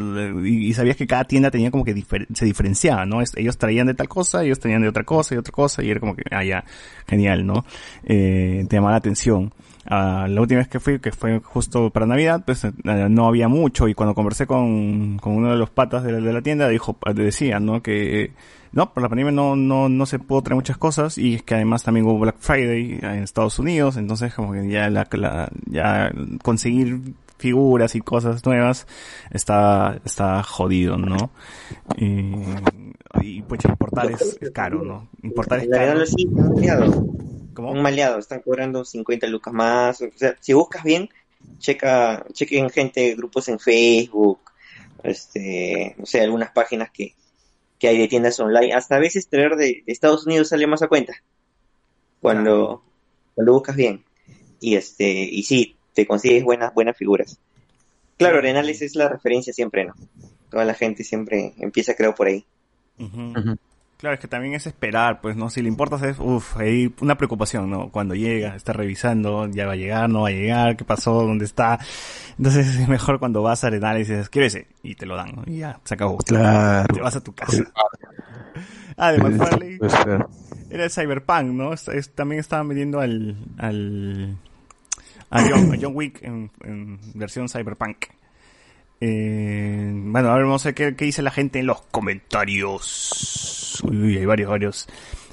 y, y sabías que cada tienda tenía como que difer- se diferenciaba, ¿no? Es- ellos traían de tal cosa, ellos traían de otra cosa y otra cosa, y era como que, ah, ya, genial, ¿no? Eh, te llamaba la atención. Ah, la última vez que fui, que fue justo para Navidad, pues eh, no había mucho y cuando conversé con, con uno de los patas de la, de la tienda, dijo, decía, ¿no? Que no, por la pandemia no, no, no se pudo traer muchas cosas y es que además también hubo Black Friday en Estados Unidos, entonces como que ya la, la- ya conseguir figuras y cosas nuevas está, está jodido, ¿no? Y, y pues importar es, es caro, ¿no? Importar es caro. sí, un maleado. Un maleado, están cobrando 50 lucas más. O sea, si buscas bien, checa, chequen gente, grupos en Facebook, este, no sé, algunas páginas que, que hay de tiendas online. Hasta a veces traer de, de Estados Unidos sale más a cuenta. Cuando, cuando buscas bien. Y este, y sí, te consigues buenas, buenas figuras. Claro, Arenales es la referencia siempre, ¿no? Toda la gente siempre empieza, creo, por ahí. Ujú. Claro, es que también es esperar, pues, ¿no? Si le importas es, uff, hay una preocupación, ¿no? Cuando llega, está revisando, ya va a llegar, no va a llegar, qué pasó, dónde está. Entonces es mejor cuando vas a Arenales y dices, quiero ese, y te lo dan, ¿no? Y ya, se acabó. Claro. Te vas a tu casa. Ah, de McFarlane. Era el Cyberpunk, ¿no? También estaban vendiendo al, al, a John, a John Wick en, en versión Cyberpunk. Eh, bueno, a ver, vamos a ver qué, qué dice la gente en los comentarios. Uy, uy, hay varios, varios.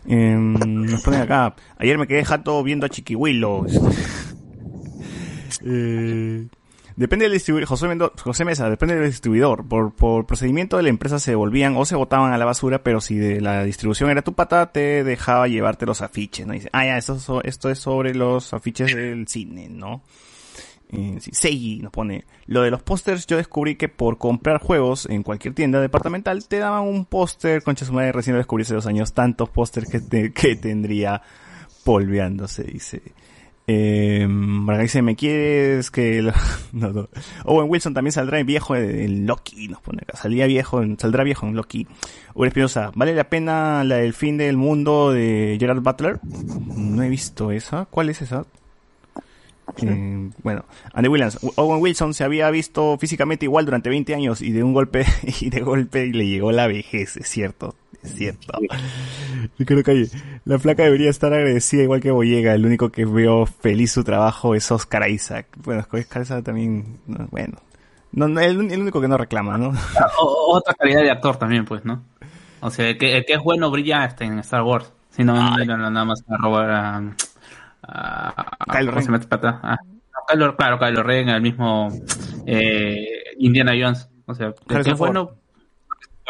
Eh, nos ponen acá. Ayer me quedé jato viendo a Chiquihuilo. Eh, depende del distribuidor, José, José Mesa, depende del distribuidor. Por, por procedimiento de la empresa se devolvían o se botaban a la basura, pero si de la distribución era tu pata, te dejaba llevarte los afiches, ¿no? Dice, ah, ya, esto es sobre los afiches del cine, ¿no? Eh, nos pone, lo de los pósters yo descubrí que por comprar juegos en cualquier tienda departamental te daban un póster, concha su madre, recién lo descubrí hace dos años, tantos pósters que, te- que tendría polveándose, dice. Eh, dice, ¿me quieres que...? Owen Wilson también saldrá en viejo en Loki, nos pone acá. Viejo, saldrá viejo en Loki. Uri Espinosa, ¿vale la pena la del fin del mundo de Gerard Butler? No he visto esa. ¿Cuál es esa? Eh, bueno, Andy Williams, Owen Wilson se había visto físicamente igual durante 20 años y de un golpe y de golpe le llegó la vejez, es cierto, es cierto. Ricardo Calle, la flaca debería estar agradecida igual que Boyega, el único que veo feliz su trabajo es Oscar Isaac. Bueno, Oscar Isaac también, no, bueno, no, no, el, el único que no reclama, ¿no? O- otra calidad de actor también, pues, ¿no? O sea, el que, el que es bueno brilla hasta en Star Wars. Si no, no, no, nada más a robar a... a, a- Kylo ¿cómo Ren. se mete atrás? Ah, Kylo- claro, Kylo Ren, el mismo eh, Indiana Jones. O sea, que es bueno...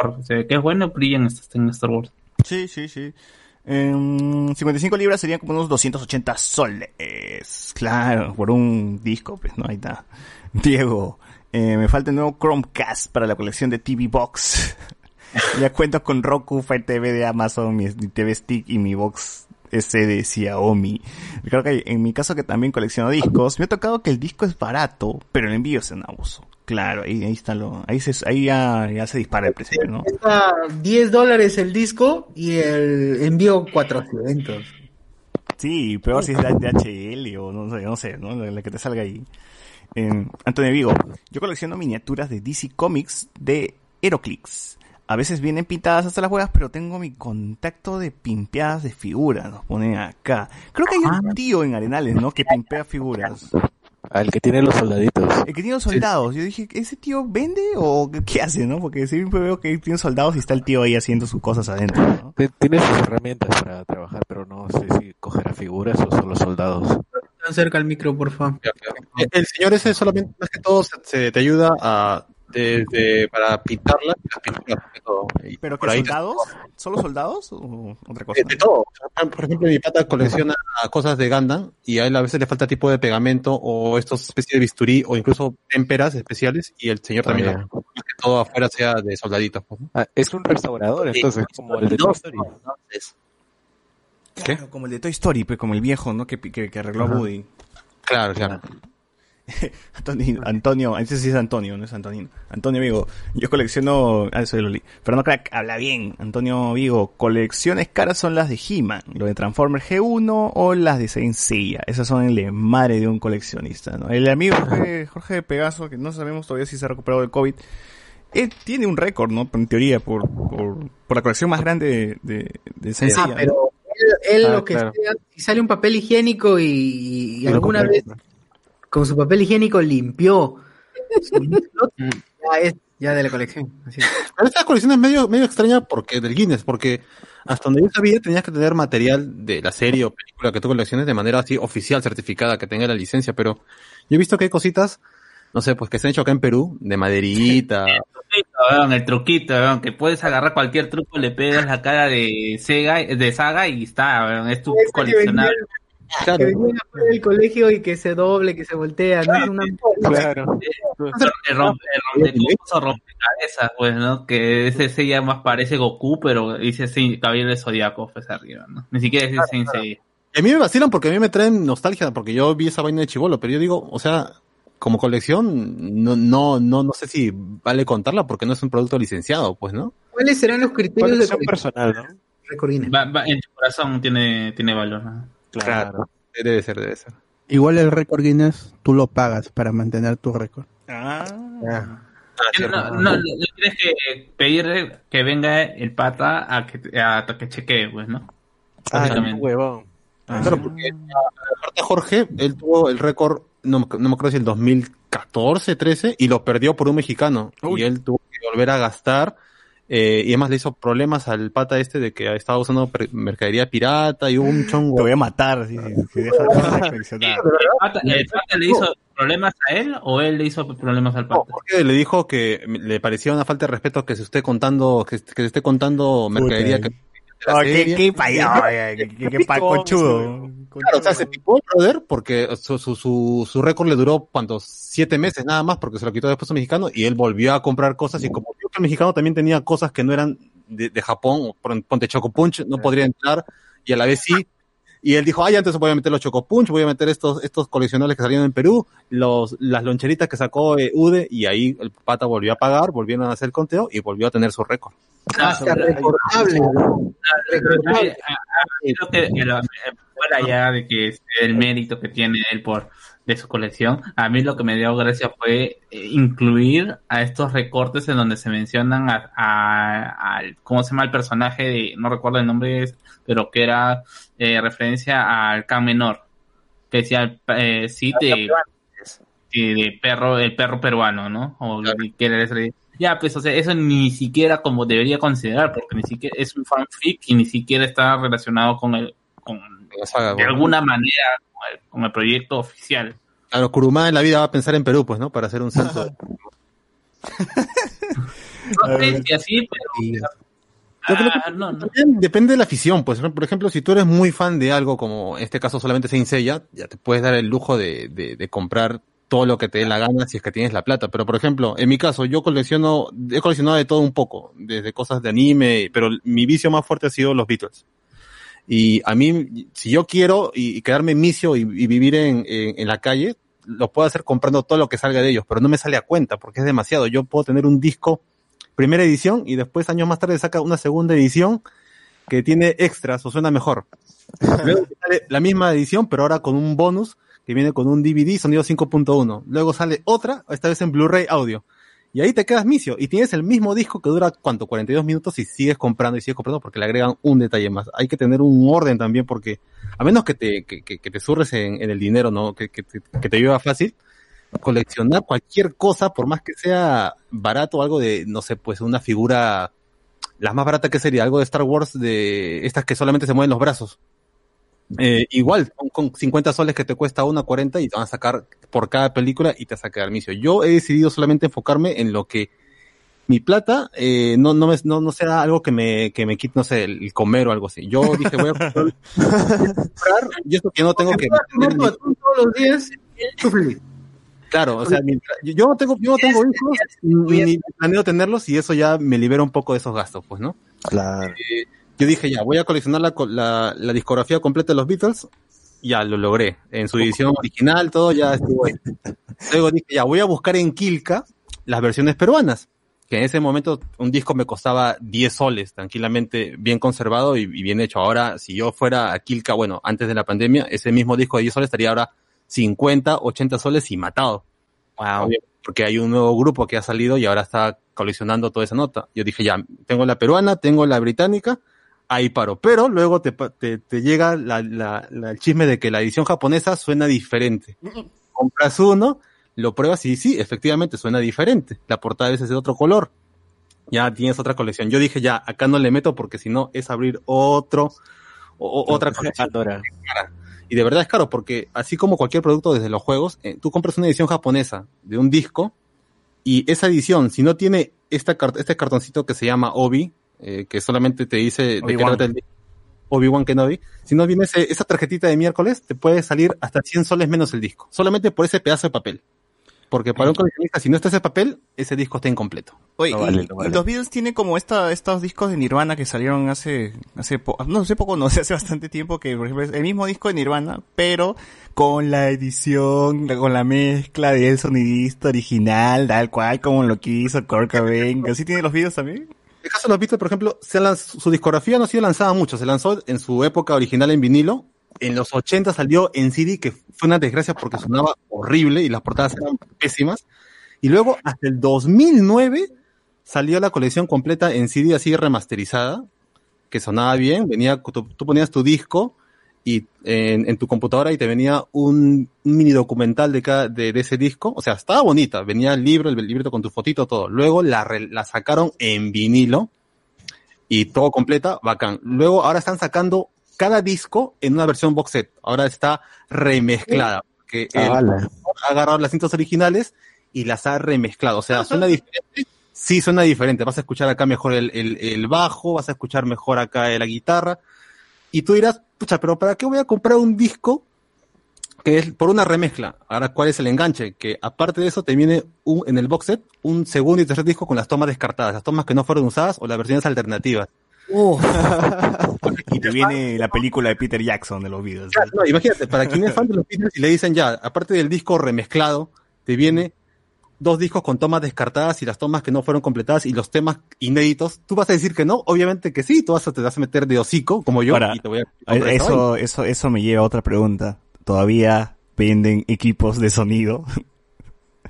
O sea, el que es bueno brilla en, en Star Wars. Sí, sí, sí. Em, 55 libras serían como unos 280 soles. Claro, por un disco, pues, no, ahí está. Diego, eh, me falta el nuevo Chromecast para la colección de TV Box. ya cuento con Roku, Fire TV de Amazon, mi TV Stick y mi Box S de Xiaomi. Creo que en mi caso que también colecciono discos, me ha tocado que el disco es barato, pero el envío es un abuso. Claro, ahí, ahí está lo, ahí se, ahí ya, ya se dispara el precio, ¿no? Cuesta 10 dólares el disco y el envío 400. Sí, peor si es de DHL o no sé, no sé, ¿no? La, la que te salga ahí. Eh, Antonio Vigo, yo colecciono miniaturas de DC Comics de Heroclix. A veces vienen pintadas hasta las huevas, pero tengo mi contacto de pimpeadas de figuras, nos ponen acá. Creo que hay un tío en Arenales, ¿no? Que pimpea figuras. Al que tiene los soldaditos. El que tiene los soldados. Yo dije, ¿ese tío vende o qué hace, no? Porque siempre veo que tiene soldados y está el tío ahí haciendo sus cosas adentro, ¿no? Tiene sus herramientas para trabajar, pero no sé si cogerá figuras o solo soldados. Tan cerca al micro, por favor. El, el señor ese solamente, más que todo, se, se te ayuda a, de- de- para pintarla, las pinturas, más que todo. Y ¿Pero qué soldados? ¿Solo soldados o otra cosa? De, de todo. Por ejemplo, mi pata colecciona cosas de Gundam y a él a veces le falta tipo de pegamento o estos especies de bisturí o incluso témperas especiales y el señor también, Ah, más que todo afuera sea de soldaditos. pues, ¿no? Ah, es un restaurador, entonces, como el de Toy Story. Claro, como el de Toy Story, pues como el viejo, ¿no? Que, que, que arregló. Woody. Claro, claro. Antonio, Antonio, ese sí es Antonio, no es Antonino. Antonio Vigo, yo colecciono, ah, soy Loli. Fernando Crack, habla bien. Antonio Vigo, colecciones caras son las de He-Man, lo de Transformer G1 o las de Saint Seiya. Esas son el de madre de un coleccionista, ¿no? El amigo Jorge, Jorge Pegaso, que no sabemos todavía si se ha recuperado del COVID, él tiene un récord, ¿no? En teoría, por, por, por la colección más grande de, de, de Saint Ah, pero él, él Ah, lo que claro. sea, si sale un papel higiénico y, y lo alguna vez con su papel higiénico limpió su slot, ya es ya de la colección. Así es. Pero esta colección es medio, medio extraña porque del Guinness, porque hasta donde yo sabía tenías que tener material de la serie o película que tú colecciones de manera así oficial, certificada, que tenga la licencia, pero yo he visto que hay cositas, no sé, pues que se han hecho acá en Perú, de maderita. truquito, el truquito, weón, que puedes agarrar cualquier truco, le pegas la cara de Sega, de Saga y está, weón, es tu coleccionable. Que venía afuera del colegio y que se doble, que se voltea, no es una Claro. El rompe, el rompe, pues, ¿no? Que ese se ya más parece Goku, pero dice sí, cabello de Zodíaco, pues arriba, ¿no? Ni siquiera dice Seiya. Y a mí me vacilan porque a mí me traen nostalgia, porque yo vi esa vaina de chivolo, pero yo digo, o sea, como colección, no, no, no, no sé si vale contarla porque no es un producto licenciado, pues, ¿no? ¿Cuáles serán los criterios de Colección personal, ¿no? Va- va- en tu corazón tiene, tiene valor, ¿no? Claro. Debe ser, debe ser. Igual el récord Guinness tú lo pagas para mantener tu récord. Ah. No, no, no, no tienes que pedir que venga el pata a que, a que chequee, pues, ¿no? Ah, Básicamente. huevón. Claro, porque aparte Jorge, él tuvo el récord, no, me- no me acuerdo si el 2014 14, 13 y lo perdió por un mexicano. Y él tuvo que volver a gastar. Eh, y además le hizo problemas al pata este de que estaba usando mercadería pirata y hubo un chongo. Te voy a matar. Sí, sí, sí, deja de. ¿El pata, el pata le hizo problemas a él o él le hizo problemas al pata? Porque le dijo que le parecía una falta de respeto que se esté contando, que, que se esté contando mercadería que, Oh, qué, qué payado, qué, qué, qué pa- conchudo. Claro, o sea, se picó el brother porque su, su, su, su récord le duró, ¿cuántos? Siete meses nada más porque se lo quitó después un mexicano y él volvió a comprar cosas y como vio que el mexicano también tenía cosas que no eran de, de Japón, ponte Choco Punch, no podría entrar y a la vez sí. Y él dijo, ay, antes voy a meter los Choco Punch, voy a meter estos, estos coleccionables que salieron en Perú, los, las loncheritas que sacó eh, Ude y ahí el pata volvió a pagar, volvieron a hacer el conteo y volvió a tener su récord. Ah, recordable. Recordable. Creo que el- el- fuera ya de que es el mérito que tiene él por de su colección, a mí lo que me dio gracia fue eh, incluir a estos recortes en donde se mencionan a, a- al- ¿cómo se llama el personaje? De, no recuerdo el nombre, pero que era eh, referencia al K menor, que decía eh, sí de, de, de perro, el perro peruano, ¿no? O que era ese- ya, pues, o sea, eso ni siquiera como debería considerar, porque ni siquiera es un fanfic y ni siquiera está relacionado con el, con, de alguna manera el, con el proyecto oficial. Claro, Kurumada en la vida va a pensar en Perú, pues, ¿no? Para hacer un centro. No sé si así, pero... Yo creo que Ah, no, no. también depende de la afición, pues. Por ejemplo, si tú eres muy fan de algo, como en este caso solamente Saint Seiya, ya te puedes dar el lujo de, de, de comprar todo lo que te dé la gana si es que tienes la plata. Pero, por ejemplo, en mi caso, yo colecciono, he coleccionado de todo un poco, desde cosas de anime, pero mi vicio más fuerte ha sido los Beatles. Y a mí, si yo quiero y, y quedarme misio y, y vivir en, en, en la calle, lo puedo hacer comprando todo lo que salga de ellos, pero no me sale a cuenta porque es demasiado. Yo puedo tener un disco primera edición y después años más tarde saca una segunda edición que tiene extras o suena mejor. Luego sale la misma edición, pero ahora con un bonus que viene con un DVD sonido 5.1. Luego sale otra, esta vez en Blu-ray audio. Y ahí te quedas misio. Y tienes el mismo disco que dura, ¿cuánto? 42 minutos y sigues comprando y sigues comprando porque le agregan un detalle más. Hay que tener un orden también porque, a menos que te, que, que- que te surres en, en el dinero, ¿no? Que, que, que te lleva fácil, coleccionar cualquier cosa, por más que sea barato algo de, no sé, pues una figura, la más barata que sería, algo de Star Wars de estas que solamente se mueven los brazos. Eh, igual, con, con 50 soles que te cuesta una 40 y te van a sacar por cada película y te vas a quedar misio. Yo he decidido solamente enfocarme en lo que mi plata eh, no, no, me, no, no sea algo que me, que me quite, no sé, el, comer o algo así. Yo dije, voy a comprar, y esto que no tengo que... Todos los días. Claro, o sea, mientras- yo yo no tengo, yo no tengo hijos, ni, ni planeo tenerlos y eso ya me libera un poco de esos gastos, pues, ¿no? Claro. Eh, yo dije, ya, voy a coleccionar la, la, la discografía completa de los Beatles, ya lo logré, en su edición original, todo ya estuvo ahí. Luego dije, ya, voy a buscar en Kilka las versiones peruanas, que en ese momento un disco me costaba 10 soles, tranquilamente, bien conservado y, y bien hecho. Ahora, si yo fuera a Kilka, bueno, antes de la pandemia, ese mismo disco de 10 soles estaría ahora 50, 80 soles y matado. Wow. Porque hay un nuevo grupo que ha salido y ahora está coleccionando toda esa nota. Yo dije, ya, tengo la peruana, tengo la británica, ahí paro. Pero luego te, te, te llega la, la- la- el chisme de que la edición japonesa suena diferente. Compras uno, lo pruebas y sí, efectivamente suena diferente. La portada a veces es de otro color. Ya tienes otra colección. Yo dije, ya, acá no le meto porque si no es abrir otro, o- otra colección. Y de verdad es caro porque así como cualquier producto desde los juegos, eh, tú compras una edición japonesa de un disco y esa edición, si no tiene esta este cartoncito que se llama Obi, eh, que solamente te dice de qué trata el Obi-Wan Kenobi, si no viene ese- esa tarjetita de miércoles, te puede salir hasta 100 soles menos el disco, solamente por ese pedazo de papel. Porque para un coleccionista, si no está ese papel, ese disco está incompleto. Oye, No y, vale, y no vale. los Beatles tienen como esta, estos discos de Nirvana que salieron hace, hace poco, no hace poco, no sé, hace bastante tiempo que, por ejemplo, es el mismo disco de Nirvana, pero con la edición, con la mezcla del sonidista original, tal cual como lo quiso Kurt Cobain. ¿Así tienen los Beatles también? El caso de los Beatles, por ejemplo, su discografía no ha sido lanzada mucho. Se lanzó en su época original en vinilo. En los 80 salió en CD, que fue una desgracia porque sonaba horrible y las portadas eran pésimas. Y luego, hasta el 2009, salió la colección completa en CD así remasterizada, que sonaba bien. Venía, tú ponías tu disco y en, en tu computadora y te venía un, mini documental de, cada, de, de ese disco. O sea, estaba bonita. Venía el libro, el librito con tu fotito, todo. Luego la, sacaron en vinilo y todo completa, bacán. Luego ahora están sacando cada disco en una versión box set. Ahora está remezclada. Que Ala. ha agarrado las cintas originales y las ha remezclado. O sea, suena diferente. Sí, suena diferente. Vas a escuchar acá mejor el, el, el bajo, vas a escuchar mejor acá la guitarra. Y tú dirás, pucha, pero ¿para qué voy a comprar un disco que es por una remezcla? Ahora, ¿cuál es el enganche? Que aparte de eso te viene un, en el box set un segundo y tercer disco con las tomas descartadas, las tomas que no fueron usadas o las versiones alternativas. Y te viene la película de Peter Jackson de los videos. Claro, no, imagínate, para quien es fan de los Beatles y le dicen ya, aparte del disco remezclado, te viene dos discos con tomas descartadas y las tomas que no fueron completadas y los temas inéditos, tú vas a decir que no, obviamente que sí, tú vas a, te vas a meter de hocico, como yo, Ahora, y te voy a comprar esa eso, eso, eso me lleva a otra pregunta. ¿Todavía venden equipos de sonido?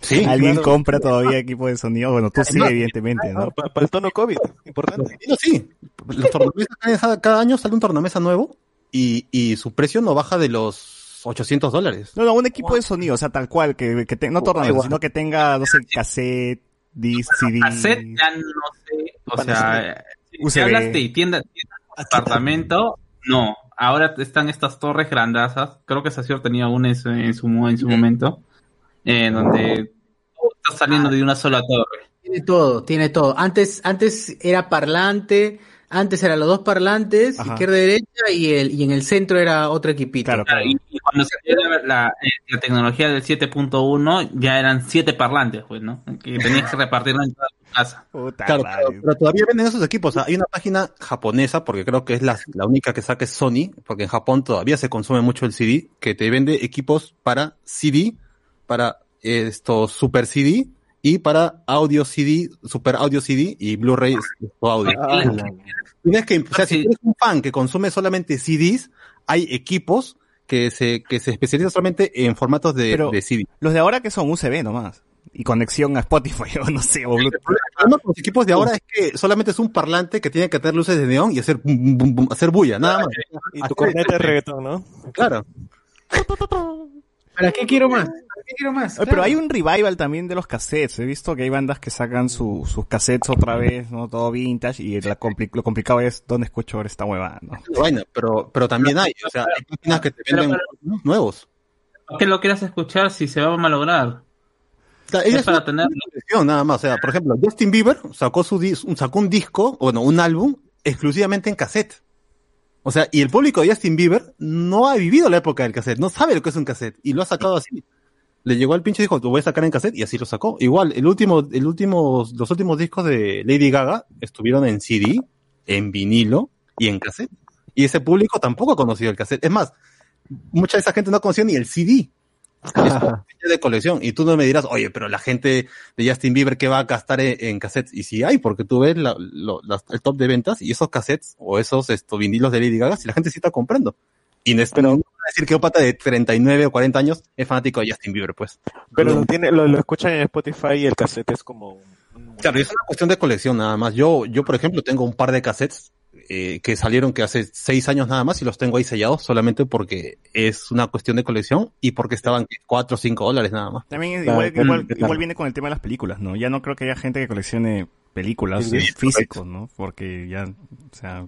Sí, ¿Alguien claro. compra todavía equipos de sonido? Bueno, tú sí, No, evidentemente, ¿no? Para, para el tono COVID, importante. Sí, sí. Los tornamesas, cada, cada año sale un tornamesa nuevo y, y su precio no baja de los 800 dólares. No, no, un equipo de sonido, o sea, tal cual, que, que te- no Igual. sino que tenga, no sé, cassette, disc, CD. Cassette ya no sé, o Para sea, si USB. hablas de tienda, tienda departamento, no. Ahora están estas torres grandazas, creo que Sacior tenía una en su, en su, en su momento, en donde todo está saliendo de una sola torre. Tiene todo, tiene todo. Antes, antes era parlante, antes eran los dos parlantes, Ajá. izquierda y derecha, y el, y en el centro era otro equipito. Claro, claro. Y, y cuando salió la, la, eh, la tecnología del 7.1, ya eran siete parlantes, pues, ¿no? Que tenías que repartirlo en toda tu casa. Puta Claro, pero, pero todavía venden esos equipos. O sea, hay una página japonesa, porque creo que es la, la única que saca es Sony, porque en Japón todavía se consume mucho el CD, que te vende equipos para CD, para eh, esto Super CD y para audio CD, Super Audio CD y Blu-ray o audio. Ala. Tienes que, o sea, si eres un fan que consume solamente CDs, hay equipos que se, que se especializan solamente en formatos de, Pero- de CD. Los de ahora que son USB nomás. Y conexión a Spotify, o no sé, o Bluetooth. El problema con los equipos de ahora es que solamente es un parlante que tiene que tener luces de neón y hacer bum, bum, bum, hacer bulla, nada más. Y tu corneta de reggaetón, ¿no? Claro. ¿Para qué quiero más? ¿Para qué quiero más? Pero hay un revival también de los cassettes. He visto que hay bandas que sacan su- sus cassettes otra vez, ¿no? Todo vintage. Y la compli- lo complicado es dónde escucho ahora esta huevada, ¿no? Vaina, pero, pero también hay, o sea, hay páginas que te venden ¿no? nuevos. ¿Por qué lo quieras escuchar si se va a malograr? O sea, ella Es para tener... nada más. O sea, por ejemplo, Justin Bieber sacó su sacó un disco, bueno, un álbum exclusivamente en cassette. O sea, y el público de Justin Bieber no ha vivido la época del cassette, no sabe lo que es un cassette, y lo ha sacado así. Le llegó al pinche y dijo, lo voy a sacar en cassette, y así lo sacó. Igual, el último, el último, los últimos discos de Lady Gaga estuvieron en CD, en vinilo y en cassette. Y ese público tampoco ha conocido el cassette. Es más, mucha de esa gente no conoció ni el CD. Es de colección. Y tú no me dirás, oye, pero la gente de Justin Bieber que va a gastar en, en cassettes. Y sí hay, porque tú ves la- lo- las- el top de ventas y esos cassettes o esos esto, vinilos de Lady Gaga, si la gente sí está comprando. Y no es pero, no voy a decir que un pata de 39 o 40 años es fanático de Justin Bieber, pues. Pero lo, tiene, lo, lo escuchan en Spotify y el cassette es como... un- Claro, es una cuestión de colección nada más. Yo, yo por ejemplo, tengo un par de cassettes eh, que salieron que hace seis años nada más y los tengo ahí sellados solamente porque es una cuestión de colección y porque estaban cuatro o cinco dólares nada más. También es Claro, igual, claro, igual, igual viene con el tema de las películas, ¿no? Ya no creo que haya gente que coleccione películas Sí, sí, físicos, ¿no? Porque ya, o sea,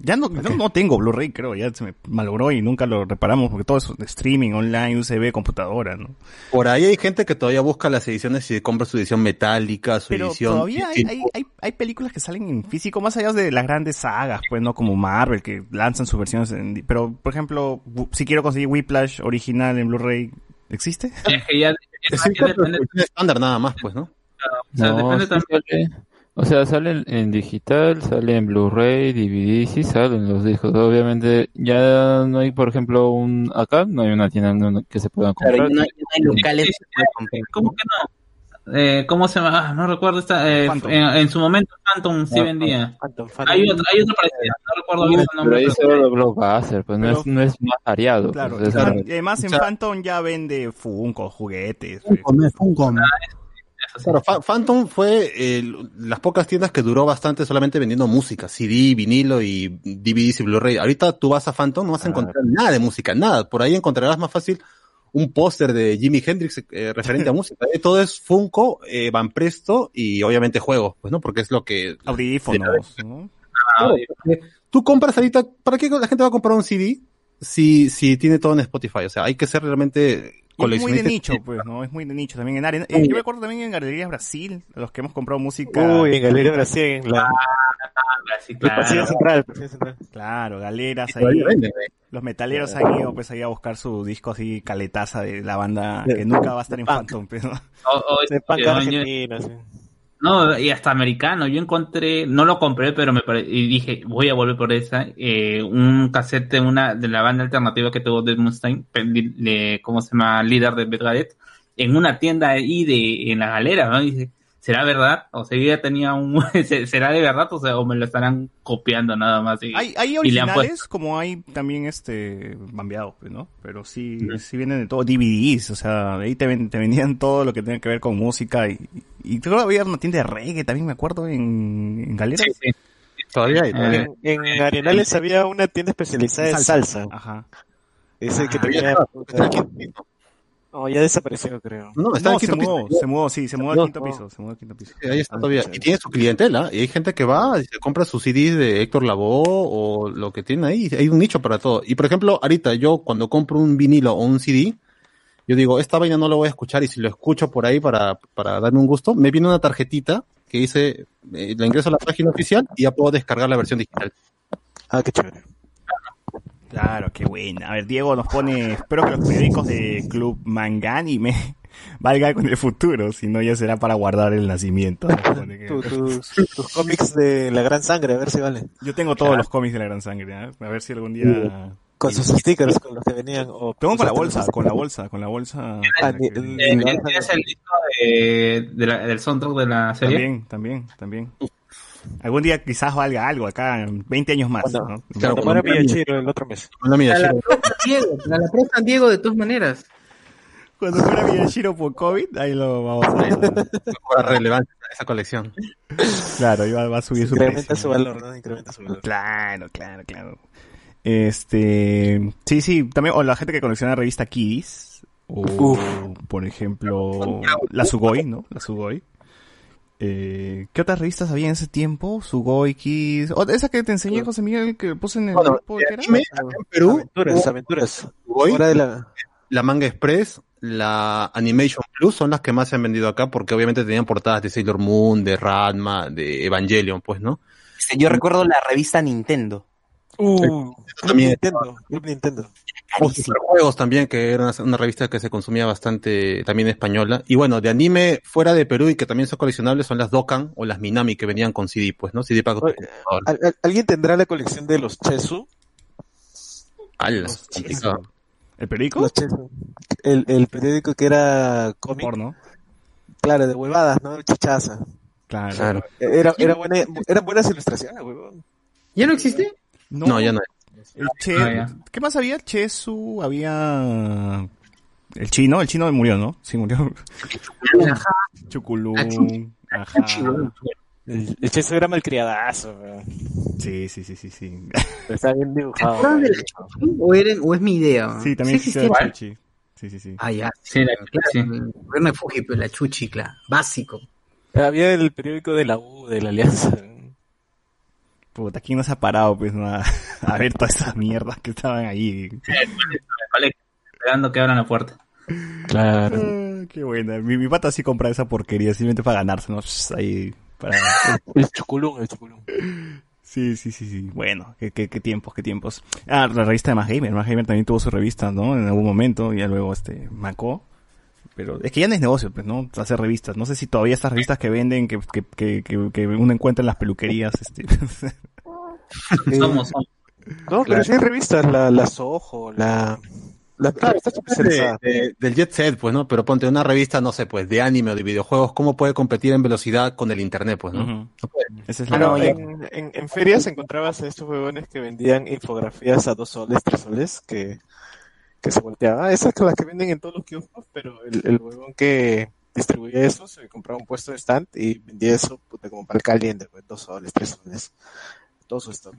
ya no, no, no tengo Blu-ray, creo, ya se me malogró y nunca lo reparamos porque todo es streaming, online, USB, computadora, ¿no? Por ahí hay gente que todavía busca las ediciones y compra su edición metálica, su Pero edición. todavía hay, Sí, hay, hay, hay películas que salen en físico, más allá de las grandes sagas, pues, ¿no? Como Marvel, que lanzan sus versiones en... Pero, por ejemplo, si quiero conseguir Whiplash original en Blu-ray, ¿existe? Es que ya, Es ya un corte de depende, estándar nada más, pues, ¿no? o sea, No, depende sí también. O sea, sale en, digital, sale en Blu-ray, DVD, sí salen los discos. Obviamente, ya no hay, por ejemplo, un acá no hay una tienda en- que se pueda Claro, comprar. ya no hay, no hay locales Sí, que se puedan comprar. ¿Cómo que no? Eh, ¿Cómo se llama? Ah, no recuerdo esta. eh, en, en su momento Phantom sí Ah, vendía. Phantom, Phantom. Hay otra, hay otra parecida, no recuerdo bien el Pero nombre. ahí pero- solo Blockbuster, pues no Pero- es, no es más variado. Claro, pues, es- y además en O sea- Phantom ya vende Funko, juguetes. Funcom, es Funcom. Claro, Fa- Phantom fue eh, las pocas tiendas que duró bastante solamente vendiendo música, CD, vinilo y DVDs y Blu-ray. Ahorita tú vas a Phantom, no vas a encontrar nada de música, nada. Por ahí encontrarás más fácil un póster de Jimi Hendrix eh, referente a música. Eh, Todo es Funko, eh, Van Presto y obviamente juegos, pues, ¿no? Porque es lo que... Audífonos, ¿no? Claro, porque tú compras ahorita, ¿para qué la gente va a comprar un CD si, si tiene todo en Spotify? O sea, hay que ser realmente es muy de nicho, pues, ¿no? Es muy de nicho también. En área, eh, yo me acuerdo también en Galerías Brasil, los que hemos comprado música. Uy, en Galería Brasil, en la... Pasillo central, central. Claro, galeras ahí. ¿eh? Los metaleros han ido pues ahí a buscar su disco así caletaza de la banda que nunca va a estar en Phantom, pues, ¿no? O- o De No, y hasta americano. Yo encontré, no lo compré, pero me pare- y dije, voy a volver por esa, eh, un cassette una, de la banda alternativa que tuvo Dead Mustaine, de, ¿cómo se llama? Líder de Bedgadet, en una tienda ahí de, en la galera, ¿no? Dice, ¿será verdad? O sea, ya tenía un, ¿será de verdad? O sea, o me lo estarán copiando nada más. Y, Hay, hay y le han originales como hay también este bambeados, pues, ¿no? Pero sí, sí vienen de todo, DVDs, o sea, ahí te, ven- te vendían todo lo que tenía que ver con música y, y creo que había una tienda de reggae también, me acuerdo, en, en Galeras. Todavía hay, todavía hay. En, en Arenales había una tienda especializada en salsa. Ajá. Ese que Ah, tenía... No, ya desapareció, creo. No, está No, en se quinto mudó, piso. se mudó, sí, se mudó al quinto no. piso, se mudó al quinto piso. Sí, ahí está todavía. Y tiene su clientela. Y hay gente que va y se compra sus CDs de Héctor Lavoe o lo que tiene ahí. Hay un nicho para todo. Y por ejemplo, ahorita yo cuando compro un vinilo o un CD, yo digo, esta vaina no lo voy a escuchar y si lo escucho por ahí para, para darme un gusto, me viene una tarjetita que dice, eh, la ingreso a la página oficial y ya puedo descargar la versión digital. Ah, qué chévere. Claro, qué buena. A ver, Diego nos pone, espero que los periódicos de Club Mangani me valgan con el futuro, si no ya será para guardar el nacimiento. Tus, tus cómics de la gran sangre, a ver si vale. Yo tengo todos los cómics de la Gran Sangre, ¿eh? a ver si algún día... Con sus stickers, con los que venían. O Tengo con la bolsa, con la bolsa, con la bolsa. Ah, que- ni- Eh, ¿Tienes el disco de, de la- del soundtrack de la serie? También, también, también. Algún día quizás valga algo acá, en 20 años más. Cuando- ¿no? Cuando muera Miyashiro el otro mes. Para la Pro Diego, para la Pro San Diego de todas maneras. Cuando fuera Miyashiro por COVID, ahí lo vamos a para relevancia esa colección. Claro, iba- va a subir su Incrementa precio. su valor, ¿no? Incrementa su valor. Claro, claro, claro. Este, sí, sí, también, o la gente que colecciona la revista Kids, o por ejemplo, la Sugoi, ¿no? La Sugoi. Eh, ¿Qué otras revistas había en ese tiempo? Sugoi, Kids, o esa que te enseñé, José Miguel, que puse en el Bueno, grupo, de ¿qué era? anime, acá en Perú, Aventuras, aventuras. Hoy, Hora de la... la Manga Express, la Animation Plus son las que más se han vendido acá porque obviamente tenían portadas de Sailor Moon, de Ranma, de Evangelion, pues, ¿no? Yo recuerdo la revista Nintendo. Uh, también- Nintendo, Club Nintendo. O Superjuegos también, que era una, revista que se consumía bastante también española. Y bueno, de anime fuera de Perú y que también son coleccionables son las Dokkan o las Minami que venían con CD, pues, ¿no? CD para Oye, ¿Al- al- ¿Alguien tendrá la colección de los Chesu? Alas, ¿El periódico? Los Chesu. El, el periódico que era cómic. Porno. Claro, de huevadas, ¿no? Chichaza. Claro. Era, era buena, eran buenas ilustraciones, huevón. ¿Ya no existe? No, ya no hay. El Che- Ah, ya. ¿Qué más había? Chesu, había... El chino, el chino murió, ¿no? Sí, murió. Chuculum. Ajá. El, el Chesu era malcriadazo. Sí, sí, sí, sí, sí. Pero Estaba bien ¿Te dibujado. acuerdas de la Chuchi? ¿O, eran, ¿O es mi idea? Sí, también ¿Sí existía existía? el Chuchi. Sí, sí, sí. Ah, ya. Sí, la- Claro, sí. el gobierno de Fuji, pero la Chuchi, claro. Básico. Había el periódico de la U, de la Alianza. Puta, ¿quién nos ha parado, pues, no, a, a ver todas esas mierdas que estaban ahí? Esperando que abran la puerta. Claro. Ah, qué buena. Mi, mi pata sí compra esa porquería, simplemente para ganarse, ¿no? Ahí, para... El chuculum, el chuculum. Sí, sí, sí, sí. Bueno, qué, qué, qué tiempos, qué tiempos. Ah, la revista de Más Gamer. Más Gamer también tuvo su revista, ¿no? En algún momento, y ya luego, este, Macó. Pero es que ya no es negocio, pues, ¿no? Hacer revistas. No sé si todavía estas revistas que venden, que, que, que, que, uno encuentra en las peluquerías, este... Somos, somos. No, pero sí hay revistas, la, la Soho, la... La Claro, de- de- del Jet Set, pues, ¿no? Pero ponte una revista, no sé, pues, de anime o de videojuegos, ¿cómo puede competir en velocidad con el internet, pues, no? Ujú. No puede. Esa es la Pero verdad. en, en, en ferias encontrabas a estos huevones que vendían infografías a dos soles, tres soles, que, que se volteaba. Esas que las que venden en todos los kioscos, pero el, el huevón que, distribuía eso, se compraba un puesto de stand y vendía eso puta, como para el caliente, pues, dos soles, tres soles. Todo su stock.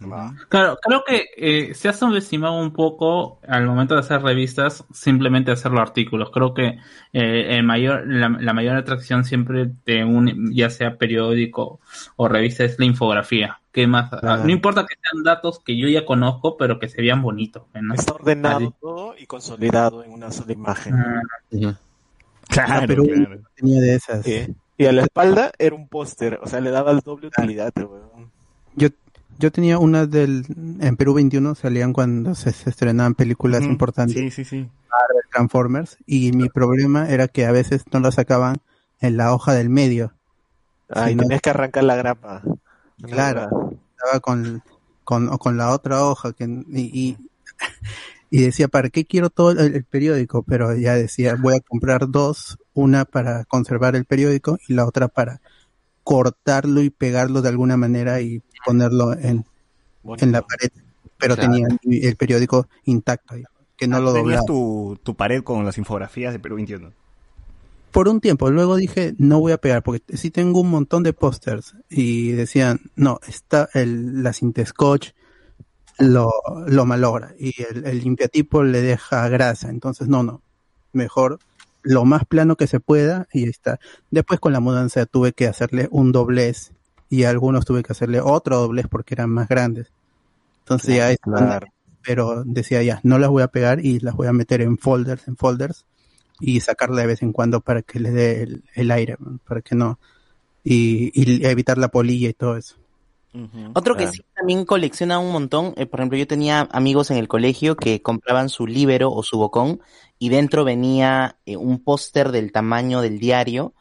¿no? Claro, creo que eh, se ha subestimado un poco al momento de hacer revistas, simplemente hacerlo artículos. Creo que eh, el mayor, la, la mayor atracción siempre de un, ya sea periódico o revista, es la infografía. ¿Qué más? Claro. No importa que sean datos que yo ya conozco, pero que se vean bonitos. ¿no? Está ordenado Así. todo y consolidado en una sola imagen. Ah. Claro, claro. tenía de esas. Sí. Y a la espalda era un póster, o sea, le daba el doble utilidad, huevón. Yo, yo tenía una del. En Perú 21 salían cuando se, se estrenaban películas importantes. Sí, sí, sí. Transformers. Y mi problema era que a veces no la sacaban en la hoja del medio. Ah, y sino- tenías que arrancar la grapa. Claro, estaba con, con, o con la otra hoja que, y, y, y decía, ¿para qué quiero todo el, el periódico? Pero ya decía, voy a comprar dos, una para conservar el periódico y la otra para cortarlo y pegarlo de alguna manera y ponerlo en, en la pared. Pero Claro. tenía el, periódico intacto, que no lo Tenías doblaba. tu, tu pared con las infografías de Perú 21. por un tiempo. Luego dije, no voy a pegar, porque sí tengo un montón de pósters. Y decían, no, está el, la cinta scotch lo, lo malogra. Y el, el limpiatipo le deja grasa. Entonces, no, no. Mejor lo más plano que se pueda y ahí está. Después con la mudanza tuve que hacerle un doblez y a algunos tuve que hacerle otro doblez porque eran más grandes. Entonces ya es pero decía ya, no las voy a pegar y las voy a meter en folders, en folders y sacarla de vez en cuando para que le dé el, el aire, para que no y, y evitar la polilla y todo eso. Otro que sí también colecciona un montón, eh, por ejemplo, yo tenía amigos en el colegio que compraban su libero o su bocón y dentro venía eh, un póster del tamaño del diario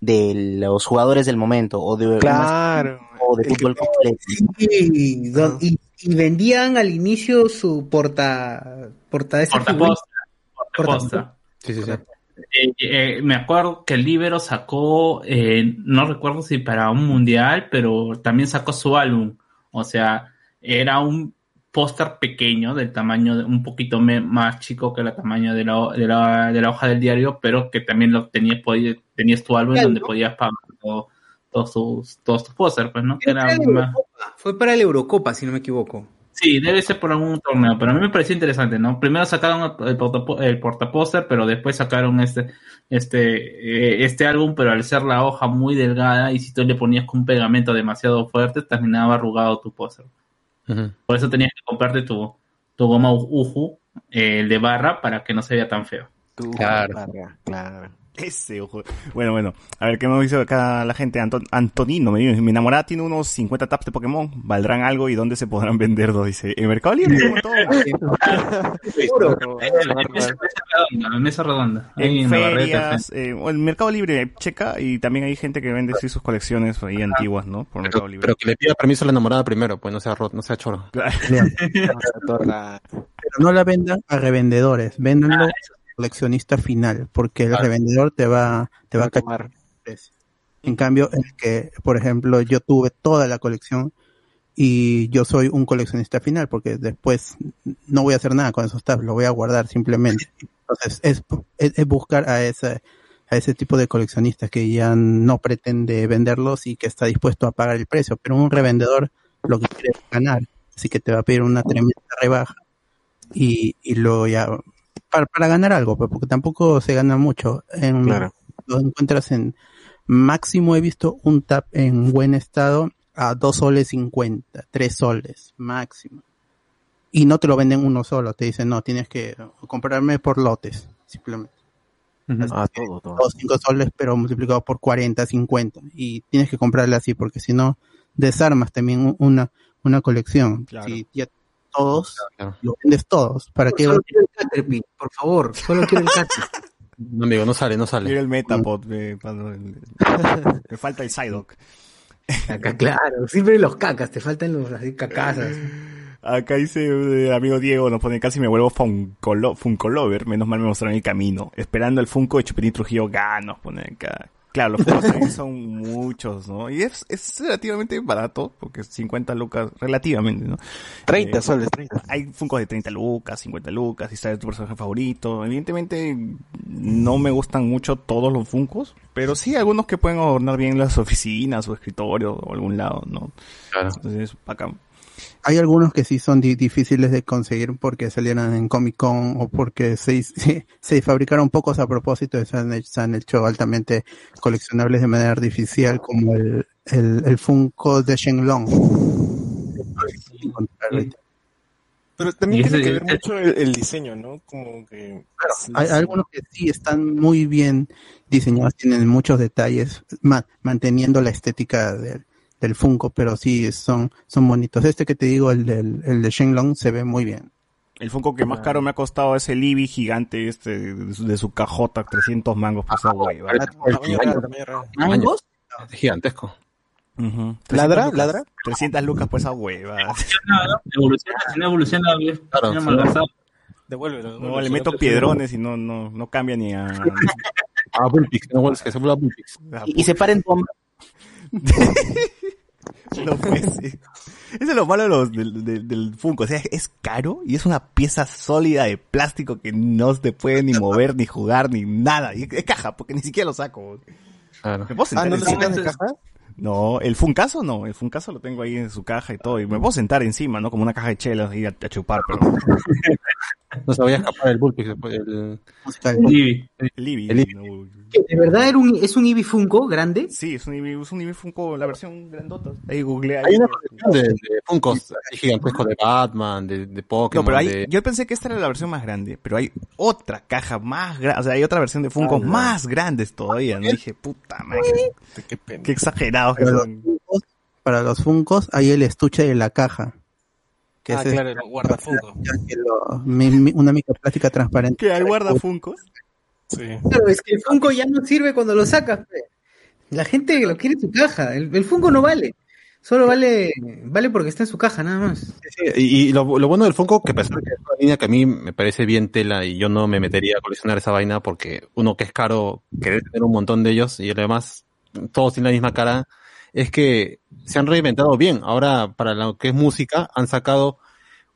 de los jugadores del momento o de Claro. o de fútbol completo. Y, don- y- y vendían al inicio su porta porta esa figura. Portaposta. Sí, sí, sí. Eh, eh, me acuerdo que el Libero sacó, eh, no recuerdo si para un mundial, pero también sacó su álbum. O sea, era un póster pequeño del tamaño, de, un poquito más chico que el tamaño de la, de, la, de la hoja del diario, pero que también lo tenías, podías, tenías tu álbum Claro. donde podías pagar todo- todos tus, todos tus pósters, pues, ¿no? Era para más- Fue para la Eurocopa, si no me equivoco. Sí, debe ser por algún torneo, pero a mí me pareció interesante, ¿no? Primero sacaron el, portapo- el portapóster, pero después sacaron este, este, eh, este álbum, pero al ser la hoja muy delgada y si tú le ponías con un pegamento demasiado fuerte, terminaba arrugado tu póster. Por eso tenías que comprarte tu, tu goma Uju, eh, el de barra, para que no se vea tan feo. Claro. Claro. Ese ojo. Bueno, bueno. A ver, ¿qué me dice acá la gente? Anton- Antonino me dice, mi enamorada tiene unos 50 taps de Pokémon. ¿Valdrán algo y dónde se podrán vender dos? Dice, en Mercado Libre. En mesa redonda. ahí en ferias, eh, o en Mercado Libre, checa, y también hay gente que vende sí, sus colecciones ahí antiguas, ¿no? Por Mercado Pero, Libre. pero que le pida permiso a la enamorada primero, pues no sea rot, no sea choro. Pero no la vendan a revendedores, véndanlo al coleccionista final, porque el revendedor te va, te va a cachar. En cambio, el que, por ejemplo, yo tuve toda la colección y yo soy un coleccionista final, porque después no voy a hacer nada con esos tabs, lo voy a guardar simplemente. Entonces, es, es, es buscar a ese, a ese tipo de coleccionistas que ya no pretende venderlos y que está dispuesto a pagar el precio, pero un revendedor lo que quiere es ganar, así que te va a pedir una tremenda rebaja y, y luego ya para, para ganar algo, pues, porque tampoco se gana mucho. En, Claro. Lo encuentras en máximo he visto un tap en buen estado a dos soles cincuenta, tres soles máximo. Y no te lo venden uno solo, te dicen no, tienes que comprarme por lotes, simplemente. Así Ah, que todo, todo. dos, cinco soles, pero multiplicado por 40, 50. Y tienes que comprarle así, porque si no, desarmas también una, una colección. Si ya todos, lo vendes todos. ¿Para qué? Solo quiero el Caterpie, por favor, solo quiero el Caterpie. No, amigo, no sale, no sale. Quiero el Metapod. Me, cuando el- me falta el Psyduck. Acá, claro, siempre los cacas, te faltan los así cacasas. Acá dice eh, amigo Diego, nos pone casi me vuelvo Funkolo, Funkolover, menos mal me mostraron el camino. Esperando el Funko de Chupetín Trujillo, ganos, pone acá. Claro, los Funkos también son muchos, ¿no? Y es, es relativamente barato, porque 50 lucas, relativamente, ¿no? 30 Eh, soles, 30. Hay Funkos de 30 lucas, 50 lucas, y está tu personaje favorito. Evidentemente, no me gustan mucho todos los Funkos, pero sí algunos que pueden adornar bien las oficinas o escritorio o algún lado, ¿no? Claro. Entonces, acá. Hay algunos que sí son di- difíciles de conseguir porque salieron en Comic Con o porque se, se, se fabricaron pocos a propósito y se han, hecho, se han hecho altamente coleccionables de manera artificial como el, el, el Funko de Shenlong. Pero también tiene que ver mucho el, el diseño, ¿no? Como que... Hay algunos que sí están muy bien diseñados, tienen muchos detalles, ma- manteniendo la estética del, del Funko, pero sí son, son bonitos. Este que te digo, el, del, el de Shenlong, se ve muy bien. El Funko que más caro me ha costado es el Eevee gigante este de su, de su cajota, 300 mangos por esa hueva. ¿Mangos? Es gigantesco. Ujú. ¿Ladra? 300 lucas. ¿Ladra? 300 lucas por esa hueva. Evoluciona, si no evoluciona. Claro, malgastado. Devuélvelo. No, le meto piedrones y no, no, no cambia ni a... Ah, Bullpix, no vuelves que se vuelva Bullpix. Y, y se paren tu. No, pues, sí. Eso es lo malo de los, del, del, del Funko. O sea, es caro y es una pieza sólida de plástico que no se puede ni mover, ni jugar, ni nada. Y es caja, porque ni siquiera lo saco. ¿Me puedo sentar Ah, ¿no lo encima? sacas de caja? No, el Funcaso no. El Funcaso lo tengo ahí en su caja y todo. Y me puedo sentar encima, ¿no? Como una caja de chelas y a, a chupar, pero... No se vaya a escapar el Bullpix después. El... Eevee. El Eevee, El no. ¿Que ¿De verdad era un, es un Eevee Funko grande? Sí, es un Eevee, es un Eevee Funko, la versión grandota. Ahí googlea. Hay una colección de, de Funkos así gigantescos de Batman, de, de Pokémon. No, pero hay, de... yo pensé que esta era la versión más grande, pero hay otra caja más grande, o sea, hay otra versión de Funko Ah, no. más grandes todavía, ¿no? Dije, puta madre, Qué pena. qué exagerados que Para los, son. Funkos, para los Funkos hay el estuche de la caja. Que Ah, claro, el que mi- una microplástica transparente. ¿Qué hay guardafuncos? Sí. Claro, es que el Funko ya no sirve cuando lo sacas. La gente lo quiere en su caja. El, el Funko no vale. Solo vale vale porque está en su caja, nada más. Sí, y, y lo, lo bueno del Funko, que a pesar de que es una línea que a mí me parece bien tela y yo no me metería a coleccionar esa vaina porque uno que es caro, querer tener un montón de ellos y además todos tienen la misma cara, es que se han reinventado bien. Ahora, para lo que es música, han sacado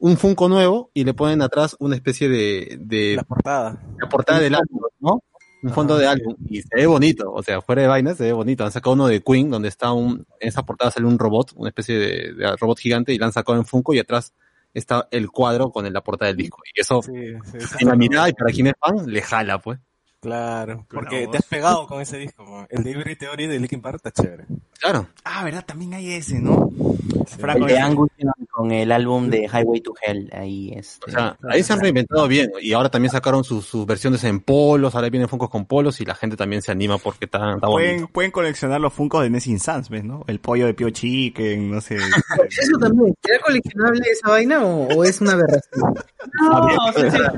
un Funko nuevo y le ponen atrás una especie de... de La portada. la portada del álbum, ¿no? Un fondo de álbum. Y se ve bonito, o sea, fuera de vaina se ve bonito. Han sacado uno de Queen, donde está un, en esa portada sale un robot, una especie de, de robot gigante, y lo han sacado en Funko y atrás está el cuadro con la portada del disco. Y eso, sí, sí. en la mirada y para quien es fan, le jala, pues. Claro, porque te has pegado con ese disco. man. El de Every Theory de Linkin Park está chévere. Claro. Ah, ¿verdad? También hay ese, ¿no? Franco, El de Angus con el álbum de Highway to Hell. Ahí este. O sea, ahí se han reinventado bien. Y ahora también sacaron sus, sus versiones en polos, ahora vienen Funkos con polos y la gente también se anima porque está, está bonito. Pueden, pueden coleccionar los Funkos de Nessin Sans, ¿ves, no? El pollo de Pio Chicken, no sé. Eso también. ¿Será coleccionable esa vaina o, o es una aberración? No, o sea,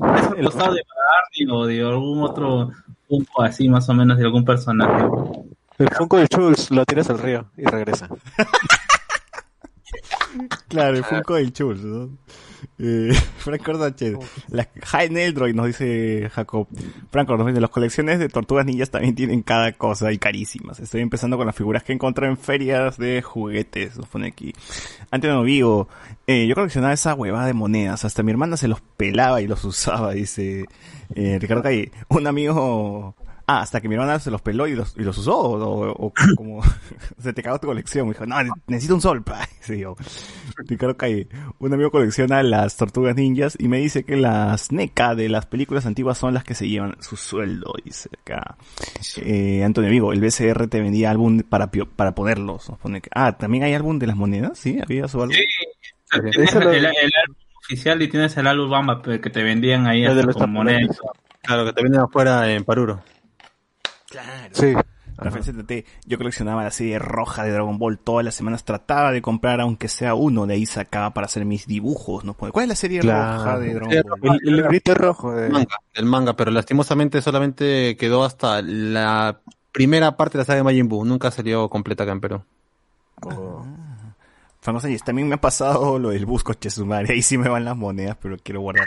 al costado de Barney o de algún otro Funko así más o menos de algún personaje. El Funko de Chulz lo tiras al río y regresa. Claro, el Funko del Chus, ¿no? Eh, Franco Sánchez, la High Neldroid nos dice Jacob. Franco nos dice, las colecciones de tortugas ninjas también tienen cada cosa y carísimas. Estoy empezando con las figuras que encontré en ferias de juguetes, nos pone aquí. Antes no vivo, eh, yo coleccionaba esa huevada de monedas, hasta mi hermana se los pelaba y los usaba, dice eh, Ricardo Calle. Un amigo... Ah, hasta que mi hermana se los peló y los, y los usó, o, o- o como se te cagó tu colección. Me dijo, no, necesito un sol. Sí, yo. Ricardo Calle, un amigo colecciona las tortugas ninjas y me dice que las NECA de las películas antiguas son las que se llevan su sueldo, dice acá. Eh, Antonio Vigo, el BCR te vendía álbum para, pio- para ponerlos. Nos pone que- ah, también hay álbum de las monedas, ¿sí? ¿Había su álbum? Tienes el, el álbum oficial y tienes el álbum Bamba que te vendían ahí hasta con monedas. Claro, que te venden afuera en Paruro. Claro. Sí. Rafael ZT, yo coleccionaba la serie roja de Dragon Ball todas las semanas, trataba de comprar aunque sea uno, de ahí sacaba para hacer mis dibujos, ¿no? ¿Cuál es la serie roja de Dragon Ball? El, el librito rojo de... manga, el manga, pero lastimosamente solamente quedó hasta la primera parte de la saga de Majin Buu. Nunca salió completa acá en Perú. Sánchez, también me ha pasado lo del Busco Chesumare, ahí sí me van las monedas, pero quiero guardar.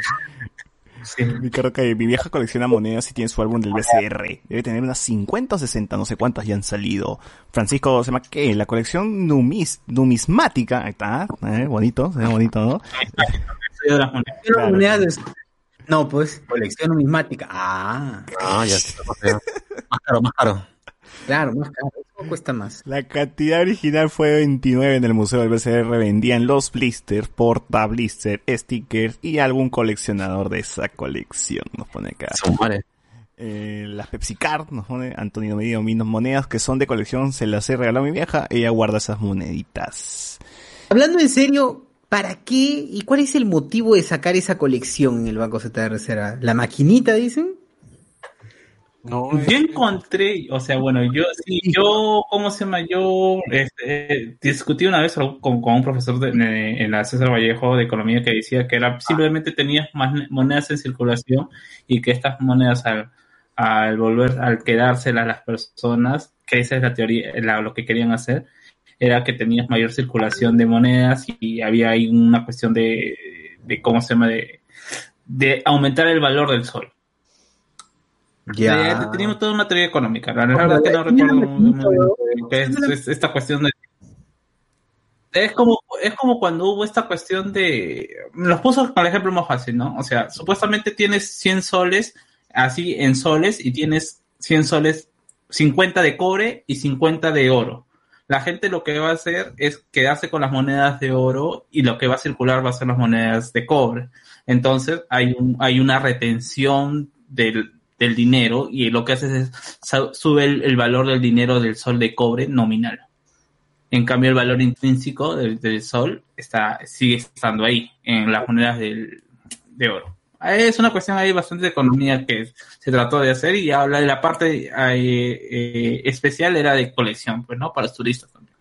Mi, caro que mi vieja colecciona monedas y tiene su álbum del BCR. Debe tener unas 50 o 60, no sé cuántas ya han salido. Francisco se llama ¿qué? La colección numis, numismática. Ahí está, eh, bonito, se ve bonito, ¿no? Monedas No, pues, colección numismática. Ah. Ah, ya está. Más caro, más caro. Claro, más caro. Cuesta más. La cantidad original fue 29 en el Museo del BCR. Vendían los blisters, porta blister, stickers y algún coleccionador de esa colección. Nos pone acá. Eh, las Pepsi Card, nos pone Antonio Medina, minos monedas que son de colección. Se las he regalado a mi vieja. Ella guarda esas moneditas. Hablando en serio, ¿para qué y cuál es el motivo de sacar esa colección en el Banco Central de Reserva? ¿La maquinita, dicen? Yo encontré, o sea, bueno, yo sí, yo, ¿cómo se llama? Yo este, eh, discutí una vez con, con un profesor de, de- en la César Vallejo de Economía que decía que era simplemente tenías más monedas en circulación y que estas monedas al, al volver, al quedárselas las personas, que esa es la teoría, la- lo que querían hacer, era que tenías mayor circulación de monedas y había ahí una cuestión de, de ¿cómo se llama? De, de aumentar el valor del sol. Ya. Teníamos toda una teoría económica. La verdad que no recuerdo lo que es, es esta cuestión de. Es como, es como cuando hubo esta cuestión de. Los puso con el ejemplo más fácil, ¿no? O sea, supuestamente tienes 100 soles, así en soles, y tienes 100 soles, 50 de cobre y 50 de oro. La gente lo que va a hacer es quedarse con las monedas de oro y lo que va a circular va a ser las monedas de cobre. Entonces hay, un, hay una retención del, del dinero y lo que hace es sube el, valor del dinero del sol de cobre nominal. En cambio, el valor intrínseco del, sol está, sigue estando ahí, en las monedas del, de oro. Es una cuestión ahí bastante de economía que se trató de hacer y habla de la parte eh, especial era de colección, pues, ¿no? Para los turistas también.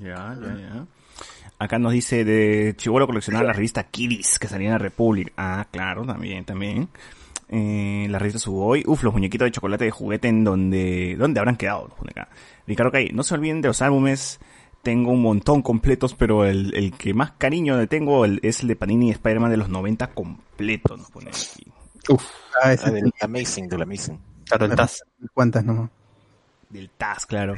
Ya, ya, ya. Acá nos dice de Chivolo coleccionar la revista Kiris que salía en la Republic. Ah, claro, también, también. Eh, la revista Suboy. Uf, los muñequitos de chocolate de juguete en donde, ¿dónde habrán quedado? Los pone acá. Ricardo Cay, no se olviden de los álbumes. Tengo un montón completos, pero el, el que más cariño le tengo el- es el de Panini y Spider-Man de los 90 completo, nos pone aquí. Uf. Ah, ese Ah, del Amazing, del Amazing. Claro, el. ¿Cuántas nomás? Del TAS, claro.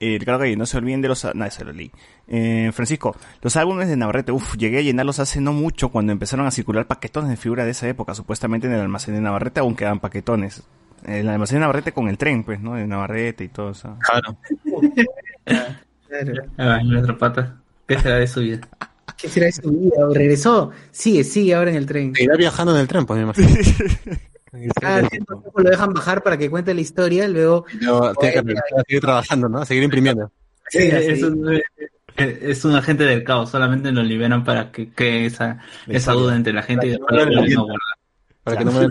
Eh, Ricardo Calle, no se olviden de los... No, se lo leí. Eh, Francisco, los álbumes de Navarrete, uff, llegué a llenarlos hace no mucho cuando empezaron a circular paquetones de figura de esa época. Supuestamente en el almacén de Navarrete aún quedan paquetones. El almacén de Navarrete con el tren, pues, ¿no? De Navarrete y todo eso. Claro. Ay, nuestra pata. ¿Qué será de su vida? ¿Qué será de su vida? ¿Regresó? Sigue, sigue ahora en el tren. Seguirá viajando en el tren, pues me imagino. Cada cierto tiempo lo dejan bajar para que cuente la historia, luego... Luego tiene que a seguir trabajando, ¿no? A seguir imprimiendo. Sí, es, un, es un agente del caos, solamente lo liberan para que cree esa, esa duda entre la gente y después lo vuelven a guardar. Para que no me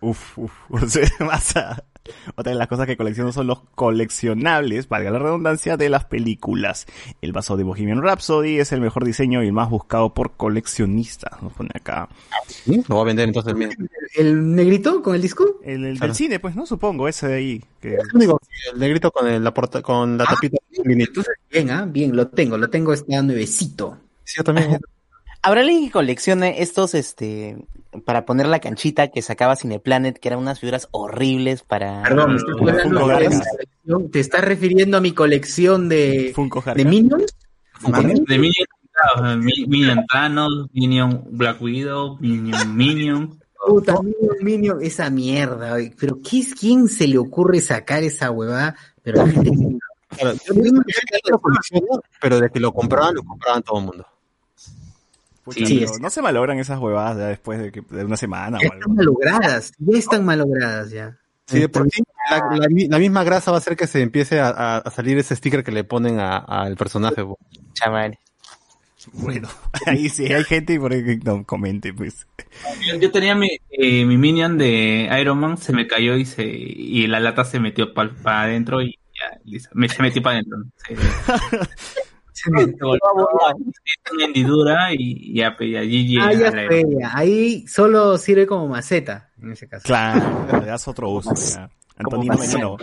Uf, uf. O sea, más a- Otra de las cosas que colecciono son los coleccionables, valga la redundancia, de las películas. El vaso de Bohemian Rhapsody es el mejor diseño y el más buscado por coleccionistas. Nos pone acá. ¿Sí? Lo voy a vender entonces mismo. ¿El negrito con el disco? El, el Claro. del cine, pues, ¿no? Supongo, ese de ahí. Que... Es el único, el negrito con el- la porta, con la tapita. Entonces, bien, ah, bien, lo tengo, lo tengo, está nuevecito. Sí, yo también. ¿Habrá alguien que coleccione estos, este, para poner la canchita que sacaba Cineplanet, que eran unas figuras horribles para... Perdón, me Funko. ¿Te estás refiriendo a mi colección de, Funko de. Minions? De Minion, claro, Mi- Minion Thanos, Minion Black Widow, Minion Minion. Puta, Minion, Minion, esa mierda. oye. Pero ¿qué es, ¿quién se le ocurre sacar esa huevada? Pero la gente... Yo mismo que lo colecciono, pero de que lo compraban, lo compraban todo el mundo. Pucha, Sí, pero es- no se malogran esas huevadas ya después de, que, de una semana Ya o algo. están malogradas, ya están malogradas ya. Sí, de por sí, la, la mi- la misma grasa va a hacer que se empiece a, salir ese sticker que le ponen al personaje. Chamare. Bueno, ahí sí hay gente y por ahí que no comente, pues. Yo, yo tenía mi, eh, mi Minion de Iron Man, se me cayó y se y la lata se metió para adentro y ya. Me, se metió para adentro. Se, se me se volvió una hendidura y ya, pues, ya GG Ah, ya. Ahí solo sirve como maceta, en ese caso. Claro, le das otro uso. ya. Antonino Menino.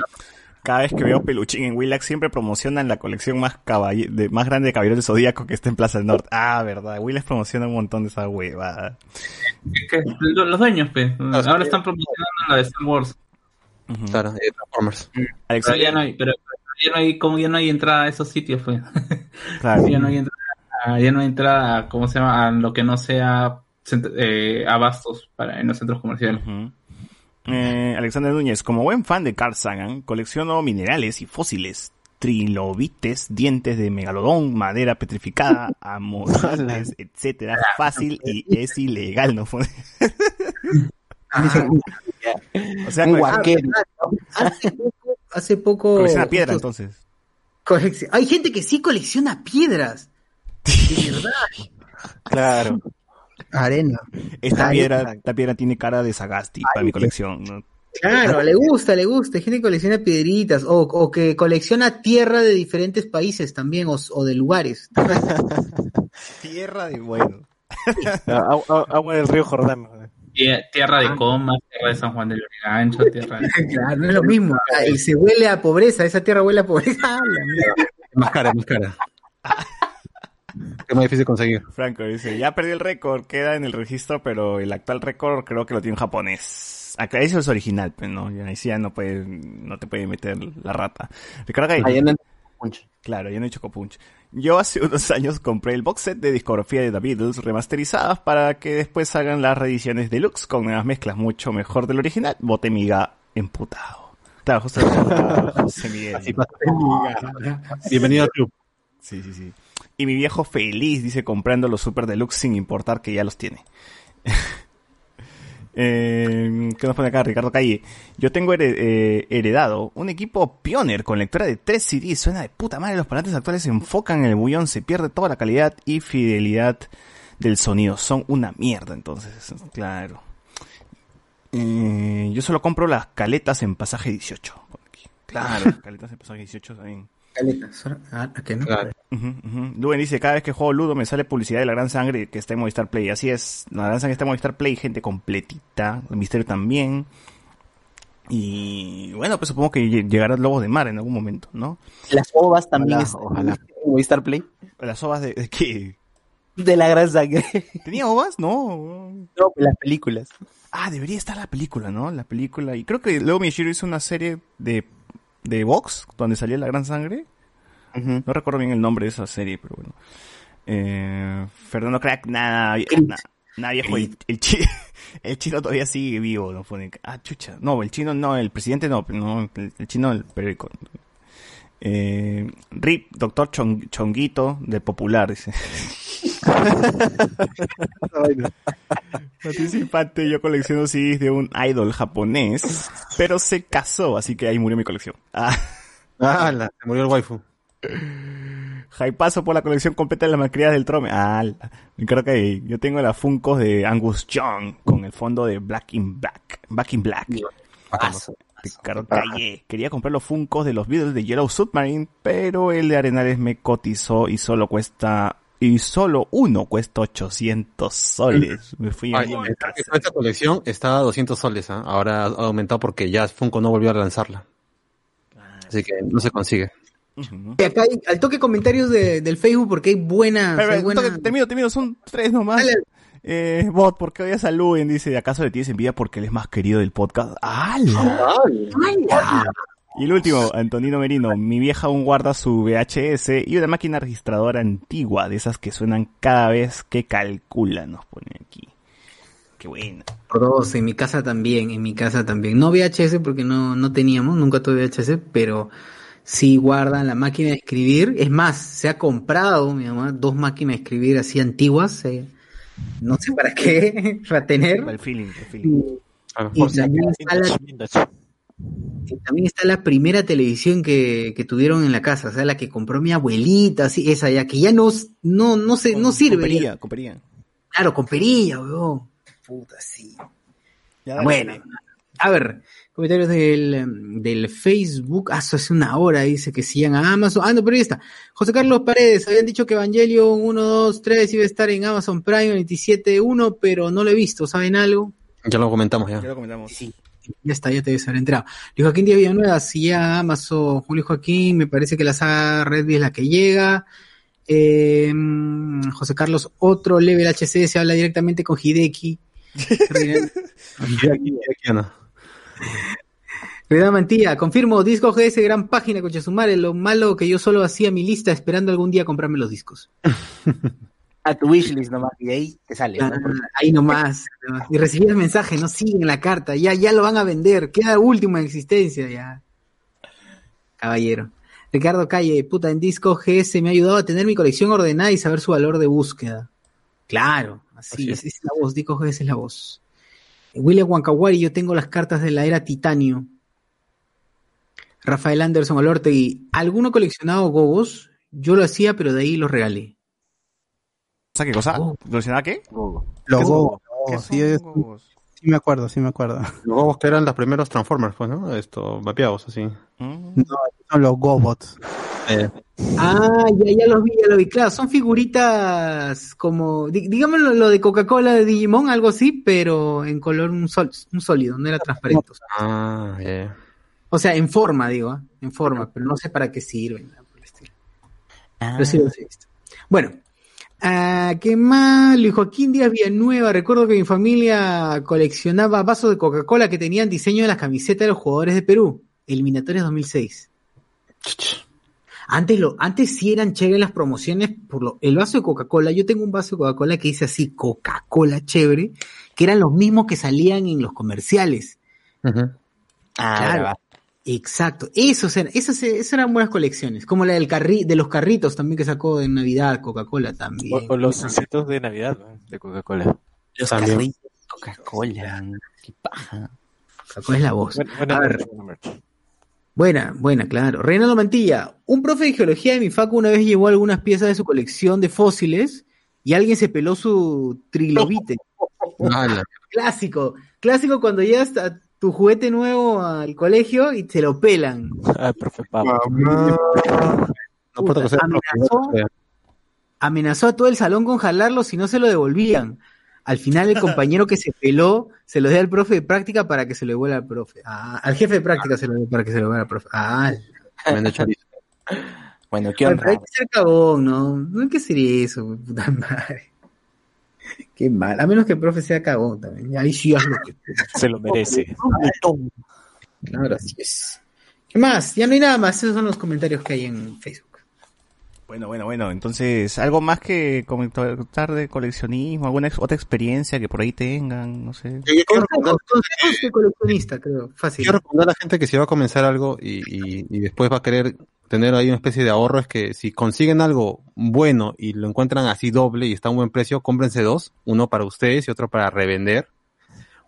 Cada vez que veo peluchín en Willax siempre promocionan la colección más caball- de, más grande de Caballeros de Zodíaco que está en Plaza del Norte. Ah, verdad. Willax promociona un montón de esa huevada. Que lo- Los dueños, pues. Ahora están promocionando la de Star Wars. Claro, de Transformers. Pero ya no hay, pero ya no hay, como ya no hay entrada a esos sitios, pues. Claro. ya no hay entrada, ya no hay entrada, ¿cómo se llama? A lo que no sea eh, abastos para en los centros comerciales. Eh, Alexander Núñez, como buen fan de Carl Sagan, colecciono minerales y fósiles, trilobites, dientes de megalodón, madera petrificada, amodites, etcétera. Fácil y es ilegal, ¿no? o sea, Un guaquero. Hace poco, colecciona piedra, justo- entonces. coleccion- Hay gente que sí colecciona piedras. De verdad. Claro. Arena. Esta piedra, esta piedra tiene cara de Sagasti para mi colección, ¿no? Claro, le gusta, le gusta. Hay gente que colecciona piedritas o, o que colecciona tierra de diferentes países también o, o de lugares. Tierra de bueno. Agua, agua del río Jordán. Tie- Tierra de Comas, tierra de San Juan del Origancho, tierra de... Claro, no es lo mismo. Ah, y se huele a pobreza, esa tierra huele a pobreza. Ah, más cara, es más cara. Es más difícil conseguir. Franco dice, ya perdí el récord, queda en el registro, pero el actual récord creo que lo tiene un japonés. Acá eso es original, pues no, ya ahí sí ya no puede, no te puede meter la rata. Ricardo Gay. Ah, ya no Claro, ya no he hecho copunch. Yo hace unos años compré el box set de discografía de The Beatles remasterizadas para que después salgan las reediciones deluxe con nuevas mezclas mucho mejor del original. Bote miga emputado. Claro, justo José Miguel. Así pasa. Bienvenido al club. Sí, sí, sí. Y mi viejo feliz, dice, comprando los super deluxe sin importar que ya los tiene. Eh, ¿Qué nos pone acá Ricardo Calle? Yo tengo eh, heredado un equipo Pioneer con lectora de 3 CDs. Suena de puta madre. Los parlantes actuales se enfocan en el bullón. Se pierde toda la calidad y fidelidad del sonido. Son una mierda, entonces. Claro. Eh, yo solo compro las caletas en pasaje 18. Por aquí. Claro, las caletas en pasaje 18 también. Caleta, solo- ah, ¿a qué no? Luen dice, cada vez que juego Ludo me sale publicidad de la Gran Sangre que está en Movistar Play. Así es, la Gran Sangre está en Movistar Play, gente completita, el Misterio también. Y bueno, pues supongo que lle- llegará Lobos de Mar en algún momento, ¿no? Las ovas también Ojalá, están ojalá. en Movistar Play. ¿Las ovas de, de qué? De la gran sangre. ¿Tenía ovas? No. No, las películas. Ah, debería estar la película, ¿no? La película. Y creo que luego Miyashiro hizo una serie de, de Vox, donde salía la Gran Sangre. No recuerdo bien el nombre de esa serie, pero bueno. Eh, Fernando Crack, nada, nada, nada viejo. El, el, chi- el chino todavía sigue vivo, ¿no? Ah, chucha. No, el chino no, el presidente no, no el, el chino, el periódico. Eh, RIP, doctor Chong- Chonguito, del Popular, dice. Participante, yo colecciono CDs de un idol japonés, pero se casó, así que ahí murió mi colección. Ah. Ah, la- se murió el waifu. paso por la colección completa de las malcriadas del Trome. Ah, creo que yo tengo las Funkos de Angus Young con el fondo de Black in Black. Back in Black. Ricardo Calle. Quería comprar los Funkos de los Beatles de Yellow Submarine, pero el de Arenales me cotizó y solo cuesta y solo uno cuesta 800 soles. Me fui a Ay, mi esta, esta colección estaba a 200 soles, ¿ah? ahora ha aumentado porque ya Funko no volvió a lanzarla. Así que no se consigue. Y acá hay, al toque comentarios de- del Facebook porque hay buenas. Espera, hay buenas- toque, termino, termino, son tres nomás. Eh, bot, ¿por qué odias a Luen? Dice, ¿acaso le tienes envidia porque él es más querido del podcast? ¡Hala! Y el último, Antonino Merino. Mi vieja aún guarda su VHS y una máquina registradora antigua, de esas que suenan cada vez que calcula, nos pone aquí. Qué buena. Por dos, en mi casa también, en mi casa también. No VHS porque no, no teníamos, nunca tuve VHS, pero sí guardan la máquina de escribir. Es más, se ha comprado, mi mamá, dos máquinas de escribir así antiguas, eh, no sé para qué, para tener. El feeling, el feeling. Y también está la primera televisión que, que tuvieron en la casa, o sea, la que compró mi abuelita, así, esa ya, que ya no, no, no se, no sirve. Con perilla, ya. con perilla. Claro, con perilla, weón. Puta, sí. Ya, dale, bueno, dale. a ver, comentarios del, del Facebook. Ah, hace una hora dice que sigan a Amazon. Ah, no, pero ahí está. José Carlos Paredes, habían dicho que Evangelion 1, 2, 3 iba a estar en Amazon Prime 27.1, pero no lo he visto. ¿Saben algo? Ya lo comentamos ya. Ya lo comentamos. Sí. Ya está, ya te debes haber entrado. Luis Joaquín Díaz Villanueva, si ya Amazon, Julio Joaquín, me parece que la saga Redby es la que llega. Eh, José Carlos, otro level HC, se habla directamente con Hideki. Reda Mantilla, confirmo, disco GS, gran página, coche sumare, lo malo que yo solo hacía mi lista esperando algún día comprarme los discos. A tu wishlist nomás, y de ahí te sale. Ah, ahí nomás. Y recibí el mensaje, no siguen la carta, ya, ya lo van a vender, queda último en existencia, ya. Caballero. Ricardo Calle, puta, en disco GS me ha ayudado a tener mi colección ordenada y saber su valor de búsqueda. Claro, así, es. es la voz, disco GS es la voz. William Wankawari, yo tengo las cartas de la era titanio. Rafael Anderson Olortegui, ¿alguno coleccionado gogos? Yo lo hacía, pero de ahí los regalé. ¿Cosa qué cosa? ¿Coleccionaba qué? Los ¿Qué es gogos. ¿Qué sí, es- sí me acuerdo, sí me acuerdo. Los gogos que eran los primeros Transformers, pues, ¿no? Esto, vapeados, así. Mm. No, son los Gobots. Eh, Ah, ya, ya los vi, ya los vi. Claro, son figuritas como, di- digamos lo, lo de Coca-Cola de Digimon, algo así, pero en color un, sol, un sólido, no era transparente. o sea. ah, ya. O sea, en forma, digo, ¿ah? en forma, pero no sé para qué sirven. nada por el estilo. Pero sí los he visto. Bueno, ah, ¿qué más? Luis Joaquín Díaz Villanueva. Recuerdo que mi familia coleccionaba vasos de Coca-Cola que tenían diseño de las camisetas de los jugadores de Perú. Eliminatorias 2006. Antes, lo, antes sí eran chéveres las promociones por lo, el vaso de Coca-Cola. Yo tengo un vaso de Coca-Cola que dice así, Coca-Cola chévere, que eran los mismos que salían en los comerciales. Ah, Claro. Exacto, esos eran, esas, esas eran buenas colecciones, como la del carri, de los carritos también que sacó en Navidad, Coca-Cola también. O, o los ositos de Navidad ¿no? de Coca-Cola. Los También. carritos, Coca-Cola. Qué paja. Coca-Cola es la voz. Buena, buena ver, buena merch. buena, buena, claro. Reinaldo Mantilla, un profe de geología de mi facu una vez llevó algunas piezas de su colección de fósiles y alguien se peló su trilobite. Clásico, clásico cuando llegas a tu juguete nuevo al colegio y te lo pelan. Ah, profe Pablo. No puedo hacer amenazó, amenazó a todo el salón con jalarlo si no se lo devolvían. Al final el compañero que se peló se lo dio al profe de práctica para que se lo devuelva al profe. Ah, al jefe de práctica se lo dio para que se lo devuelva al profe. Ah. Bueno, qué honra. hay que ser cagón, ¿no? No hay que ser eso, puta madre. Qué mal. A menos que el profe sea cagón también. Ahí sí haz lo que Se lo merece. Claro, así es. ¿Qué más? Ya no hay nada más. Esos son los comentarios que hay en Facebook. Bueno, bueno, bueno. Entonces, algo más que comentar de coleccionismo, alguna ex- otra experiencia que por ahí tengan, no sé. De coleccionista, creo. Fácil. Quiero recomendar a la gente que si va a comenzar algo y, y, y después va a querer tener ahí una especie de ahorro, es que si consiguen algo bueno y lo encuentran así doble y está a un buen precio, cómprense dos, uno para ustedes y otro para revender.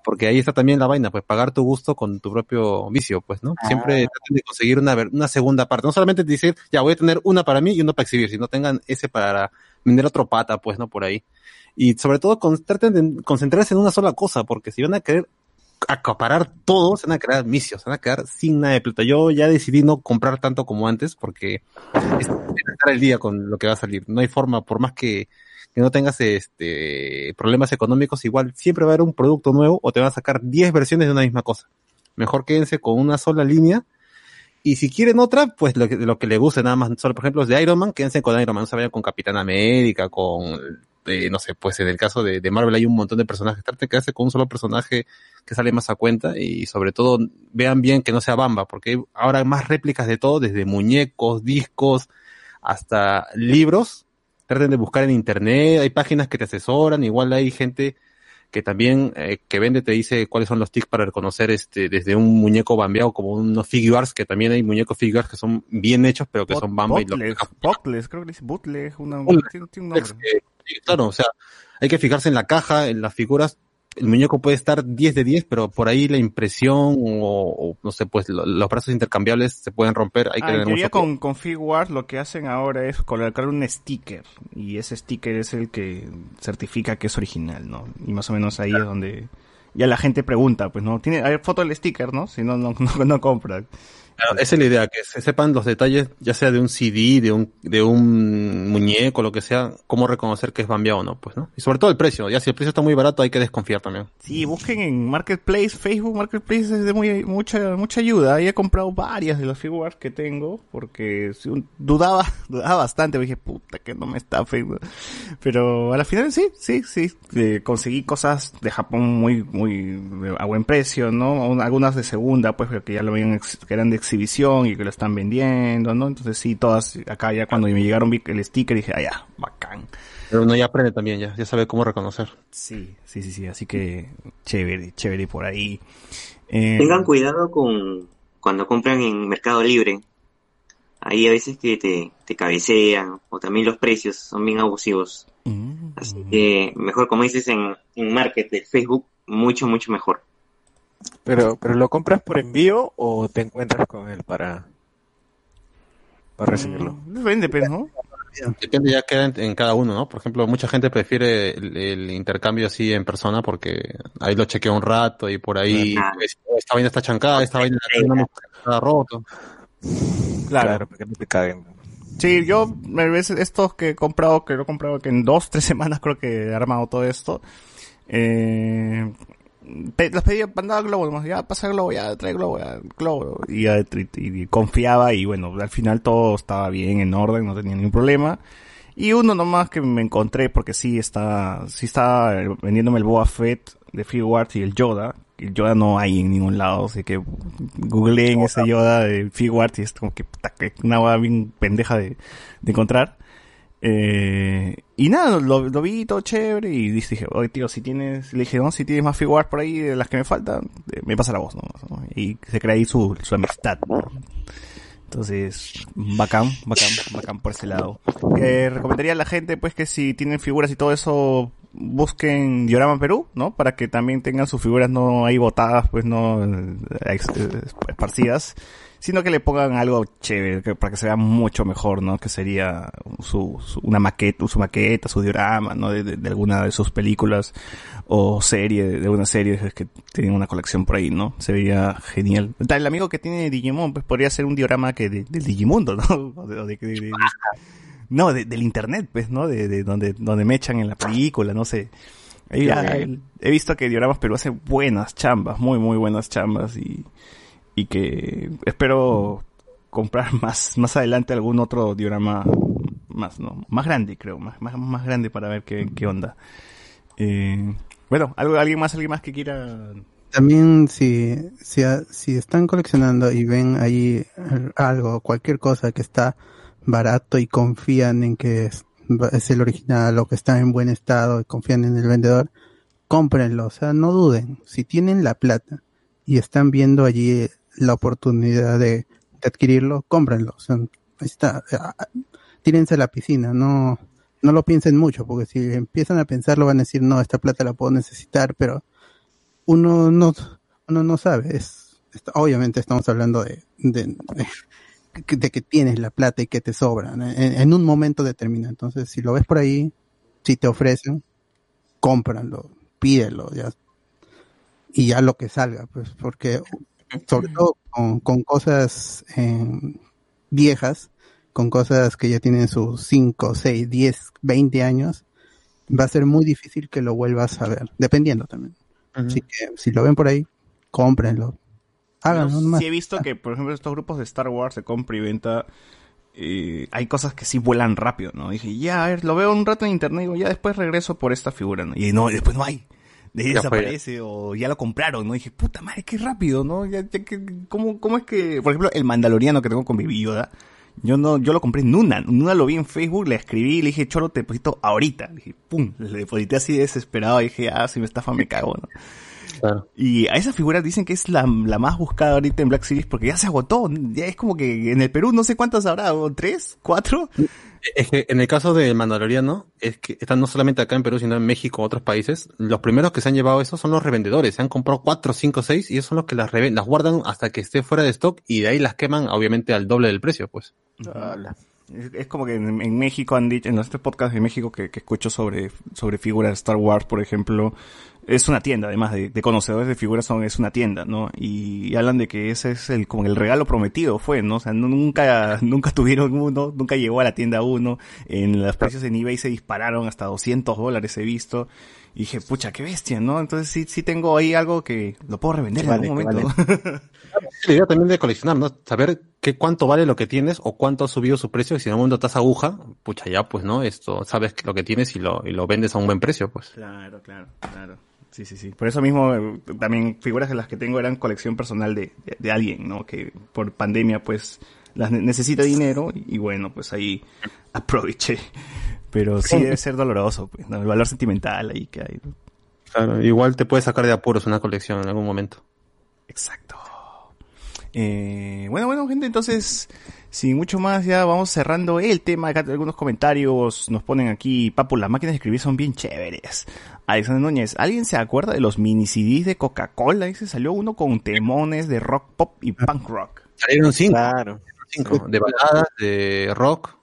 Porque ahí está también la vaina, pues pagar tu gusto con tu propio vicio, pues, ¿no? Siempre traten de conseguir una, una segunda parte. No solamente decir, ya voy a tener una para mí y uno para exhibir, sino tengan ese para vender otro pata, pues, ¿no? Por ahí. Y sobre todo, con- traten de concentrarse en una sola cosa, porque si van a querer acaparar todo, se van a crear vicios, se van a quedar sin nada de plata. Yo ya decidí no comprar tanto como antes porque es estar al día con lo que va a salir. No hay forma, por más que, que no tengas este problemas económicos, igual siempre va a haber un producto nuevo o te van a sacar 10 versiones de una misma cosa. Mejor quédense con una sola línea. Y si quieren otra, pues lo que, lo que le guste nada más. Solo, por ejemplo, los de Iron Man, quédense con Iron Man, no se vayan con Capitán América, con, eh, no sé, pues en el caso de, Marvel hay un montón de personajes. Traten de quedarse con un solo personaje que sale más a cuenta y sobre todo vean bien que no sea Bamba, porque hay ahora más réplicas de todo, desde muñecos, discos, hasta libros. Traten de buscar en internet, hay páginas que te asesoran, igual hay gente que también eh, que vende te dice cuáles son los tics para reconocer este desde un muñeco bambeado como unos figures que también hay muñecos figures que son bien hechos pero que son bamba y lo Bootleg, bootleg, creo que dice una, un nombre. Sí, claro, o sea, hay que fijarse en la caja, en las figuras. El muñeco puede estar 10 de 10, pero por ahí la impresión o, o, no sé, pues lo- los brazos intercambiables se pueden romper. Hay que Ah, en tener teoría mucho con, con Figuarts lo que hacen ahora es colocar un sticker y ese sticker es el que certifica que es original, ¿no? Y más o menos ahí es donde ya la gente pregunta, pues no, tiene, hay foto del sticker, ¿no? Si no, no, no, no compran. Claro, esa es la idea, que se sepan los detalles, ya sea de un CD, de un, de un muñeco, lo que sea, cómo reconocer que es bambiado o no, pues, ¿no? Y sobre todo el precio, ya si el precio está muy barato hay que desconfiar también. Sí, busquen en Marketplace, Facebook Marketplace es de muy, mucha, mucha ayuda. Ahí he comprado varias de las figuras que tengo, porque dudaba, dudaba bastante, dije, puta, que no me está Facebook. Pero a la final sí, sí, sí, eh, conseguí cosas de Japón muy, muy a buen precio, ¿no? Un- Algunas de segunda, pues, que ya lo habían, que eran de exhibición y que lo están vendiendo, ¿no? Entonces sí, todas, acá ya cuando me llegaron vi el sticker dije, ah, ya, bacán. Pero uno ya aprende también, ya, ya sabe cómo reconocer. Sí, sí, sí, sí, así que chévere, chévere por ahí. Eh, Tengan cuidado con cuando compran en Mercado Libre. Ahí a veces que te, te cabecean o también los precios son bien abusivos. Así que mejor, como dices, en, en Market de Facebook, mucho, mucho mejor. Pero, pero lo compras por envío o te encuentras con él para, para recibirlo. Depende, pues, ¿no? Depende ya queda en, en cada uno, ¿no? Por ejemplo, mucha gente prefiere el, el intercambio así en persona porque ahí lo chequea un rato y por ahí Ah. pues, "Oh, esta vaina está chancada, esta vaina está roto. Claro. para que no te caguen. Sí, yo, a veces estos que he comprado, que lo he comprado que en dos, tres semanas creo que he armado todo esto, eh, pe- los pedía, mandaba globo nomás, ya pasa globo, ya trae globo, ya globo, y, ya, y- y confiaba y bueno, al final todo estaba bien, en orden, no tenía ningún problema. Y uno nomás que me encontré, porque sí está, sí está vendiéndome el Boa Fett de Figuarts y el Yoda. El Yoda no hay en ningún lado, así que googleé en ese Yoda de Figuarts y es como que, que una hueá bien pendeja de, de encontrar. Eh, y nada, lo, vi todo chévere y dije, oye tío, si tienes, le dije, no, si tienes más figuras por ahí de las que me faltan, eh, me pasa la voz, ¿no? Y se crea ahí su, su amistad. Entonces, bacán, bacán, bacán por ese lado. Eh, recomendaría a la gente, pues, que si tienen figuras y todo eso, busquen Diorama Perú, ¿no? Para que también tengan sus figuras no ahí botadas, pues, no eh, eh, esparcidas, sino que le pongan algo chévere, que- para que se vea mucho mejor, ¿no? Que sería su, su- una maqueta, su maqueta, su diorama, ¿no? De, de- de alguna de sus películas o serie, de una serie que tienen una colección por ahí, ¿no? Se vería genial. Tal, El amigo que tiene Digimon, pues podría ser un diorama que de, del Digimundo, ¿no? O de- no, de- del internet, pues, ¿no? De, de donde, donde me echan en la película, no sé. Ah, he visto que Dioramas Perú hace buenas chambas, muy, muy buenas chambas y, y que espero comprar más, más adelante algún otro diorama más, ¿no? Más grande, creo, más, más, más grande para ver qué, qué onda. Eh, bueno, algo, alguien más, alguien más que quiera. También si, si, si están coleccionando y ven ahí algo, cualquier cosa que está barato y confían en que es, es el original o que está en buen estado y confían en el vendedor, cómprenlo, o sea, no duden. Si tienen la plata y están viendo allí la oportunidad de, adquirirlo, cómprenlo. Ahí está. Tírense a la piscina, no, no lo piensen mucho, porque si empiezan a pensarlo van a decir, no, esta plata la puedo necesitar, pero uno no, no sabe. Es, obviamente estamos hablando de, de, que- tienes la plata y que te sobra en, en un momento determinado. Entonces, si lo ves por ahí, si te ofrecen, cómpralo, pídelo, ya. Y ya lo que salga, pues, porque sobre todo con, con cosas eh, viejas, con cosas que ya tienen sus 5, 6, 10, 20 años, va a ser muy difícil que lo vuelvas a ver, dependiendo también. Así que si lo ven por ahí, cómprenlo. Háganlo. Sí he visto que, por ejemplo, estos grupos de Star Wars de compra y venta, eh, hay cosas que sí vuelan rápido, ¿no? Dije, ya, a ver, lo veo un rato en internet y digo, ya después regreso por esta figura, ¿no? Y no, después no hay. De fue. desaparece o ya lo compraron, ¿no? dije, puta madre, qué rápido, ¿no? Ya, ya que, ¿cómo, ¿Cómo es que, por ejemplo, el mandaloriano que tengo con Baby Yoda, yo no, yo lo compré en Nuna, Nuna lo vi en Facebook, le escribí y le dije, cholo, te deposito ahorita. Le dije, pum, le deposité así desesperado y dije, ah, si me estafa me cago, ¿no? Y a esa figura dicen que es la, la más buscada ahorita en Black Series porque ya se agotó. Ya es como que en el Perú no sé cuántas habrá, ¿o ¿tres? ¿Cuatro? Es que en el caso del Mandaloriano, es que están no solamente acá en Perú, sino en México, otros países. Los primeros que se han llevado eso son los revendedores. Se han comprado cuatro, cinco, seis y esos son los que las, reven- las guardan hasta que esté fuera de stock y de ahí las queman, obviamente, al doble del precio, pues. Es, es como que en, México han dicho, en los tres podcasts de México que, que escucho sobre, sobre figuras de Star Wars, por ejemplo, es una tienda, además de, de conocedores de figuras, son, es una tienda, ¿no? Y, hablan de que ese es el, como el regalo prometido fue, ¿no? O sea, no- nunca, nunca tuvieron uno, nunca llegó a la tienda uno, en los precios en eBay se dispararon hasta 200 dólares he visto, y dije, pucha, qué bestia, ¿no? Entonces sí, sí tengo ahí algo que lo puedo revender en Vale, algún que momento. Es la idea también de coleccionar, ¿no? Saber qué cuánto vale lo que tienes o cuánto ha subido su precio. Y si en algún momento estás aguja, pucha, ya, pues, ¿no? Esto, sabes lo que tienes y lo, y lo vendes a un buen precio, pues. Claro, claro, claro. Sí, sí, sí. Por eso mismo, eh, también figuras de las que tengo eran colección personal de, de, de alguien, ¿no? Que por pandemia, pues, las ne- necesita dinero y, y bueno, pues ahí aproveché. Pero sí debe ser doloroso, pues, ¿no? El valor sentimental ahí que hay. ¿no? Claro, igual te puede sacar de apuros una colección en algún momento. Exacto. Eh, bueno, bueno, gente, entonces, sin mucho más, ya vamos cerrando el tema. Acá algunos comentarios nos ponen aquí, papu, las máquinas de escribir son bien chéveres. Alexander Núñez, ¿alguien se acuerda de los mini CDs de Coca-Cola? Dice, salió uno con temones de rock pop y punk rock. Salieron cinco. Claro. Cinco. De baladas, de rock.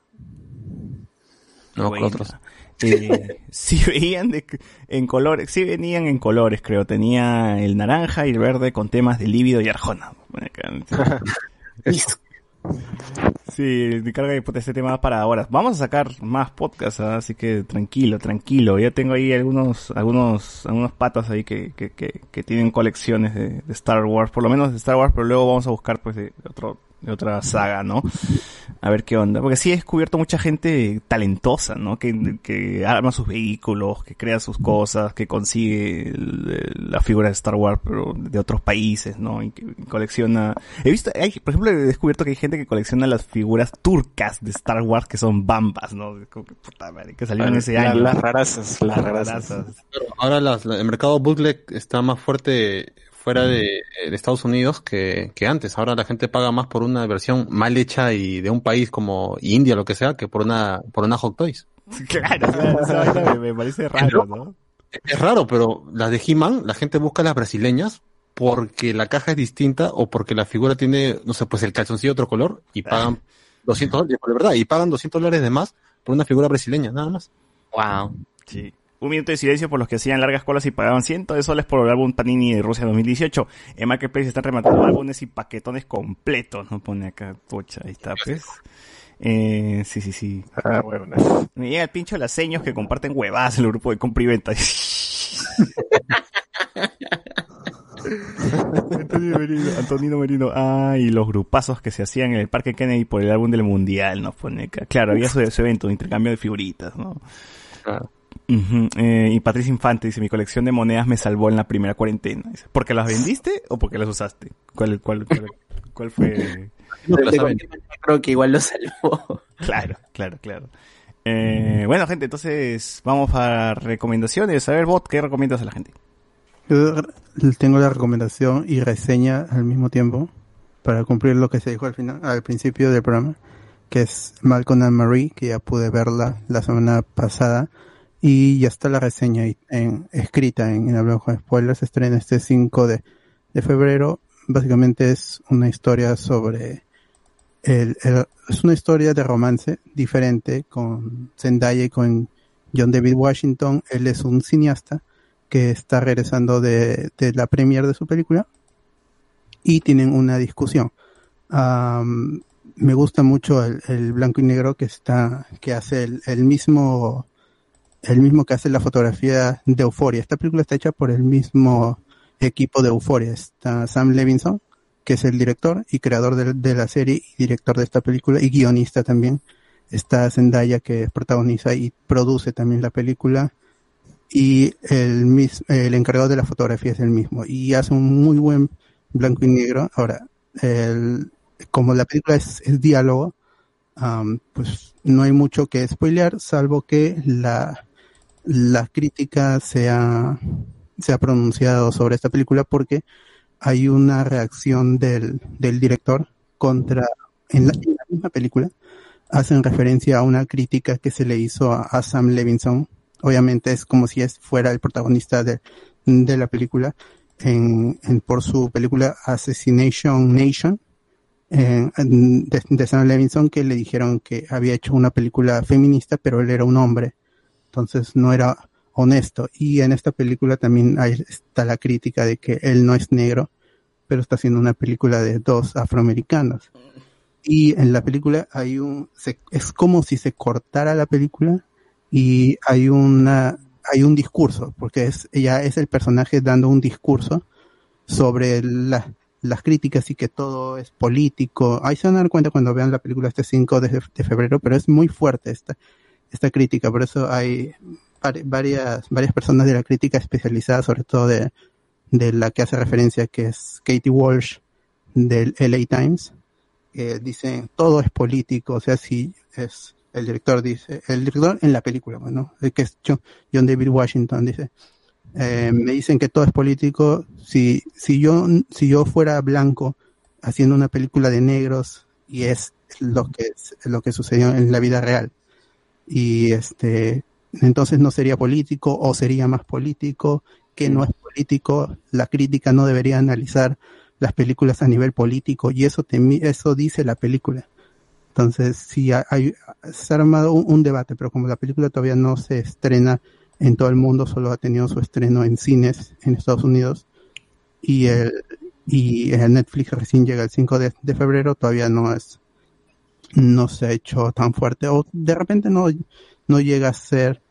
No, con Buena. otros. Eh, sí veían de, en colores, sí venían en colores, creo. Tenía el naranja y el verde con temas de líbido y arjona. Acá. Sí, carga de puta, este tema para ahora. Vamos a sacar más podcasts, ¿ah? así que tranquilo, tranquilo. Ya tengo ahí algunos, algunos, algunos patas ahí que, que, que, que tienen colecciones de, de Star Wars, por lo menos de Star Wars, pero luego vamos a buscar pues de otro, de otra saga, ¿no? A ver qué onda. Porque sí he descubierto mucha gente talentosa, ¿no? Que, que arma sus vehículos, que crea sus cosas, que consigue el- el- la figura de Star Wars, pero de otros países, ¿no? Y que colecciona... He visto, hay, por ejemplo, he descubierto que hay gente que colecciona las figuras turcas de Star Wars que son bambas, ¿no? Como que, puta madre, que salieron ese La- año. las rarazas, las rarazas. Claro, ahora las- la- el mercado bootleg está más fuerte fuera de, de Estados Unidos que, que antes. Ahora la gente paga más por una versión mal hecha y de un país como India, lo que sea, que por una, por una Hot Toys. Claro, claro, me, me parece raro, ¿no? Es raro, pero las de He-Man, la gente busca las brasileñas porque la caja es distinta o porque la figura tiene, no sé, pues el calzoncillo otro color y pagan 200 dólares, de verdad, y pagan 200 dólares de más por una figura brasileña, nada más. Wow. Sí. Un minuto de silencio por los que hacían largas colas y pagaban cientos de soles por el álbum Panini de Rusia 2018. En Marketplace están rematando álbumes y paquetones completos. No pone acá, pucha, ahí está, pues. Eh, sí, sí, sí. Ah, bueno. Me llega el pincho de las seños que comparten huevadas en el grupo de compra y venta. Antonio Merino, Antonino Merino. Ah, y los grupazos que se hacían en el Parque Kennedy por el álbum del Mundial, nos pone acá. Claro, había su, su evento, un intercambio de figuritas, ¿no? Eh, y Patricia Infante dice, mi colección de monedas me salvó en la primera cuarentena. Dice, ¿Porque las vendiste o porque las usaste? ¿Cuál, cuál, cuál, cuál fue? De manera, creo que igual lo salvó. Claro, claro, claro. Eh, bueno, gente, entonces vamos a recomendaciones. A ver, Bot, ¿qué recomiendas a la gente? Yo tengo la recomendación y reseña al mismo tiempo para cumplir lo que se dijo al final, al principio del programa, que es Malcolm and Marie, que ya pude verla la semana pasada y ya está la reseña escrita en, en Hablamos con Spoilers, se estrena este 5 de, de febrero. Básicamente es una historia sobre el, es una historia de romance diferente con Zendaya y con John David Washington. Él es un cineasta que está regresando de, de la premiere de su película y tienen una discusión. Am, me gusta mucho el, el blanco y negro que está, que hace el, el mismo, el mismo que hace la fotografía de Euforia. Esta película está hecha por el mismo equipo de Euforia. Está Sam Levinson, que es el director y creador de, la serie y director de esta película y guionista también. Está Zendaya que protagoniza y produce también la película y el, mis- el encargado de la fotografía es el mismo y hace un muy buen blanco y negro. Ahora, el, como la película es, es diálogo, am, pues no hay mucho que spoilear, salvo que la, la crítica se ha, se ha pronunciado sobre esta película porque hay una reacción del, del director contra, en la, misma película, hacen referencia a una crítica que se le hizo a, Sam Levinson. Obviamente es como si es, fuera el protagonista de, de la película en, en- por su película Assassination Nation en- de, de Sam Levinson que le dijeron que había hecho una película feminista pero él era un hombre entonces no era honesto. Y en esta película también hay, está la crítica de que él no es negro, pero está haciendo una película de dos afroamericanos. Y en la película hay un, se- es como si se cortara la película y hay una, hay un discurso, porque es, ella es el personaje dando un discurso sobre la- las críticas y que todo es político. Ahí se van a dar cuenta cuando vean la película este 5 de, de febrero, pero es muy fuerte esta, esta crítica, por eso hay vari- varias, varias personas de la crítica especializada, sobre todo de, de la que hace referencia, que es Katie Walsh del LA Times, que dice todo es político, o sea, si es el director dice, el director en la película, bueno, que es John, John David Washington dice, eh, me dicen que todo es político, si, si yo, si yo fuera blanco haciendo una película de negros y es lo que es, lo que sucedió en la vida real y este entonces no sería político o sería más político que no es político. La crítica no debería analizar las películas a nivel político y eso te, eso dice la película. Entonces sí hay, se ha armado un, debate pero como la película todavía no se estrena en todo el mundo solo ha tenido su estreno en cines en Estados Unidos y el y el Netflix recién llega el 5 de, de febrero todavía no es no se ha hecho tan fuerte o de repente no, no llega a ser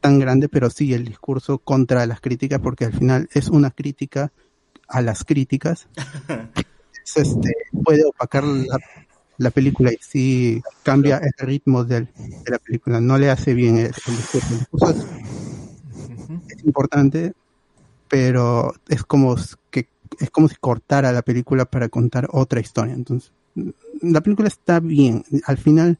tan grande, pero sí el discurso contra las críticas, porque al final es una crítica a las críticas. Es, este, puede opacar la, la película y sí cambia el ritmo del- de la película, no le hace bien el, el discurso. El discurso es, es importante, pero es como que es como si cortara la película para contar otra historia. Entonces, la película está bien. Al final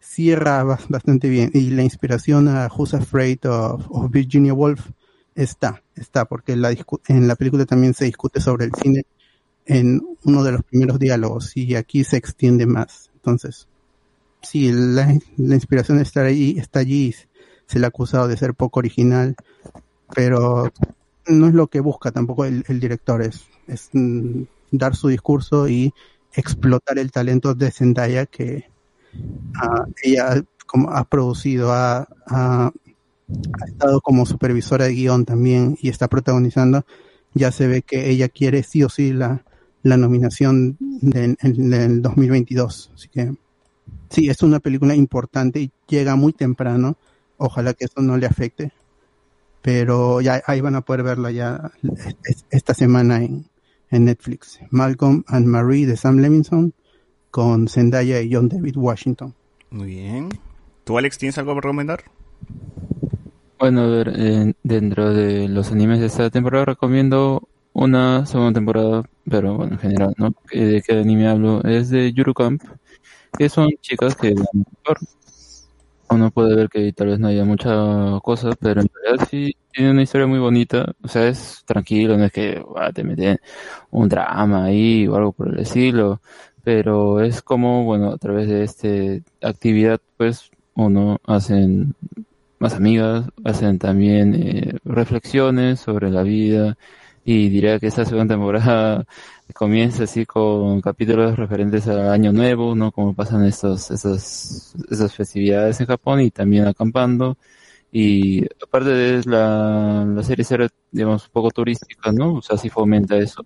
cierra bas- bastante bien. Y la inspiración a Who's Afraid of, Virginia Woolf está, está, porque la en la película también se discute sobre el cine en uno de los primeros diálogos y aquí se extiende más. Entonces, sí, la, inspiración está ahí, está allí. Se le ha acusado de ser poco original, pero no es lo que busca tampoco el, el director, es, es mm, dar su discurso y explotar el talento de Zendaya que ah, ella como ha producido, ha, ha, estado como supervisora de guion también y está protagonizando, ya se ve que ella quiere sí o sí la, la nominación del, en- del 2022. Así que sí, es una película importante y llega muy temprano. Ojalá que eso no le afecte. Pero ya ahí van a poder verla ya es- esta semana en, en Netflix. Malcolm and Marie de Sam Levinson con Zendaya y John David Washington. Muy bien. ¿Tú, Alex, tienes algo para recomendar? Bueno, a ver, eh, dentro de los animes de esta temporada recomiendo una segunda temporada, pero bueno, en general, ¿no? Eh, ¿De qué anime hablo? Es de Yuru Camp, que son chicas que uno puede ver que tal vez no haya mucha cosa, pero en realidad sí tiene una historia muy bonita, o sea, es tranquilo, no es que ah, te meten un drama ahí o algo por el estilo, pero es como, bueno, a través de esta actividad, pues, uno hacen más amigas, hacen también eh, reflexiones sobre la vida y diría que esta segunda temporada comienza así con capítulos referentes al año nuevo, ¿no? Como pasan estos, esas, festividades en Japón y también acampando. Y aparte de la, la serie ser, digamos, un poco turística, ¿no? O sea, sí fomenta eso.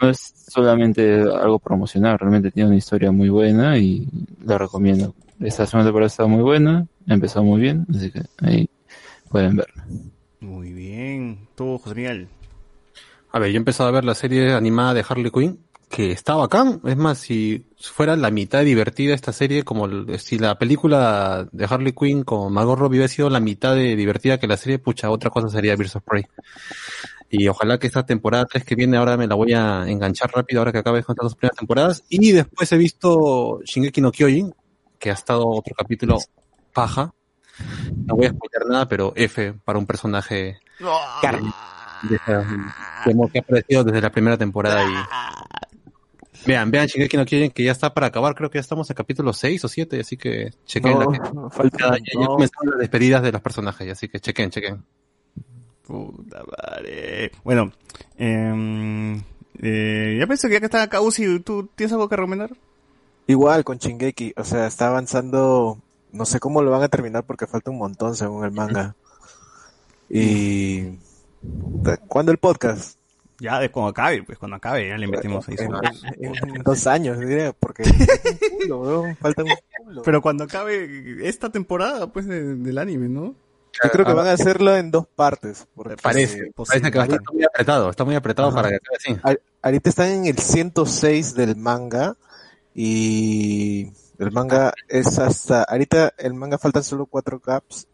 No es solamente algo promocional, realmente tiene una historia muy buena y la recomiendo. Esta segunda temporada está muy buena, empezó muy bien, así que ahí pueden verla. Muy bien. ¿Tú, José Miguel? A ver, yo he empezado a ver la serie animada de Harley Quinn, que está bacán. Es más, si fuera la mitad divertida esta serie, como el- si la película de Harley Quinn con Margot Robbie hubiera sido la mitad de divertida que la serie, pucha, otra cosa sería Birds of Prey. Y ojalá que esta temporada 3 que viene ahora me la voy a enganchar rápido ahora que acabe con estas dos primeras temporadas. Y después he visto Shingeki no Kyojin, que ha estado otro capítulo paja. No voy a spoiler nada, pero F para un personaje de como que ha aparecido desde la primera temporada y vean, vean Shingeki no Kyojin que ya está para acabar, creo que ya estamos en capítulo 6 o 7, así que chequen No, la que falta ya, ya- ya montón. comenzaron las despedidas de los personajes, así que chequen, chequen. Puta madre. Bueno, eh, eh, ya pienso que ya que está acá Uzi, ¿tú tienes algo que recomendar? Igual con Shingeki, o sea, está avanzando, no sé cómo lo van a terminar porque falta un montón según el manga. Y... ¿Cuándo el podcast? Ya, de cuando acabe, pues cuando acabe, ya le metimos ahí. En, su- en dos años, diría, porque un culo, falta un culo. Pero cuando acabe esta temporada, pues, de- del anime, ¿no? Yo creo que van a hacerlo en dos partes. Porque Parece, parece que va a estar muy apretado, está muy apretado Ajá. para que acabe así. Ahor- Ahorita están en el 106 del manga y el manga es hasta, ahorita el manga faltan solo cuatro caps,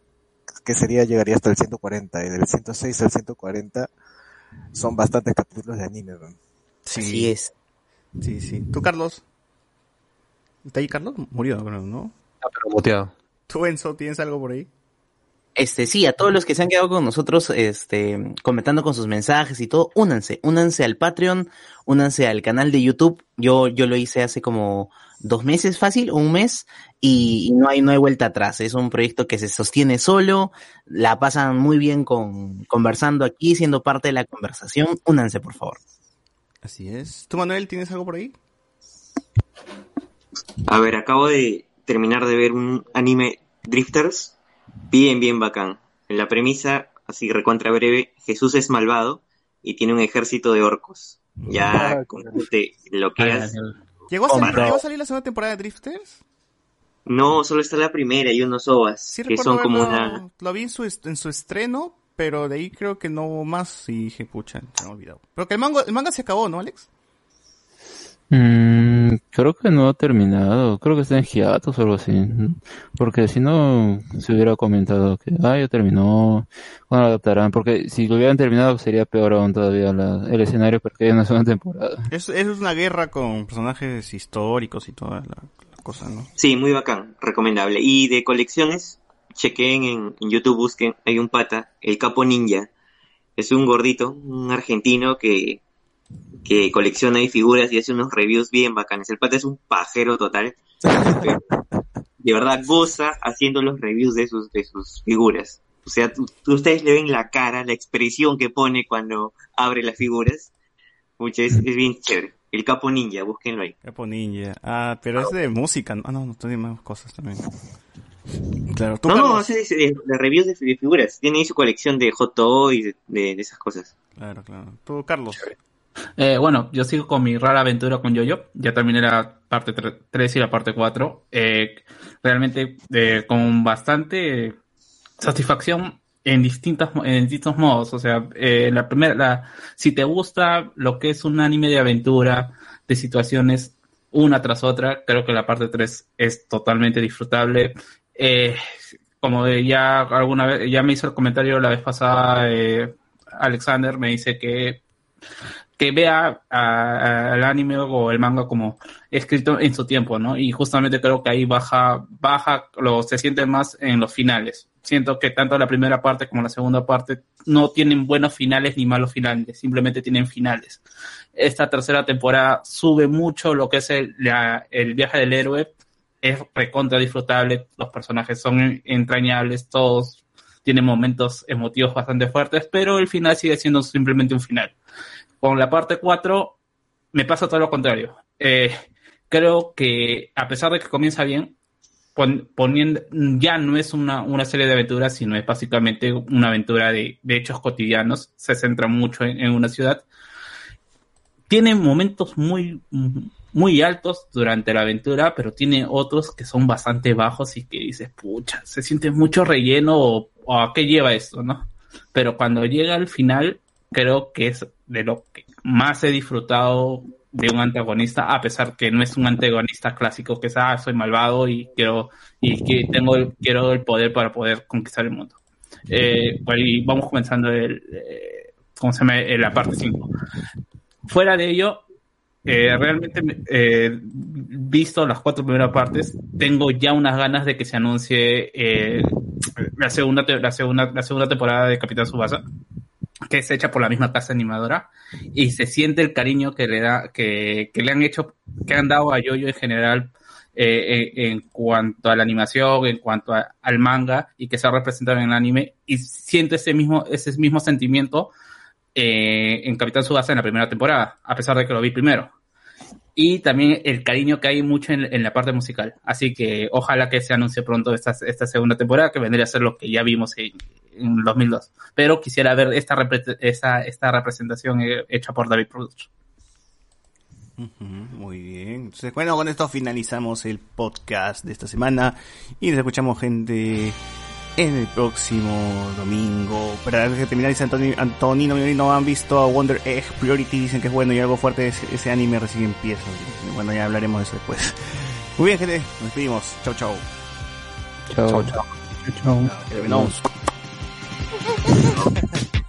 que sería, llegaría hasta el 140 y del 106 al 140 son bastantes capítulos de anime. weón. Sí. Así es. Sí, sí. ¿Tú, Carlos? ¿Está ahí, Carlos? Murió, creo, ¿no? Está pero muteado. ¿Tú, Enzo, tienes algo por ahí? Este, sí, a todos los que se han quedado con nosotros, este, comentando con sus mensajes y todo, únanse, únanse al Patreon, únanse al canal de YouTube. Yo, yo lo hice hace como dos meses fácil, o un mes, y, y no hay, no hay vuelta atrás. Es un proyecto que se sostiene solo, la pasan muy bien con, conversando aquí, siendo parte de la conversación. Únanse, por favor. Así es. ¿Tú, Manuel, tienes algo por ahí? A ver, acabo de terminar de ver un anime Drifters, bien, bien bacán. En la premisa, así recontra breve, Jesús es malvado y tiene un ejército de orcos. Ya, con te lo que has... ¿Llegó a, salir, Comprado. ¿Llegó a salir la segunda temporada de Drifters? No, solo está la primera y unos ovas, Sí, que recuerdo son como haberlo- una... Lo vi en su, en su estreno, pero de ahí creo que no más y dije, pucha, se me ha olvidado. Pero que el manga, el manga se acabó, ¿no, Alex? Mm, creo que no ha terminado, creo que está en hiatus o algo así. Porque si no, se hubiera comentado que, ah, ya terminó, cuando lo adaptarán. Porque si lo hubieran terminado sería peor aún todavía la- el escenario porque hay una segunda temporada. Es, es una guerra con personajes históricos y toda la, la cosa, ¿no? Sí, muy bacán, recomendable. Y de colecciones, chequen en, en YouTube, busquen, hay un pata, el Capo Ninja. Es un gordito, un argentino que, que colecciona y figuras y hace unos reviews bien bacanes. El pata es un pajero total. pero de verdad goza haciendo los reviews de sus, de sus figuras. O sea, ustedes le ven la cara, la expresión que pone cuando abre las figuras. Pucha, es, es bien chévere. El Capo Ninja, búsquenlo ahí. Capo Ninja. Ah, pero es de música. ¿no? Ah, no, no, tiene más cosas también. Claro, tú, No, no, hace de, de- de reviews de, de figuras. Tiene ahí su colección de Hot Toys, de, de- de esas cosas. Claro, claro. Tú, Carlos. Eh, bueno, yo sigo con mi rara aventura con Yoyo. Ya terminé la parte 3 y la parte 4. Eh, realmente eh, con bastante satisfacción en distintas en distintos modos. O sea, eh, la primera, la, si te gusta lo que es un anime de aventura, de situaciones una tras otra, creo que la parte 3 es totalmente disfrutable. Como ya alguna vez, ya me hizo el comentario la vez pasada, Alexander me dice que que vea al anime o el manga como escrito en su tiempo, ¿no? Y justamente creo que ahí baja, baja, lo, se siente más en los finales. Siento que tanto la primera parte como la segunda parte no tienen buenos finales ni malos finales, simplemente tienen finales. Esta tercera temporada sube mucho lo que es el, la- el viaje del héroe, es recontra disfrutable, los personajes son entrañables, todos tienen momentos emotivos bastante fuertes, pero el final sigue siendo simplemente un final. Con la parte 4 me pasa todo lo contrario. Eh, creo que a pesar de que comienza bien, pon- poniendo, ya no es una, una serie de aventuras, sino es básicamente una aventura de, de hechos cotidianos. Se centra mucho en, en una ciudad. Tiene momentos muy, muy altos durante la aventura, pero tiene otros que son bastante bajos y que dices, pucha, se siente mucho relleno o, o a qué lleva esto, ¿no? Pero cuando llega al final, creo que es de lo que más he disfrutado de un antagonista, a pesar que no es un antagonista clásico que es, ah, soy malvado y quiero, y que tengo el, quiero el poder para poder conquistar el mundo. Eh, y vamos comenzando el, eh, ¿cómo se llama? Eh, la parte 5. Fuera de ello, eh, realmente, eh, visto las cuatro primeras partes, tengo ya unas ganas de que se anuncie eh, la, segunda, la, segunda, la segunda temporada de Capitán Subasa, que es hecha por la misma casa animadora, y se siente el cariño que le da, que, que le han hecho, que han dado a Yoyo en general eh, en, en cuanto a la animación, en cuanto a- al manga, y que se ha representado en el anime, y siento ese mismo, ese mismo sentimiento eh, en Capitán Subasa en la primera temporada, a pesar de que lo vi primero. Y también el cariño que hay mucho en, en la parte musical. Así que ojalá que se anuncie pronto esta, esta segunda temporada, que vendría a ser lo que ya vimos en, en 2002. Pero quisiera ver esta, repre- esta representación eh, hecha por David Producer. Ujú, Muy bien. Entonces, bueno, con esto finalizamos el podcast de esta semana y nos escuchamos gente en el próximo domingo. Para que terminar, dice Antonino, Antonino no han visto a Wonder Egg Priority, dicen que es bueno y algo fuerte ese, anime recién empieza. Bueno, ya hablaremos de eso después. Muy bien, gente, nos despedimos. Chau, chau. Chau, chau. Chau, chau. chau. chau. chau.